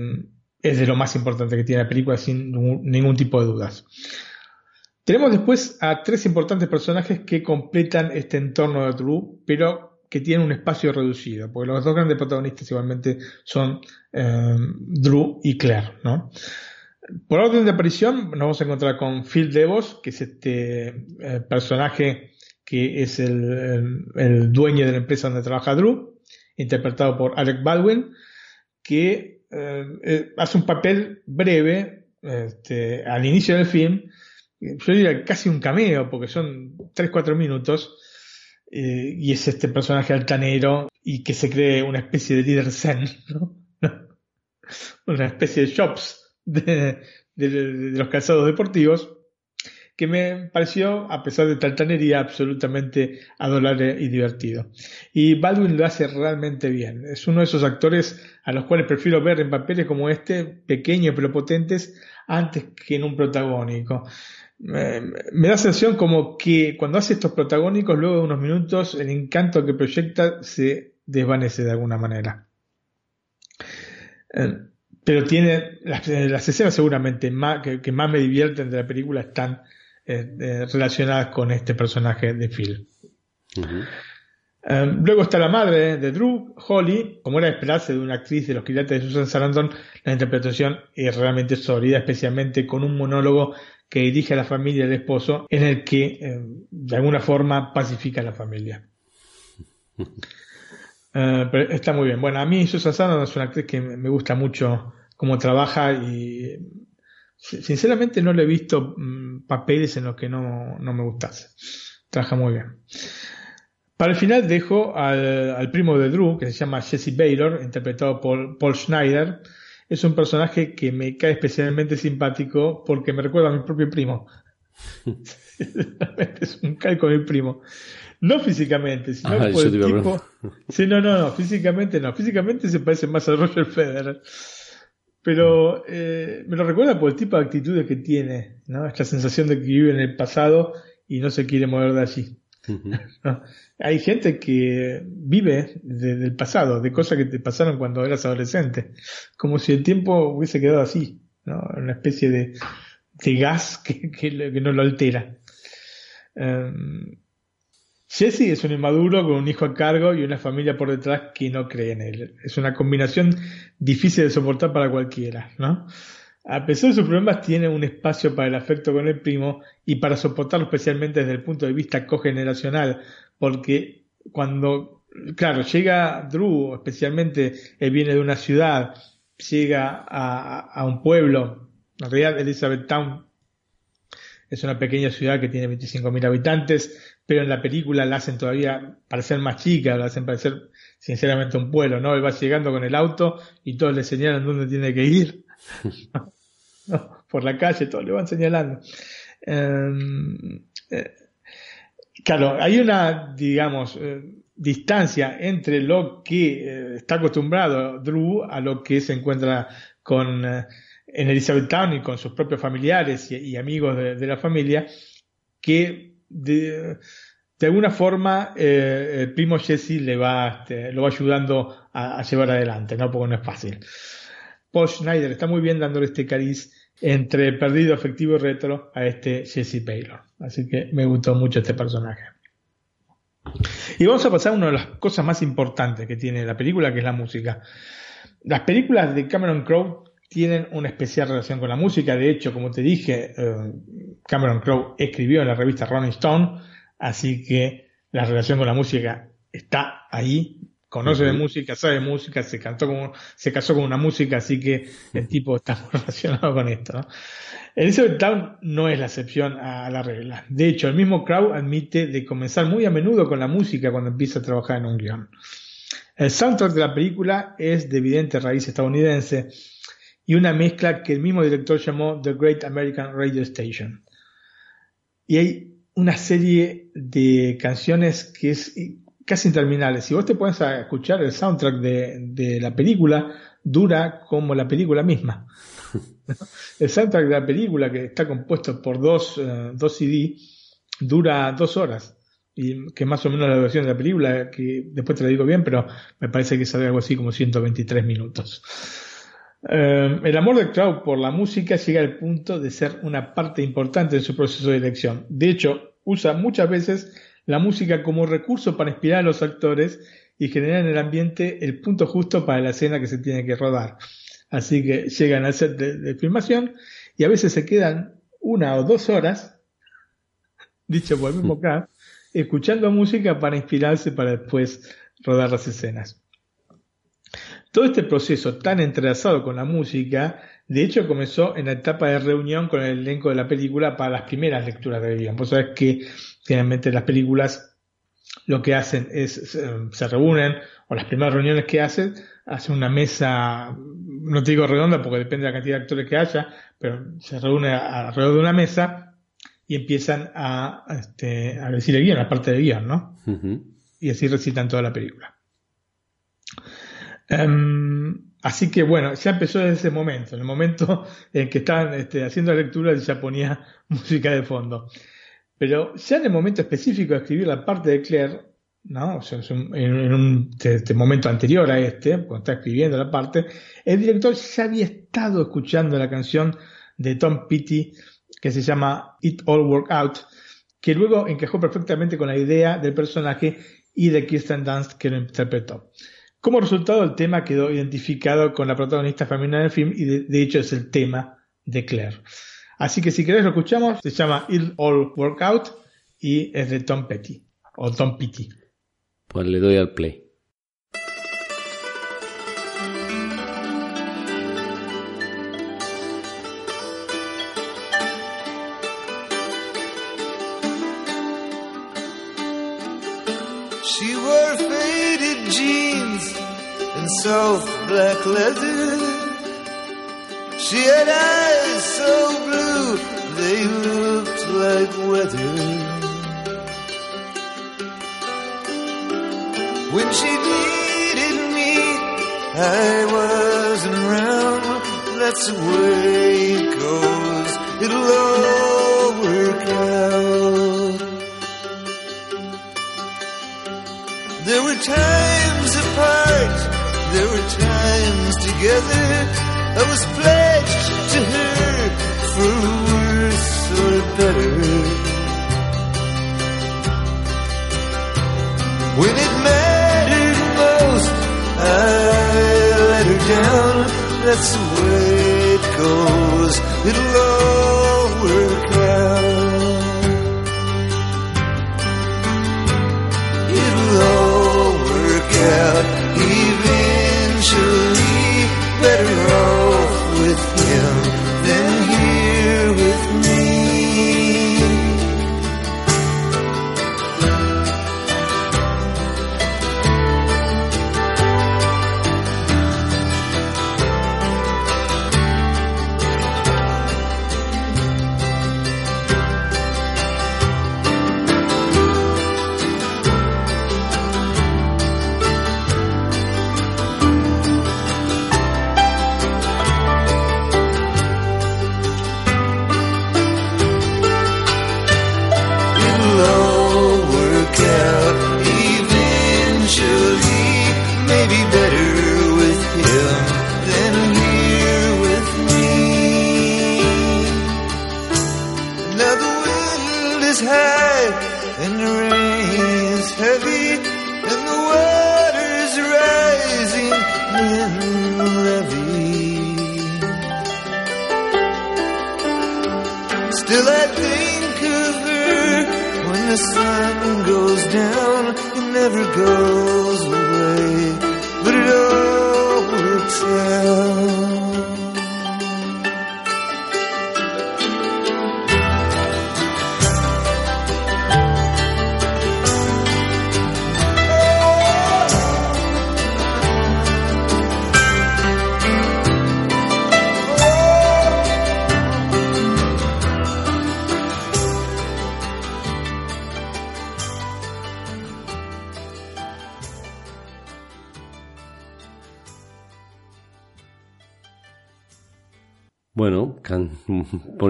es de lo más importante que tiene la película sin ningún tipo de dudas. Tenemos después a tres importantes personajes que completan este entorno de Drew, pero que tienen un espacio reducido, porque los dos grandes protagonistas igualmente son eh, Drew y Claire, ¿no? Por orden de aparición nos vamos a encontrar con Phil Devos, que es este eh, personaje que es el, dueño de la empresa donde trabaja Drew, interpretado por Alec Baldwin, que eh, eh, hace un papel breve este, al inicio del film, yo diría casi un cameo, porque son 3-4 minutos, y es este personaje altanero y que se cree una especie de líder zen, [laughs] una especie de shops de, los calzados deportivos, que me pareció, a pesar de taltanería, absolutamente adorable y divertido. Y Baldwin lo hace realmente bien. Es uno de esos actores a los cuales prefiero ver en papeles como este, pequeños pero potentes, antes que en un protagónico. me da sensación como que cuando hace estos protagónicos, luego de unos minutos, el encanto que proyecta se desvanece de alguna manera. Eh, pero tiene las, escenas seguramente más, que, más me divierten de la película están eh, eh, relacionadas con este personaje de Phil. Em, luego está la madre de Drew, Holly, como era de esperarse de una actriz de los quilates de Susan Sarandon, la interpretación es realmente sólida, especialmente con un monólogo que dirige a la familia del esposo, en el que em, de alguna forma pacifica a la familia. Eh, pero está muy bien. Bueno, a mí Susan Sarandon es una actriz que me gusta mucho cómo trabaja y sinceramente no le he visto mm, papeles en los que no, me gustase. Trabaja muy bien. Para el final dejo al, primo de Drew, que se llama Jesse Baylor, interpretado por Paul Schneider. Es un personaje que me cae especialmente simpático porque me recuerda a mi propio primo. [laughs] es un calco de mi primo. No físicamente, sino ah, por el tipo. Sí, no, no, no, físicamente no. Físicamente se parece más a Roger Federer. Pero eh, me lo recuerda por el tipo de actitudes que tiene, ¿no? Esta sensación de que vive en el pasado y no se quiere mover de allí. Hay gente que vive del pasado, de cosas que te pasaron cuando eras adolescente, como si el tiempo hubiese quedado así, ¿no? una especie de, de gas que, que, no lo altera. Um, Jesse es un inmaduro con un hijo a cargo y una familia por detrás que no cree en él. Es una combinación difícil de soportar para cualquiera, ¿no? A pesar de sus problemas, tiene un espacio para el afecto con el primo y para soportarlo especialmente desde el punto de vista cogeneracional, porque cuando, claro, llega Drew, especialmente él viene de una ciudad, llega a, un pueblo, en realidad Elizabethtown es una pequeña ciudad que tiene 25.000 habitantes, pero en la película la hacen todavía parecer más chica, la hacen parecer sinceramente un pueblo, ¿no? Él va llegando con el auto y todos le señalan dónde tiene que ir. [laughs] por la calle, todos le van señalando. Em, eh, claro, hay una, digamos, eh, distancia entre lo que eh, está acostumbrado Drew a lo que se encuentra con en Elizabethtown y con sus propios familiares y, amigos de, la familia, que de, alguna forma el primo Jesse le va, este, lo va ayudando a, a, llevar adelante, ¿no? Porque no es fácil. Paul Schneider está muy bien dándole este cariz entre perdido, afectivo y retro a este Jesse Taylor. Así que me gustó mucho este personaje. Y vamos a pasar a una de las cosas más importantes que tiene la película, que es la música. Las películas de Cameron Crowe tienen una especial relación con la música. De hecho, como te dije, eh, Cameron Crowe escribió en la revista Rolling Stone, así que la relación con la música está ahí conoce de música, sabe de música, se, cantó se casó con una música, así que el tipo está muy [laughs] relacionado con esto. ¿no? Elizabeth Town no es la excepción a la regla. De hecho, el mismo Crow admite de comenzar muy a menudo con la música cuando empieza a trabajar en un guion. El soundtrack de la película es de evidente raíz estadounidense y una mezcla que el mismo director llamó The Great American Radio Station. Y hay una serie de canciones que es casi interminables. Si vos te pones a escuchar el soundtrack de, la película, dura como la película misma. [laughs] el soundtrack de la película, que está compuesto por dos, uh, dos CD, dura dos horas. Y que más o menos la duración de la película, que después te la digo bien, pero me parece que sale algo así como 123 minutos. Eh, el amor de Crow por la música llega al punto de ser una parte importante en su proceso de elección. De hecho, usa muchas veces la música como recurso para inspirar a los actores y generar en el ambiente el punto justo para la escena que se tiene que rodar. Así que llegan al set de, filmación y a veces se quedan una o dos horas, dicho por el mismo acá, escuchando música para inspirarse para después rodar las escenas. Todo este proceso tan entrelazado con la música, de hecho comenzó en la etapa de reunión con el elenco de la película para las primeras lecturas de guion. Vos sabés que generalmente las películas lo que hacen es, se reúnen, o las primeras reuniones que hacen, hacen una mesa, no te digo redonda porque depende de la cantidad de actores que haya, pero se reúne alrededor de una mesa y empiezan a, este, a decir el guion, la parte de guion, ¿no? Y así recitan toda la película. Em, así que bueno, ya empezó desde ese momento, en el momento [laughs] en que estaban este, haciendo la lectura ya ponía [laughs] música de fondo. Pero ya en el momento específico de escribir la parte de Claire, ¿no? O sea, en, un este momento anterior a este, cuando está escribiendo la parte, el director ya había estado escuchando la canción de Tom Petty que se llama It All Work Out, que luego encajó perfectamente con la idea del personaje y de Kirsten Dunst que lo interpretó. Como resultado, el tema quedó identificado con la protagonista femenina del film y de, hecho es el tema de Claire. Así que si querés lo escuchamos, se llama It All Workout y es de Tom Petty o Tom Petty. Pues le doy al play. Soft black leather. She had eyes so blue they looked like weather. When she needed me, I wasn't around. That's the way it goes. It'll all work out. There were times apart, there were times together. I was pledged to her for worse or better. When it mattered most, I let her down. That's the way it goes. It'll all work out.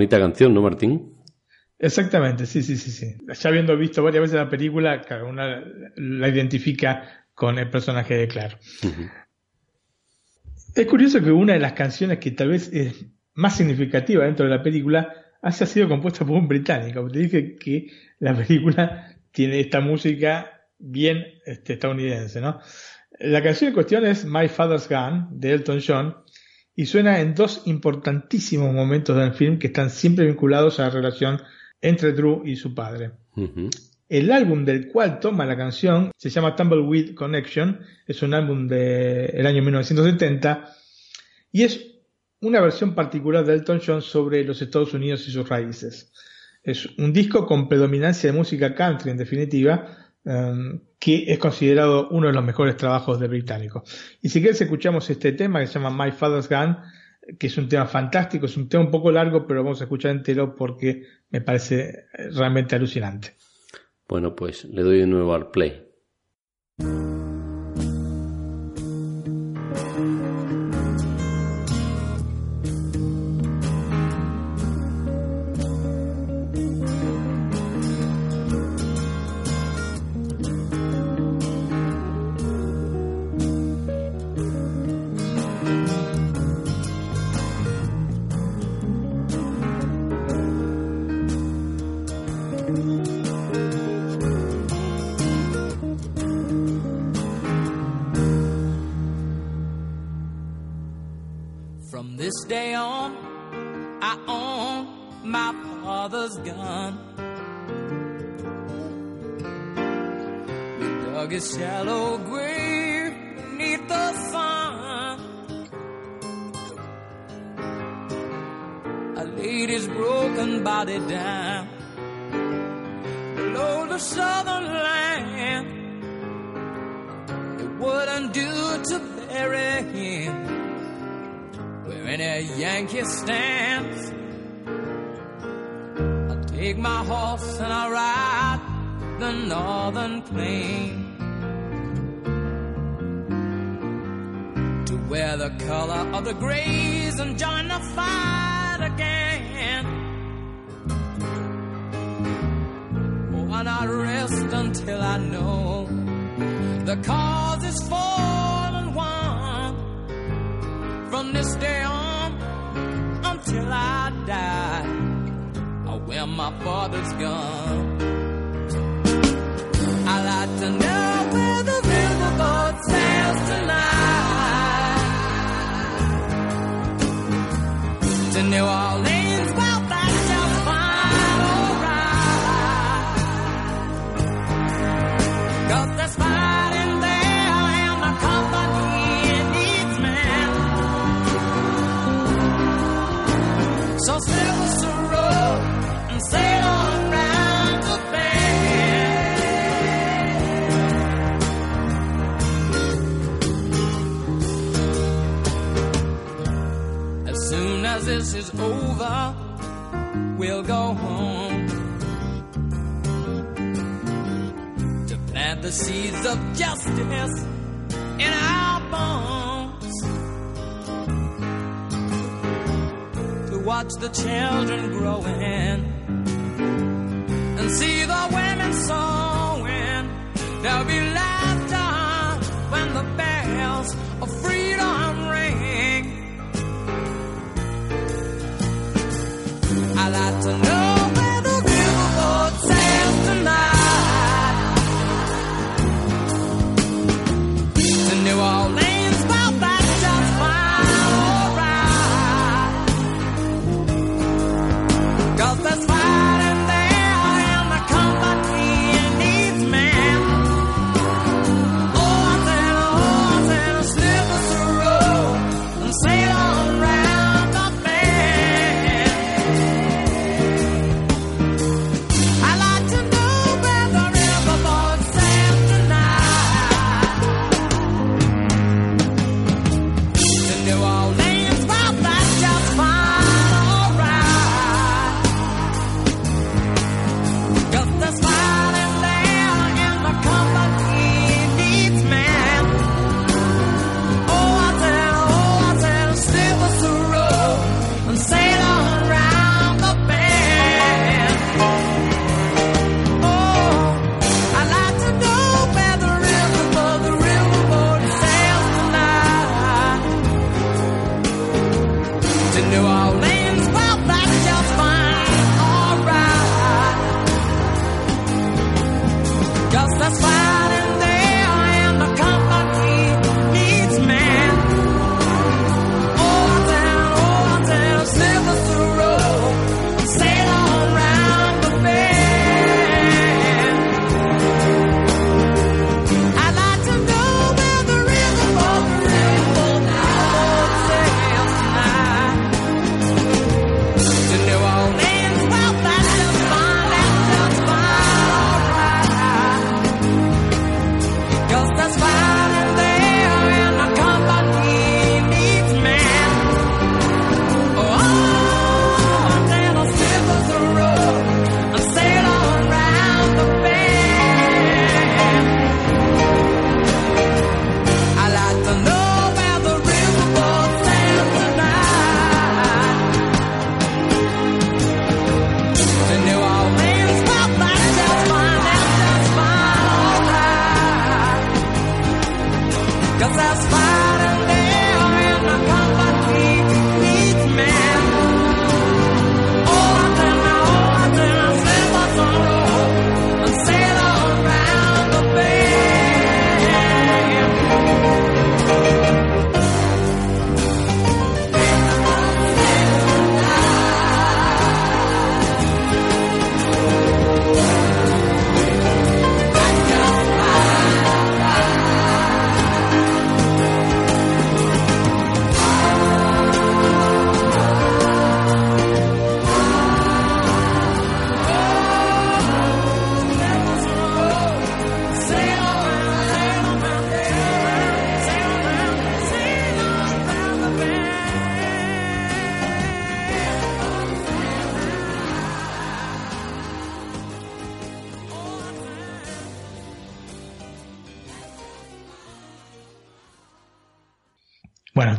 Bonita canción, ¿no, Martín? Exactamente, sí, sí, sí, sí. Ya habiendo visto varias veces la película, cada una la identifica con el personaje de Claro. Es curioso que una de las canciones que tal vez es más significativa dentro de la película haya sido compuesta por un británico. Te dije que la película tiene esta música bien este, estadounidense, ¿no? La canción en cuestión es My Father's Gun de Elton John y suena en dos importantísimos momentos del film que están siempre vinculados a la relación entre Drew y su padre. El álbum del cual toma la canción se llama Tumbleweed Connection, es un álbum del año 1970 y es una versión particular de Elton John sobre los Estados Unidos y sus raíces. Es un disco con predominancia de música country en definitiva, um, que es considerado uno de los mejores trabajos de británico. Y si quieres escuchamos este tema que se llama My Father's Gun, que es un tema fantástico, es un tema un poco largo, pero vamos a escuchar entero porque me parece realmente alucinante. Bueno, pues le doy de nuevo al play. over, we'll go home. To plant the seeds of justice in our bones. To watch the children growing and see the women sowing. There'll be. That's.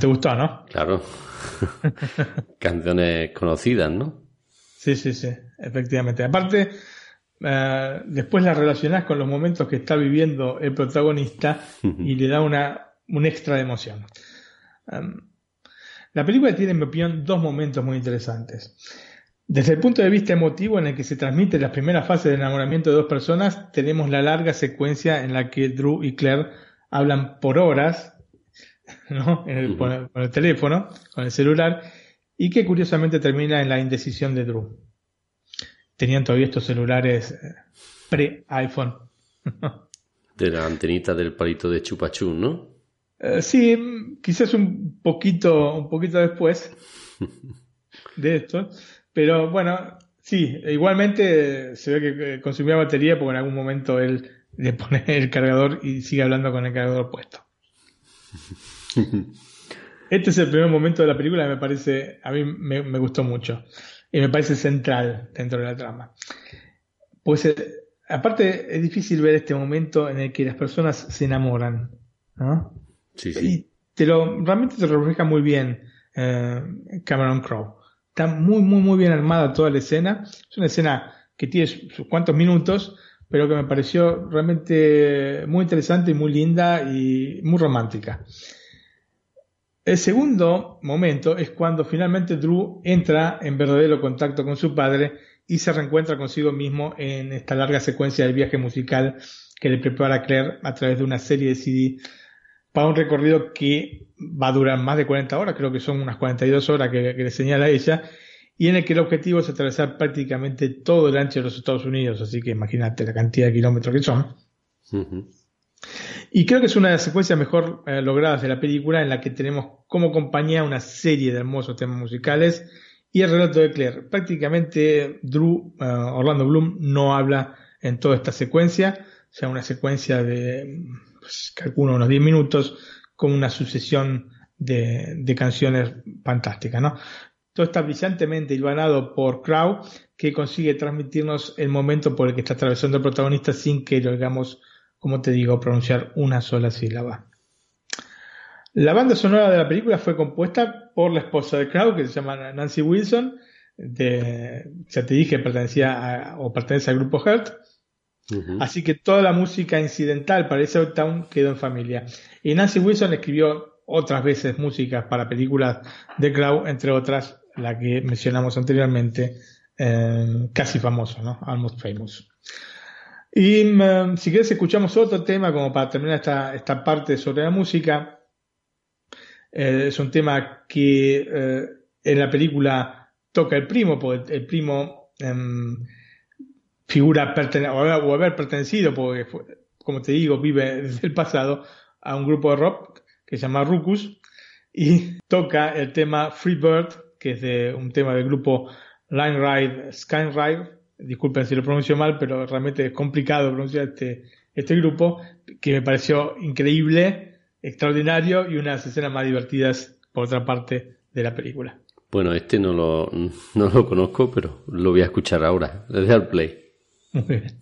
¿Te gustó, no? Claro. [laughs] Canciones conocidas, ¿no? Sí, sí, sí, efectivamente. Aparte, eh, después la relacionás con los momentos que está viviendo el protagonista y le da una, un extra de emoción. Um, la película tiene, en mi opinión, dos momentos muy interesantes. Desde el punto de vista emotivo en el que se transmite las primeras fases de enamoramiento de dos personas, tenemos la larga secuencia en la que Drew y Claire hablan por horas, [laughs] ¿no? En el- por, el, teléfono, con el celular, y que curiosamente termina en la indecisión de Drew. Tenían todavía estos celulares eh, pre-iPhone. [laughs] De la antenita del palito de chupachú, ¿no? Eh, sí, quizás un poquito, un poquito después [laughs] de esto, pero bueno, sí, igualmente eh, se ve que consumía batería porque en algún momento él le pone el cargador y sigue hablando con el cargador puesto. [laughs] Este es el primer momento de la película que me parece, a mí me, me gustó mucho y me parece central dentro de la trama. Pues eh, aparte es difícil ver este momento en el que las personas se enamoran, ¿no? Sí, sí. Y te lo, realmente te lo refleja muy bien eh, Cameron Crowe. Está muy, muy, muy bien armada toda la escena. Es una escena que tiene sus cuantos minutos, pero que me pareció realmente muy interesante y muy linda y muy romántica. El segundo momento es cuando finalmente Drew entra en verdadero contacto con su padre y se reencuentra consigo mismo en esta larga secuencia del viaje musical que le prepara Claire a través de una serie de CD para un recorrido que va a durar más de 40 horas, creo que son unas 42 horas que, le señala ella, y en el que el objetivo es atravesar prácticamente todo el ancho de los Estados Unidos, así que imagínate la cantidad de kilómetros que son. Y creo que es una de las secuencias mejor eh, logradas de la película en la que tenemos como compañía una serie de hermosos temas musicales y el relato de Claire. Prácticamente Drew, eh, Orlando Bloom, no habla en toda esta secuencia, o sea, una secuencia de, pues, calculo unos 10 minutos, con una sucesión de, canciones fantásticas, ¿no? Todo está brillantemente hilvanado por Crow, que consigue transmitirnos el momento por el que está atravesando el protagonista sin que lo hagamos como te digo, pronunciar una sola sílaba. La banda sonora de la película fue compuesta por la esposa de Crow, que se llama Nancy Wilson, de, ya te dije, pertenecía a- o pertenece al grupo Heart, Ujú. así que toda la música incidental para ese Town quedó en familia. Y Nancy Wilson escribió otras veces músicas para películas de Crow, entre otras la que mencionamos anteriormente, eh, casi famoso, ¿no? Almost Famous. Y mm, si quieres escuchamos otro tema como para terminar esta, esta parte sobre la música. Eh, es un tema que eh, en la película toca el primo, porque el, primo em, figura pertene- o, haber, pertenecido, porque como te digo, vive [laughs] desde el pasado, a un grupo de rock que se llama Ruckus y toca el tema Free Bird, que es de un tema del grupo Line Ride, Sky Ride. Disculpen si lo pronuncio mal, pero realmente es complicado pronunciar este, este grupo, que me pareció increíble, extraordinario y una de las escenas más divertidas, por otra parte, de la película. Bueno, este no lo, [laughs] no lo conozco, pero lo voy a escuchar ahora. Desde al play. Muy bien.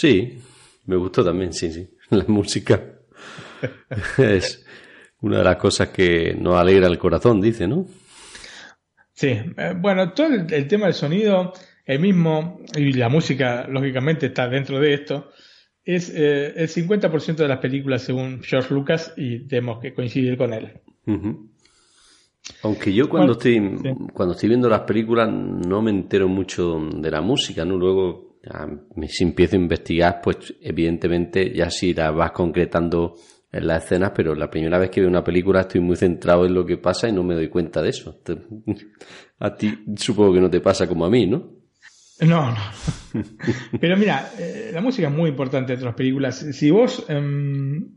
Sí, me gustó también, sí, sí. [laughs] La música [laughs] es una de las cosas que nos alegra el corazón, dice, ¿no? Sí, eh, bueno, todo el, el tema del sonido, el mismo, y la música, lógicamente, está dentro de esto, es eh, el 50% de las películas según George Lucas y tenemos que coincidir con él. Aunque yo cuando Bueno, estoy sí. cuando estoy viendo las películas no me entero mucho de la música, ¿no? Luego si empiezo a investigar, pues evidentemente ya sí la vas concretando en las escenas, pero la primera vez que veo una película estoy muy centrado en lo que pasa y no me doy cuenta de eso. [laughs] A ti supongo que no te pasa como a mí, ¿no? No, no. Pero mira, eh, la música es muy importante en las películas. Si vos em,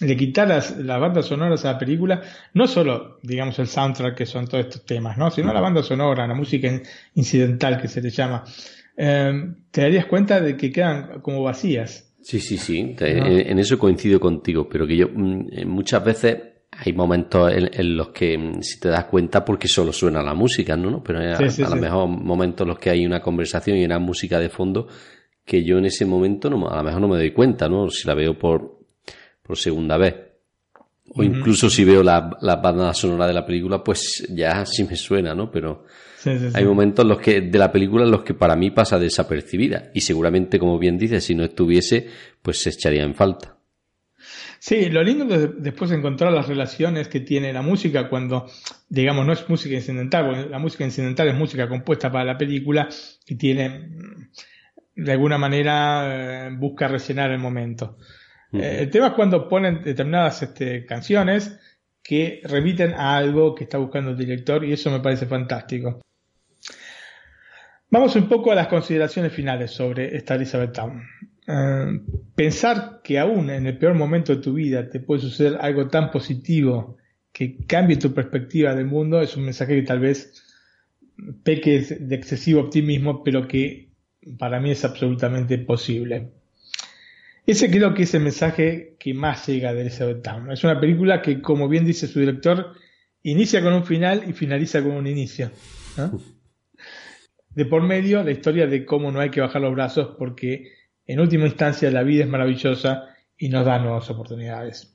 le quitaras las bandas sonoras a la película, no solo, digamos, el soundtrack, que son todos estos temas, ¿no? Sino la banda sonora, la música in- incidental que se le llama, em, te darías cuenta de que quedan como vacías. Sí, sí, sí, No. en, en eso coincido contigo, pero que yo mm, eh, muchas veces hay momentos en, en los que mm, si te das cuenta porque solo suena la música, ¿no? Pero hay a, Sí, sí, a lo sí. mejor momentos en los que hay una conversación y una música de fondo que yo en ese momento no, a lo mejor no me doy cuenta, ¿no? Si la veo por, por segunda vez. O incluso si veo la, la banda sonora de la película, pues ya sí me suena, ¿no? Pero Sí, sí, sí. hay momentos en los que, de la película en los que para mí pasa desapercibida. Y seguramente, como bien dices, si no estuviese, pues se echaría en falta. Sí, lo lindo es después encontrar las relaciones que tiene la música cuando, digamos, no es música incidental, porque la música incidental es música compuesta para la película y tiene, mm, de alguna manera, eh, busca rellenar el momento. Eh, el tema es cuando ponen determinadas este, canciones que remiten a algo que está buscando el director y eso me parece fantástico. Vamos un poco a las consideraciones finales sobre esta Elizabeth Town. Eh, pensar que aún en el peor momento de tu vida te puede suceder algo tan positivo que cambie tu perspectiva del mundo es un mensaje que tal vez peque de excesivo optimismo, pero que para mí es absolutamente posible. Ese creo que es el mensaje que más llega de Elizabeth Town. Es una película que, como bien dice su director, inicia con un final y finaliza con un inicio. [laughs] De por medio, la historia de cómo no hay que bajar los brazos porque, en última instancia, la vida es maravillosa y nos da nuevas oportunidades.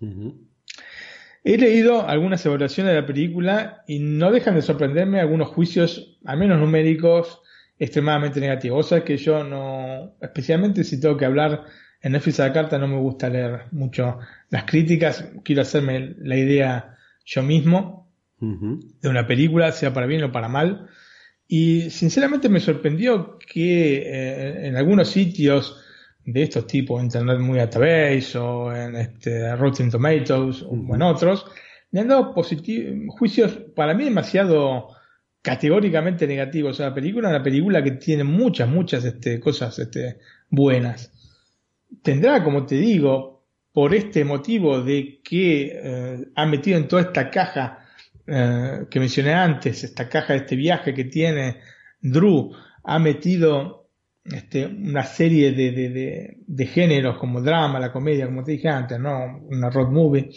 He leído algunas evaluaciones de la película y no dejan de sorprenderme algunos juicios, al menos numéricos, extremadamente negativos. O sea que yo no, especialmente si tengo que hablar en Netflix a la carta, no me gusta leer mucho las críticas. Quiero hacerme la idea yo mismo de una película, sea para bien o para mal. Y sinceramente me sorprendió que eh, en algunos sitios de estos tipos, Internet Movie Database o en este, Rotten Tomatoes o en otros, le han dado juicios para mí demasiado categóricamente negativos a la película, una película que tiene muchas, muchas este, cosas este, buenas. Tendrá, como te digo, por este motivo de que eh, ha metido en toda esta caja eh, que mencioné antes, esta caja de este viaje que tiene Drew, ha metido este, una serie de, de, de, géneros como drama, la comedia, como te dije antes, ¿no? Una road movie,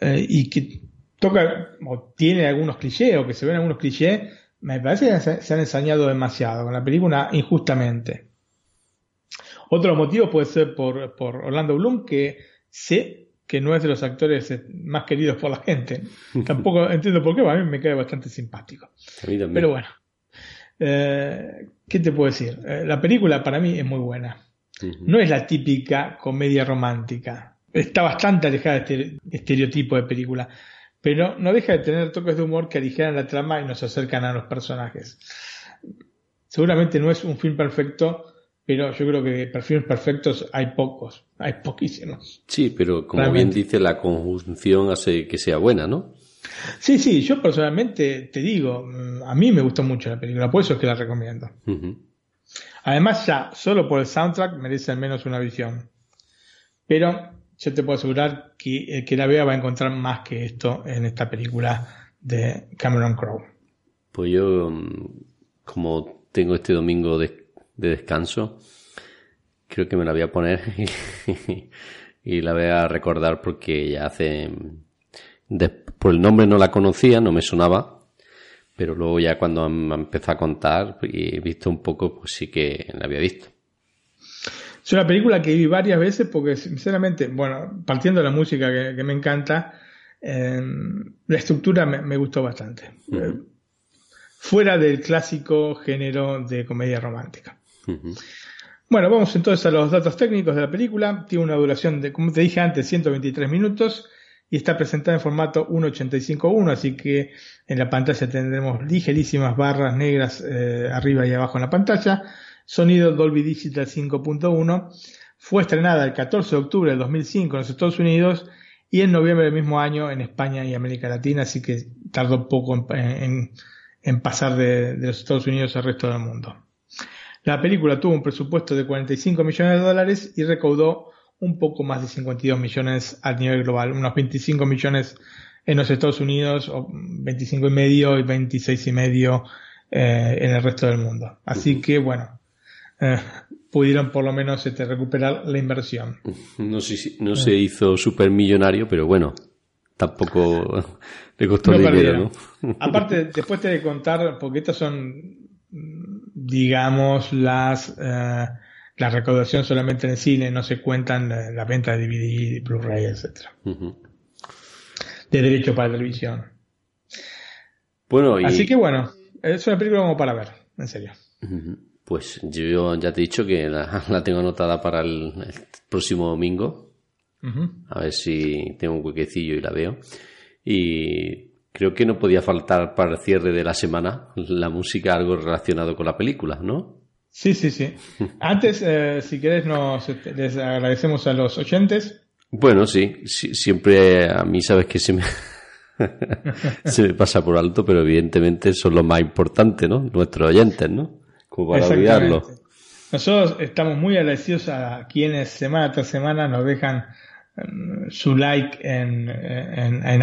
eh, y que toca o tiene algunos clichés o que se ven algunos clichés, me parece que se, se han ensañado demasiado con la película injustamente. Otro motivo puede ser por, por Orlando Bloom, que sé que no es de los actores eh, más queridos por la gente. [laughs] Tampoco entiendo por qué, a mí me cae bastante simpático. A mí también. Pero bueno, eh, ¿qué te puedo decir? Eh, la película para mí es muy buena. No es la típica comedia romántica. Está bastante alejada de este estereotipo de película. Pero no deja de tener toques de humor que aligeran la trama y nos acercan a los personajes. Seguramente no es un film perfecto, pero yo creo que perfiles perfectos hay pocos. Hay poquísimos. Sí, pero como Realmente. bien dice, la conjunción hace que sea buena, ¿no? Sí, sí, yo personalmente te digo, mm, a mí me gustó mucho la película, por eso es que la recomiendo. Además, ya, solo por el soundtrack merece al menos una visión. Pero yo te puedo asegurar que el que la vea va a encontrar más que esto en esta película de Cameron Crowe. Pues yo, mm, como tengo este domingo de, de descanso, creo que me la voy a poner [laughs] y, y la voy a recordar porque ya hace... de- por el nombre no la conocía, no me sonaba, pero luego ya cuando me empezó a contar y he visto un poco, pues sí que la había visto. Es una película que vi varias veces porque, sinceramente, bueno, partiendo de la música que, que me encanta, eh, la estructura me, me gustó bastante. Eh, fuera del clásico género de comedia romántica. Bueno, vamos entonces a los datos técnicos de la película. Tiene una duración de, como te dije antes, 123 minutos y está presentada en formato 1.85.1, así que en la pantalla tendremos ligerísimas barras negras eh, arriba y abajo en la pantalla. Sonido Dolby Digital 5.1. Fue estrenada el 14 de octubre del 2005 en los Estados Unidos y en noviembre del mismo año en España y América Latina, así que tardó poco en, pasar de los Estados Unidos al resto del mundo. La película tuvo un presupuesto de 45 millones de dólares y recaudó un poco más de 52 millones a nivel global, unos 25 millones en los Estados Unidos, o 25 y medio y 26 y medio eh, en el resto del mundo. Así que bueno, eh, pudieron por lo menos este, recuperar la inversión. No, si- no se hizo supermillonario, pero bueno, tampoco [laughs] le costó No dinero, perdieron. ¿no? Aparte, después te de contar, porque estas son, digamos, las eh, la recaudación solamente en el cine, no se cuentan eh, la venta de DVD, Blu-ray, etcétera, Ujú. de derecho para televisión. Bueno, y Así que bueno, es una película como para ver, en serio. Pues yo ya te he dicho que la, [laughs] la tengo anotada para el, el próximo domingo. A ver si tengo un huequecillo y la veo. Y creo que no podía faltar para el cierre de la semana la música algo relacionado con la película, ¿no? Sí, sí, sí. [laughs] Antes, eh, si querés, nos les agradecemos a los oyentes. Bueno, sí, sí, siempre a mí sabes que se me, [laughs] se me pasa por alto, pero evidentemente son los más importantes, ¿no? Nuestros oyentes, ¿no? Como para olvidarlo. Nosotros estamos muy agradecidos a quienes semana tras semana nos dejan mm, su like en, en, en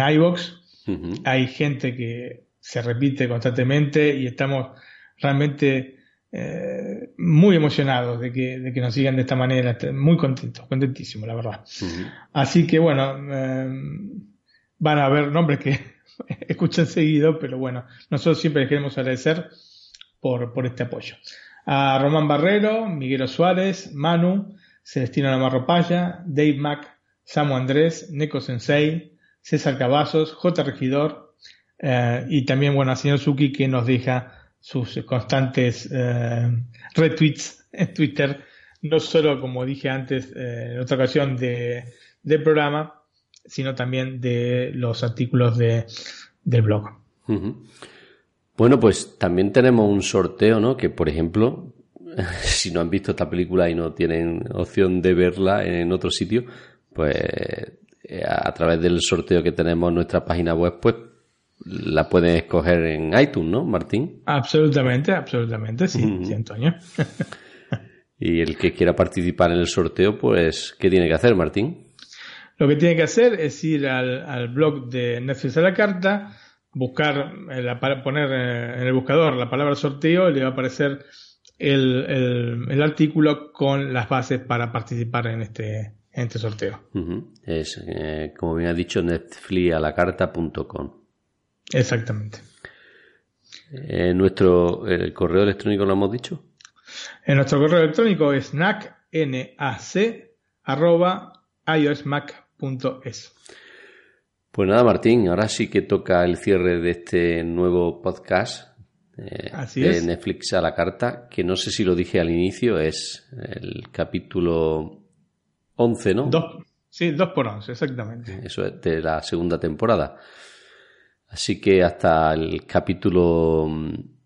Hay gente que se repite constantemente y estamos realmente eh, muy emocionados de que, de que nos sigan de esta manera. Muy contentos, contentísimos, la verdad. Así que bueno, eh, van a haber nombres que [laughs] escuchan seguido, pero bueno, nosotros siempre les queremos agradecer por, por este apoyo. A Román Barrero, Miguel Suárez, Manu, Celestino Navarro Paya, Dave Mac, Samu Andrés, Neko Sensei, César Cavazos, J. Regidor, eh, y también, bueno, al señor Suki que nos deja sus constantes eh, retweets en Twitter, no solo, como dije antes, eh, en otra ocasión de, del programa, sino también de los artículos de, del blog. Bueno, pues también tenemos un sorteo, ¿no? Que, por ejemplo, [laughs] si no han visto esta película y no tienen opción de verla en otro sitio, pues eh, a través del sorteo que tenemos en nuestra página web, pues la pueden escoger en iTunes, ¿no, Martín? Absolutamente, absolutamente, sí, sí, Antonio. [laughs] Y el que quiera participar en el sorteo, pues, ¿qué tiene que hacer, Martín? Lo que tiene que hacer es ir al, al blog de Netflix a la carta, buscar, eh, la poner eh, en el buscador la palabra sorteo y le va a aparecer el, el- el artículo con las bases para participar en este, en este sorteo. Es, eh, como bien ha dicho, netflixalacarta.com. Exactamente. Eh, nuestro el correo electrónico lo hemos dicho. En nuestro correo electrónico es nac, N-A-C, arroba iosmac.es. Pues nada, Martín, ahora sí que toca el cierre de este nuevo podcast eh, Así de es. Netflix a la carta, que no sé si lo dije al inicio, es el capítulo 11, ¿no? Dos, sí, dos por once, exactamente. Eso es de la segunda temporada. Así que hasta el capítulo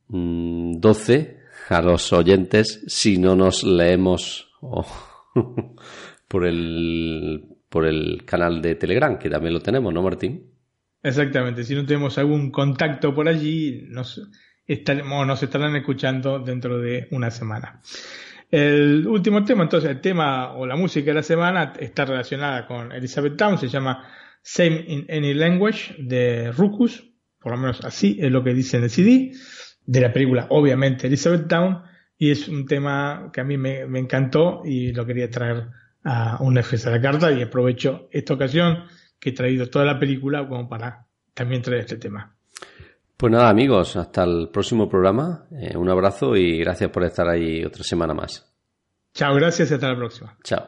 mm, 12, a los oyentes, si no nos leemos [laughs] por el por el canal de Telegram, que también lo tenemos, ¿no, Martín? Exactamente. Si no tenemos algún contacto por allí, nos estaremos, nos estarán escuchando dentro de una semana. El último tema, entonces, el tema o la música de la semana está relacionada con Elizabeth Town, se llama Same in Any Language de Ruckus, por lo menos así es lo que dice en el CD, de la película, obviamente, Elizabeth Town, y es un tema que a mí me, encantó y lo quería traer a un Netflix a la carta y aprovecho esta ocasión que he traído toda la película como para también traer este tema. Pues nada, amigos, hasta el próximo programa. Eh, un abrazo y gracias por estar ahí otra semana más. Chao, gracias y hasta la próxima. Chao.